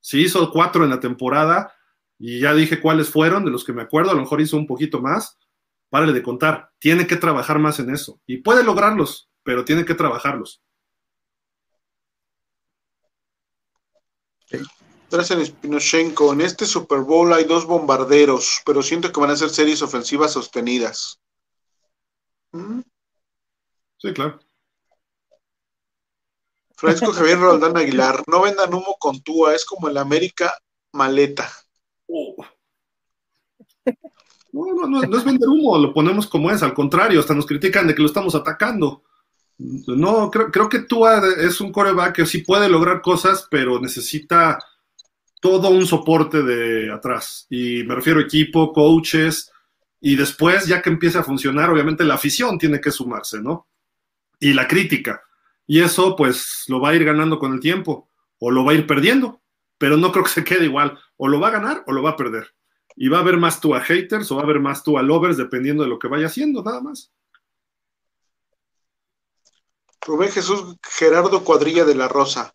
Si hizo cuatro en la temporada, y ya dije cuáles fueron, de los que me acuerdo, a lo mejor hizo un poquito más, párale de contar. Tiene que trabajar más en eso. Y puede lograrlos, pero tiene que trabajarlos. Gracias, Spinochenko. En este Super Bowl hay dos bombarderos, pero siento que van a ser series ofensivas sostenidas. ¿Mm? Sí, claro. Francisco Javier Roldán Aguilar, no vendan humo con Tua, es como el América maleta. No, no, no, es vender humo, lo ponemos como es, al contrario, hasta nos critican de que lo estamos atacando. No, creo, que Tua es un coreback que sí puede lograr cosas, pero necesita todo un soporte de atrás. Y me refiero a equipo, coaches, y después, ya que empiece a funcionar, obviamente la afición tiene que sumarse, ¿no? Y la crítica y eso pues lo va a ir ganando con el tiempo o lo va a ir perdiendo, pero no creo que se quede igual, o lo va a ganar o lo va a perder. Y va a haber más tú a haters o va a haber más tú a lovers dependiendo de lo que vaya haciendo, nada más. Rubén Jesús Gerardo Cuadrilla de la Rosa.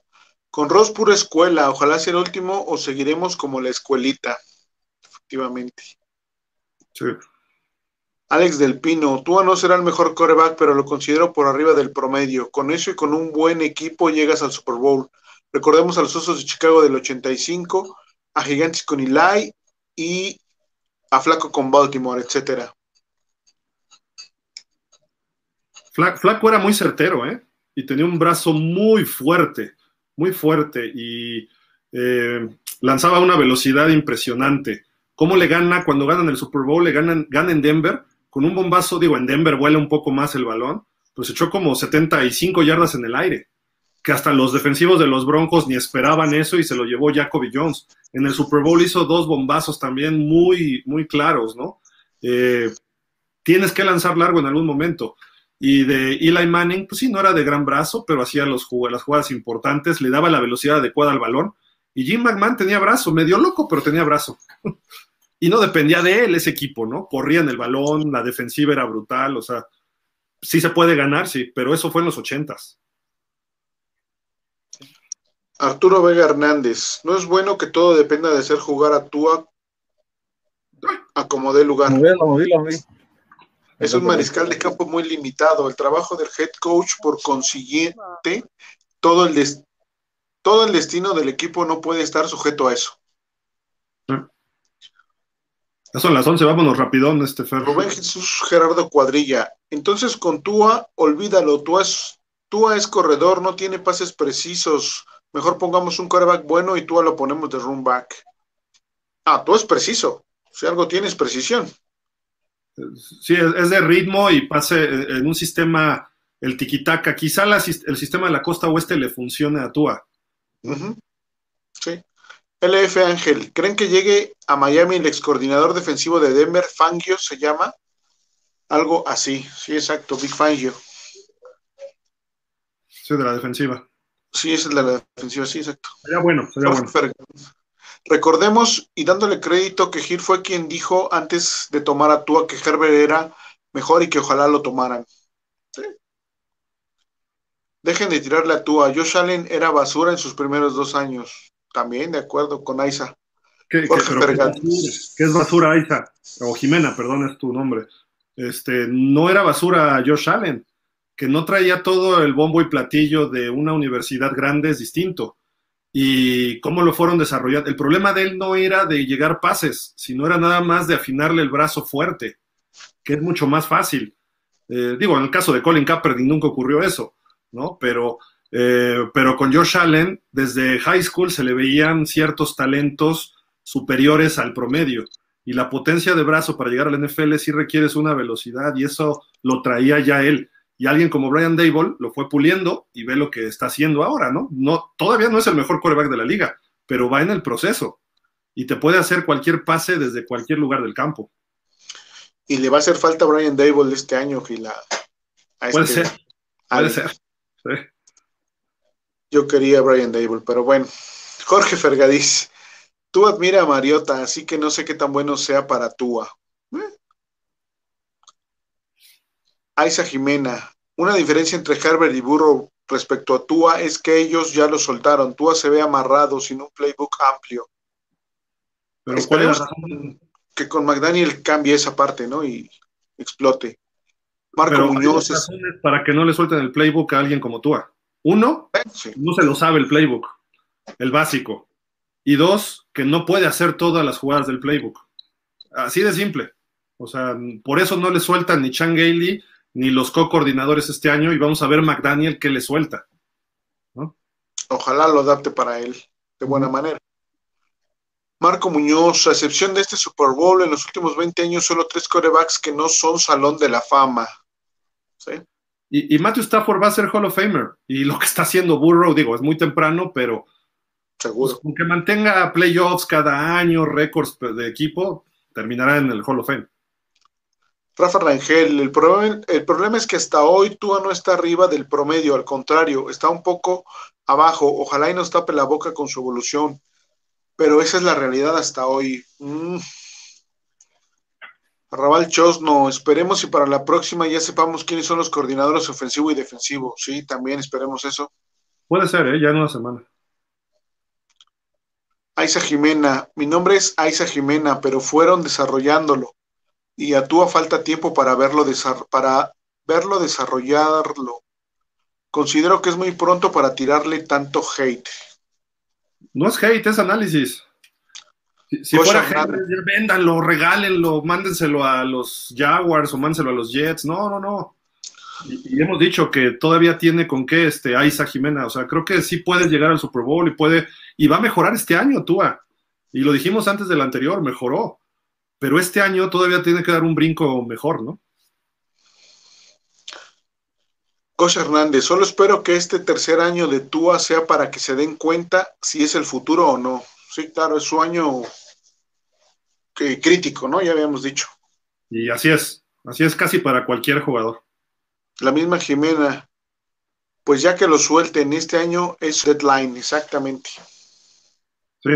Con Ross pura escuela, ojalá sea el último o seguiremos como la escuelita. Efectivamente. Sí. Alex del Pino, Tua no será el mejor coreback, pero lo considero por arriba del promedio. Con eso y con un buen equipo llegas al Super Bowl. Recordemos a los Osos de Chicago del 85, a Gigantes con Eli y a Flaco con Baltimore, etcétera. Flaco era muy certero, ¿eh? Y tenía un brazo muy fuerte, muy fuerte y eh, lanzaba una velocidad impresionante. ¿Cómo le gana cuando ganan el Super Bowl? Le ganan, ganan en Denver con un bombazo, digo, en Denver vuela un poco más el balón, pues echó como 75 yardas en el aire, que hasta los defensivos de los Broncos ni esperaban eso y se lo llevó Jacoby Jones. En el Super Bowl hizo dos bombazos también muy, muy claros, ¿no? Eh, tienes que lanzar largo en algún momento. Y de Eli Manning, pues sí, no era de gran brazo, pero hacía los, las jugadas importantes, le daba la velocidad adecuada al balón. Y Jim McMahon tenía brazo, medio loco, pero tenía brazo. y no dependía de él ese equipo, ¿no? Corrían el balón, la defensiva era brutal, o sea, sí se puede ganar, sí, pero eso fue en los ochentas. Arturo Vega Hernández, no es bueno que todo dependa de hacer jugar a Tua a como dé lugar. Es un mariscal de campo muy limitado. El trabajo del head coach, por consiguiente, todo el, todo el destino del equipo no puede estar sujeto a eso. Ya son las 11, vámonos rapidón, este Fer. Rubén Jesús Gerardo Cuadrilla. Entonces con Tua, olvídalo, Tua es, Tua es corredor, no tiene pases precisos. Mejor pongamos un quarterback bueno y Tua lo ponemos de run back. Ah, tú es preciso. Si algo tienes, precisión. Sí, es de ritmo y pase en un sistema, el tiquitaca. Quizá el sistema de la costa oeste le funcione a Tua. Sí. LF Ángel, ¿creen que llegue a Miami el ex coordinador defensivo de Denver, Fangio se llama? Algo así, sí, exacto, Big Fangio. Sí, de la defensiva. Sí, es el de la defensiva, sí, exacto. Sería bueno, sería bueno. Recordemos y dándole crédito que Gil fue quien dijo antes de tomar a Tua que Herbert era mejor y que ojalá lo tomaran. Dejen de tirarle a Tua. Josh Allen era basura en sus primeros dos años. También, de acuerdo con Aiza. ¿Qué, es basura, Aiza? O Jimena, perdón, es tu nombre. Este, no era basura Josh Allen, que no traía todo el bombo y platillo de una universidad grande, es distinto. Y cómo lo fueron desarrollando. El problema de él no era de llegar pases, sino era nada más de afinarle el brazo fuerte, que es mucho más fácil. Eh, digo, en el caso de Colin Kaepernick nunca ocurrió eso ¿no? Pero, eh, pero con Josh Allen, desde high school se le veían ciertos talentos superiores al promedio. Y la potencia de brazo para llegar al NFL sí requiere una velocidad y eso lo traía ya él. Y alguien como Brian Dable lo fue puliendo y ve lo que está haciendo ahora, ¿no? no todavía no es el mejor quarterback de la liga, pero va en el proceso y te puede hacer cualquier pase desde cualquier lugar del campo. Y le va a hacer falta a Brian Dable este año, Gila. puede este ser, puede ser. Yo quería a Brian Dable, pero bueno. Jorge Fergadís, tú admira a Mariota, así que no sé qué tan bueno sea para Tua. ¿Eh? Aiza Jimena, una diferencia entre Herbert y Burrow respecto a Tua es que ellos ya lo soltaron. Tua se ve amarrado sin un playbook amplio. Pero Que con McDaniel cambie esa parte, ¿no? Y explote. Marco Muñoz. Para que no le suelten el playbook a alguien como tú. Uno, no se lo sabe el playbook, el básico. Y dos, que no puede hacer todas las jugadas del playbook. Así de simple. O sea, por eso no le sueltan ni Chan Gailey ni los co-coordinadores este año y vamos a ver McDaniel que le suelta. Ojalá lo adapte para él de buena manera. Marco Muñoz, a excepción de este Super Bowl, en los últimos 20 años solo tres corebacks que no son Salón de la Fama. Y, Matthew Stafford va a ser Hall of Famer. Y lo que está haciendo Burrow, digo, es muy temprano, pero Seguro. aunque pues, mantenga playoffs cada año, récords de equipo, terminará en el Hall of Fame. Rafa Rangel, el problema, el problema es que hasta hoy Tua no está arriba del promedio, al contrario, está un poco abajo. Ojalá y nos tape la boca con su evolución. Pero esa es la realidad hasta hoy. Mm. Arrabal Chosno, esperemos y para la próxima ya sepamos quiénes son los coordinadores ofensivo y defensivo. Sí, también esperemos eso. Puede ser, ¿eh? ya en una semana. Aiza Jimena, mi nombre es Aiza Jimena, pero fueron desarrollándolo y a tú falta tiempo para verlo, para verlo desarrollarlo. Considero que es muy pronto para tirarle tanto hate. No es hate, es análisis. Si, fuera hate, véndanlo, regálenlo, mándenselo a los Jaguars o mándenselo a los Jets. No, no, no. Y, hemos dicho que todavía tiene con qué este Aiza Jimena. O sea, creo que sí puede llegar al Super Bowl y puede. Y va a mejorar este año, Tua. Y lo dijimos antes del anterior, mejoró. Pero este año todavía tiene que dar un brinco mejor, ¿no? Coach Hernández, solo espero que este tercer año de Tua sea para que se den cuenta si es el futuro o no. Sí, claro, es su año crítico, ¿no? Ya habíamos dicho. Y así es, así es casi para cualquier jugador. La misma Jimena, pues ya que lo suelten este año es deadline, exactamente. Sí.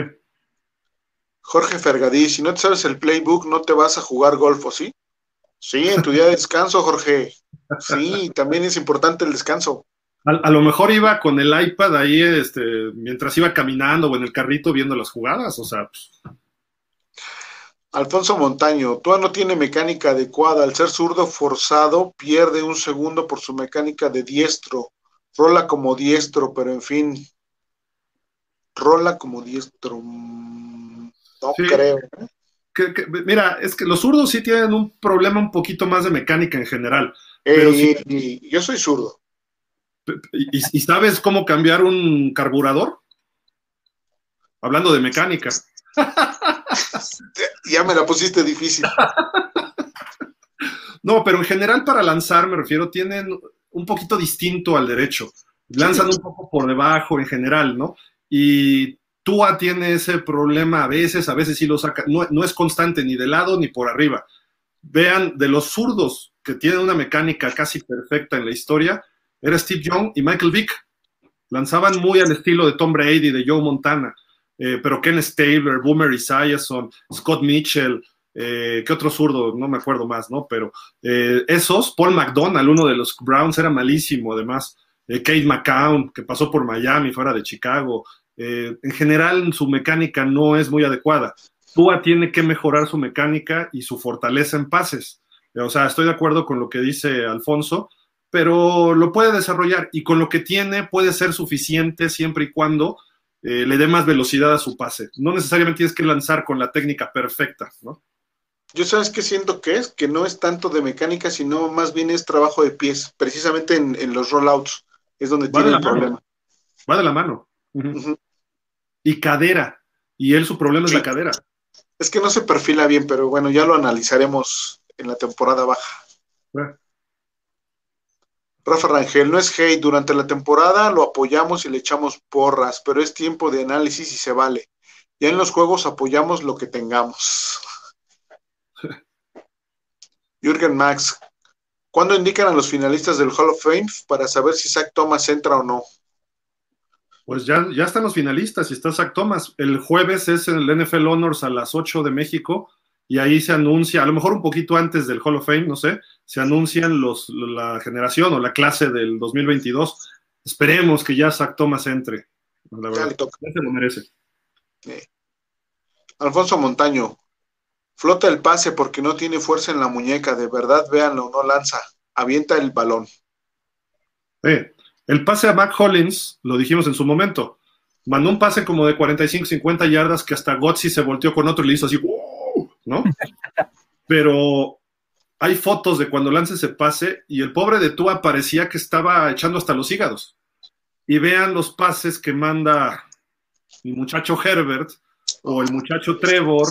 Jorge Fergadí, si no te sabes el playbook, no te vas a jugar golf, ¿o sí? Sí, en tu día de descanso, Jorge. Sí, también es importante el descanso. A, lo mejor iba con el iPad ahí, este, mientras iba caminando o en el carrito viendo las jugadas, o sea. Pues. Alfonso Montaño, Tua no tiene mecánica adecuada. Al ser zurdo forzado, pierde un segundo por su mecánica de diestro. Rola como diestro, pero en fin. Rola como diestro. No creo. ¿eh? mira, es que los zurdos sí tienen un problema un poquito más de mecánica en general. Pero yo soy zurdo. ¿Y, sabes cómo cambiar un carburador? Hablando de mecánica. ya me la pusiste difícil. no, pero en general para lanzar, me refiero, tienen un poquito distinto al derecho. Lanzan un poco por debajo en general, ¿no? Y Tua tiene ese problema a veces, a veces sí lo saca, no, es constante ni de lado ni por arriba. Vean, de los zurdos que tienen una mecánica casi perfecta en la historia, era Steve Young y Michael Vick. Lanzaban muy al estilo de Tom Brady, de Joe Montana, eh, pero Ken Stabler, Boomer Esiason, Scott Mitchell, eh, ¿qué otro zurdo? No me acuerdo más, ¿no? Pero eh, esos, Paul McDonald, uno de los Browns, era malísimo además. Kate McCown, que pasó por Miami, fuera de Chicago. Eh, en general, su mecánica no es muy adecuada. Tua tiene que mejorar su mecánica y su fortaleza en pases. O sea, estoy de acuerdo con lo que dice Alfonso, pero lo puede desarrollar y con lo que tiene puede ser suficiente siempre y cuando eh, le dé más velocidad a su pase. No necesariamente tienes que lanzar con la técnica perfecta, ¿no? Yo sabes que siento que es, que no es tanto de mecánica, sino más bien es trabajo de pies, precisamente en, los rollouts, es donde tiene el problema. Va de la mano. Y cadera, y él su problema es la cadera. Es que no se perfila bien, pero bueno, ya lo analizaremos en la temporada baja. Rafa Rangel, no es hate, durante la temporada lo apoyamos y le echamos porras, pero es tiempo de análisis y se vale. Ya en los juegos apoyamos lo que tengamos. Jürgen Max, ¿cuándo indican a los finalistas del Hall of Fame para saber si Zach Thomas entra o no? Pues ya, ya están los finalistas y está Zach Thomas. El jueves es el NFL Honors a las 8 de México y ahí se anuncia, a lo mejor un poquito antes del Hall of Fame, no sé, se anuncian los, la generación o la clase del 2022. Esperemos que ya Zach Thomas entre. La verdad, ya, se lo merece. Alfonso Montaño, flota el pase porque no tiene fuerza en la muñeca, de verdad, véanlo, no lanza, avienta el balón. Eh, el pase a Mac Hollins, lo dijimos en su momento, mandó un pase como de 45, 50 yardas que hasta Gotzi se volteó con otro y le hizo así, ¿no? Pero hay fotos de cuando lanza ese pase y el pobre de Tua parecía que estaba echando hasta los hígados. Y vean los pases que manda el muchacho Herbert o el muchacho Trevor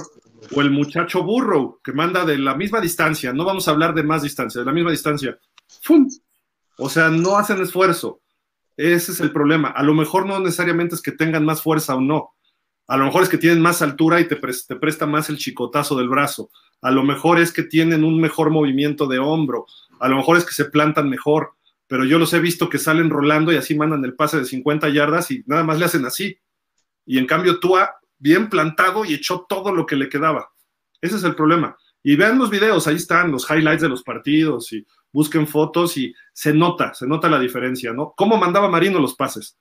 o el muchacho Burrow, que manda de la misma distancia. No vamos a hablar de más distancia, de la misma distancia. ¡Fum! O sea, no hacen esfuerzo. Ese es el problema. A lo mejor no necesariamente es que tengan más fuerza o no. A lo mejor es que tienen más altura y te, presta más el chicotazo del brazo. A lo mejor es que tienen un mejor movimiento de hombro. A lo mejor es que se plantan mejor. Pero yo los he visto que salen rolando y así mandan el pase de 50 yardas y nada más le hacen así. Y en cambio Tua, bien plantado y echó todo lo que le quedaba. Ese es el problema. Y vean los videos, ahí están los highlights de los partidos y busquen fotos y se nota, se nota la diferencia, ¿no? ¿Cómo mandaba Marino los pases?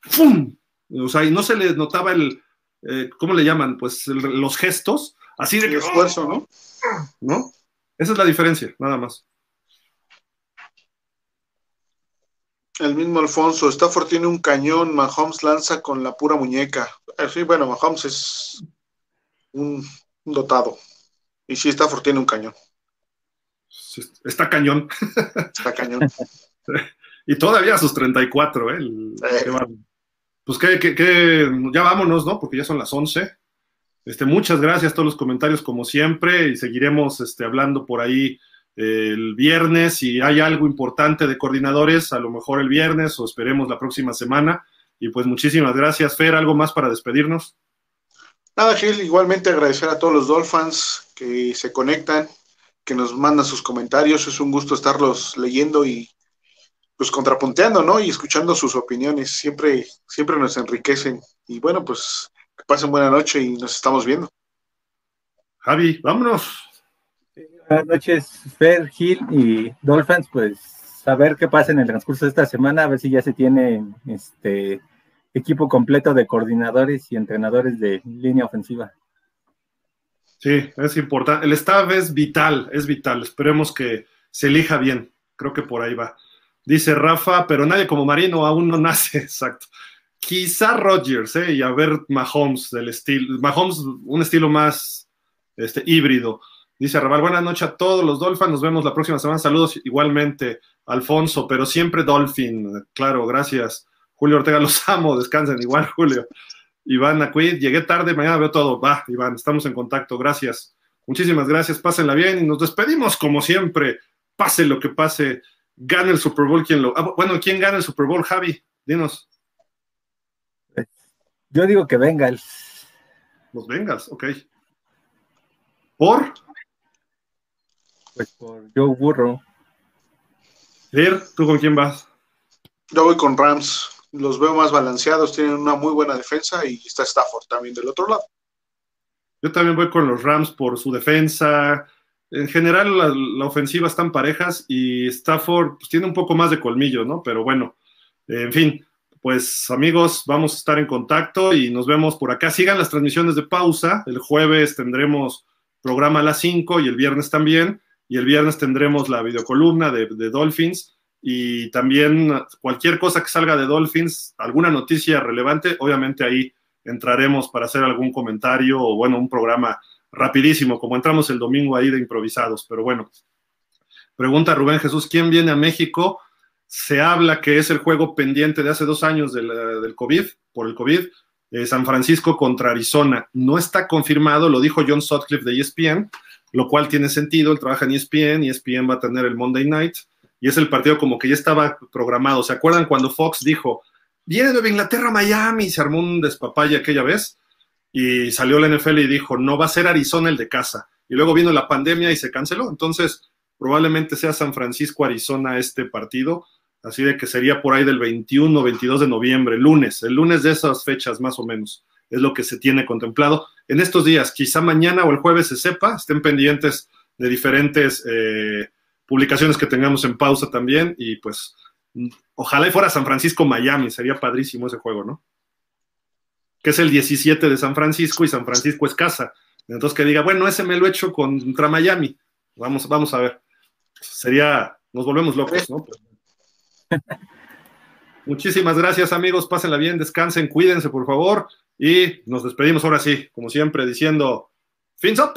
¡Fum! O sea, y no se le notaba el, eh, ¿cómo le llaman? Pues los gestos, así de... esfuerzo, ¿no? ¿No? Esa es la diferencia, nada más. El mismo Alfonso, Stafford tiene un cañón, Mahomes lanza con la pura muñeca. Eh, sí, bueno, Mahomes es un dotado. Y sí, Stafford tiene un cañón. Está cañón. Está cañón. y todavía a sus 34, ¿eh? eh. Pues que, ya vámonos, ¿no? Porque ya son las 11. Este, muchas gracias a todos los comentarios como siempre y seguiremos este, hablando por ahí eh, el viernes. Si hay algo importante de coordinadores, a lo mejor el viernes o esperemos la próxima semana. Y pues muchísimas gracias, Fer. ¿Algo más para despedirnos? Nada, Gil, igualmente agradecer a todos los Dolphins que se conectan, que nos mandan sus comentarios. Es un gusto estarlos leyendo y pues contrapunteando, ¿no? Y escuchando sus opiniones. Siempre, siempre nos enriquecen. Y bueno, pues que pasen buena noche y nos estamos viendo. Javi, vámonos. Buenas noches, Fer, Gil y Dolphins. Pues a ver qué pasa en el transcurso de esta semana, a ver si ya se tiene este equipo completo de coordinadores y entrenadores de línea ofensiva. Sí, es importante. El staff es vital, es vital. Esperemos que se elija bien. Creo que por ahí va. Dice Rafa, pero nadie como Marino aún no nace, exacto. Quizá Rodgers, ¿eh? Y a ver Mahomes del estilo, Mahomes un estilo más este, híbrido. Dice Raval, buenas noches a todos los Dolphins, nos vemos la próxima semana. Saludos igualmente, Alfonso, pero siempre Dolphin, claro, gracias. Julio Ortega, los amo, descansen igual, Julio. Iván Acuid, llegué tarde, mañana veo todo. Va, Iván, estamos en contacto, gracias. Muchísimas gracias, pásenla bien y nos despedimos como siempre. Pase lo que pase, gane el Super Bowl, ¿quién lo... Ah, bueno, ¿quién gana el Super Bowl, Javi? Dinos. Yo digo que Bengals. Los Bengals, ok. ¿Por? Pues por Joe Burrow. ¿tú con quién vas? Yo voy con Rams los veo más balanceados, tienen una muy buena defensa y está Stafford también del otro lado. Yo también voy con los Rams por su defensa. En general, la, ofensiva están parejas y Stafford pues, tiene un poco más de colmillo, ¿no? Pero bueno, En fin, pues amigos, vamos a estar en contacto y nos vemos por acá. Sigan las transmisiones de pausa. El jueves tendremos programa a las 5 y el viernes también. Y el viernes tendremos la videocolumna de, de Dolphins y también cualquier cosa que salga de Dolphins, alguna noticia relevante, obviamente ahí entraremos para hacer algún comentario o bueno, un programa rapidísimo, como entramos el domingo ahí de improvisados, pero bueno. Pregunta Rubén Jesús, ¿quién viene a México? Se habla que es el juego pendiente de hace dos años del, COVID, por el COVID, eh, San Francisco contra Arizona. No está confirmado, lo dijo John Sutcliffe de ESPN, lo cual tiene sentido, él trabaja en ESPN, ESPN va a tener el Monday Night, y es el partido como que ya estaba programado. ¿Se acuerdan cuando Fox dijo, viene de Inglaterra a Miami, se armó un despapalle aquella vez? Y salió la NFL y dijo, no va a ser Arizona el de casa. Y luego vino la pandemia y se canceló. Entonces, probablemente sea San Francisco, Arizona este partido. Así de que sería por ahí del 21 22 de noviembre, lunes, el lunes de esas fechas más o menos, es lo que se tiene contemplado. En estos días, quizá mañana o el jueves se sepa, estén pendientes de diferentes eh, publicaciones que tengamos en pausa también y pues ojalá y fuera San Francisco Miami, sería padrísimo ese juego, ¿no? Que es el 17 de San Francisco y San Francisco es casa. Entonces que diga, bueno, ese me lo he hecho contra Miami. Vamos, vamos a ver. Sería, nos volvemos locos, ¿no? Muchísimas gracias, amigos. Pásenla bien, descansen, cuídense, por favor. Y nos despedimos ahora sí, como siempre, diciendo, fins up.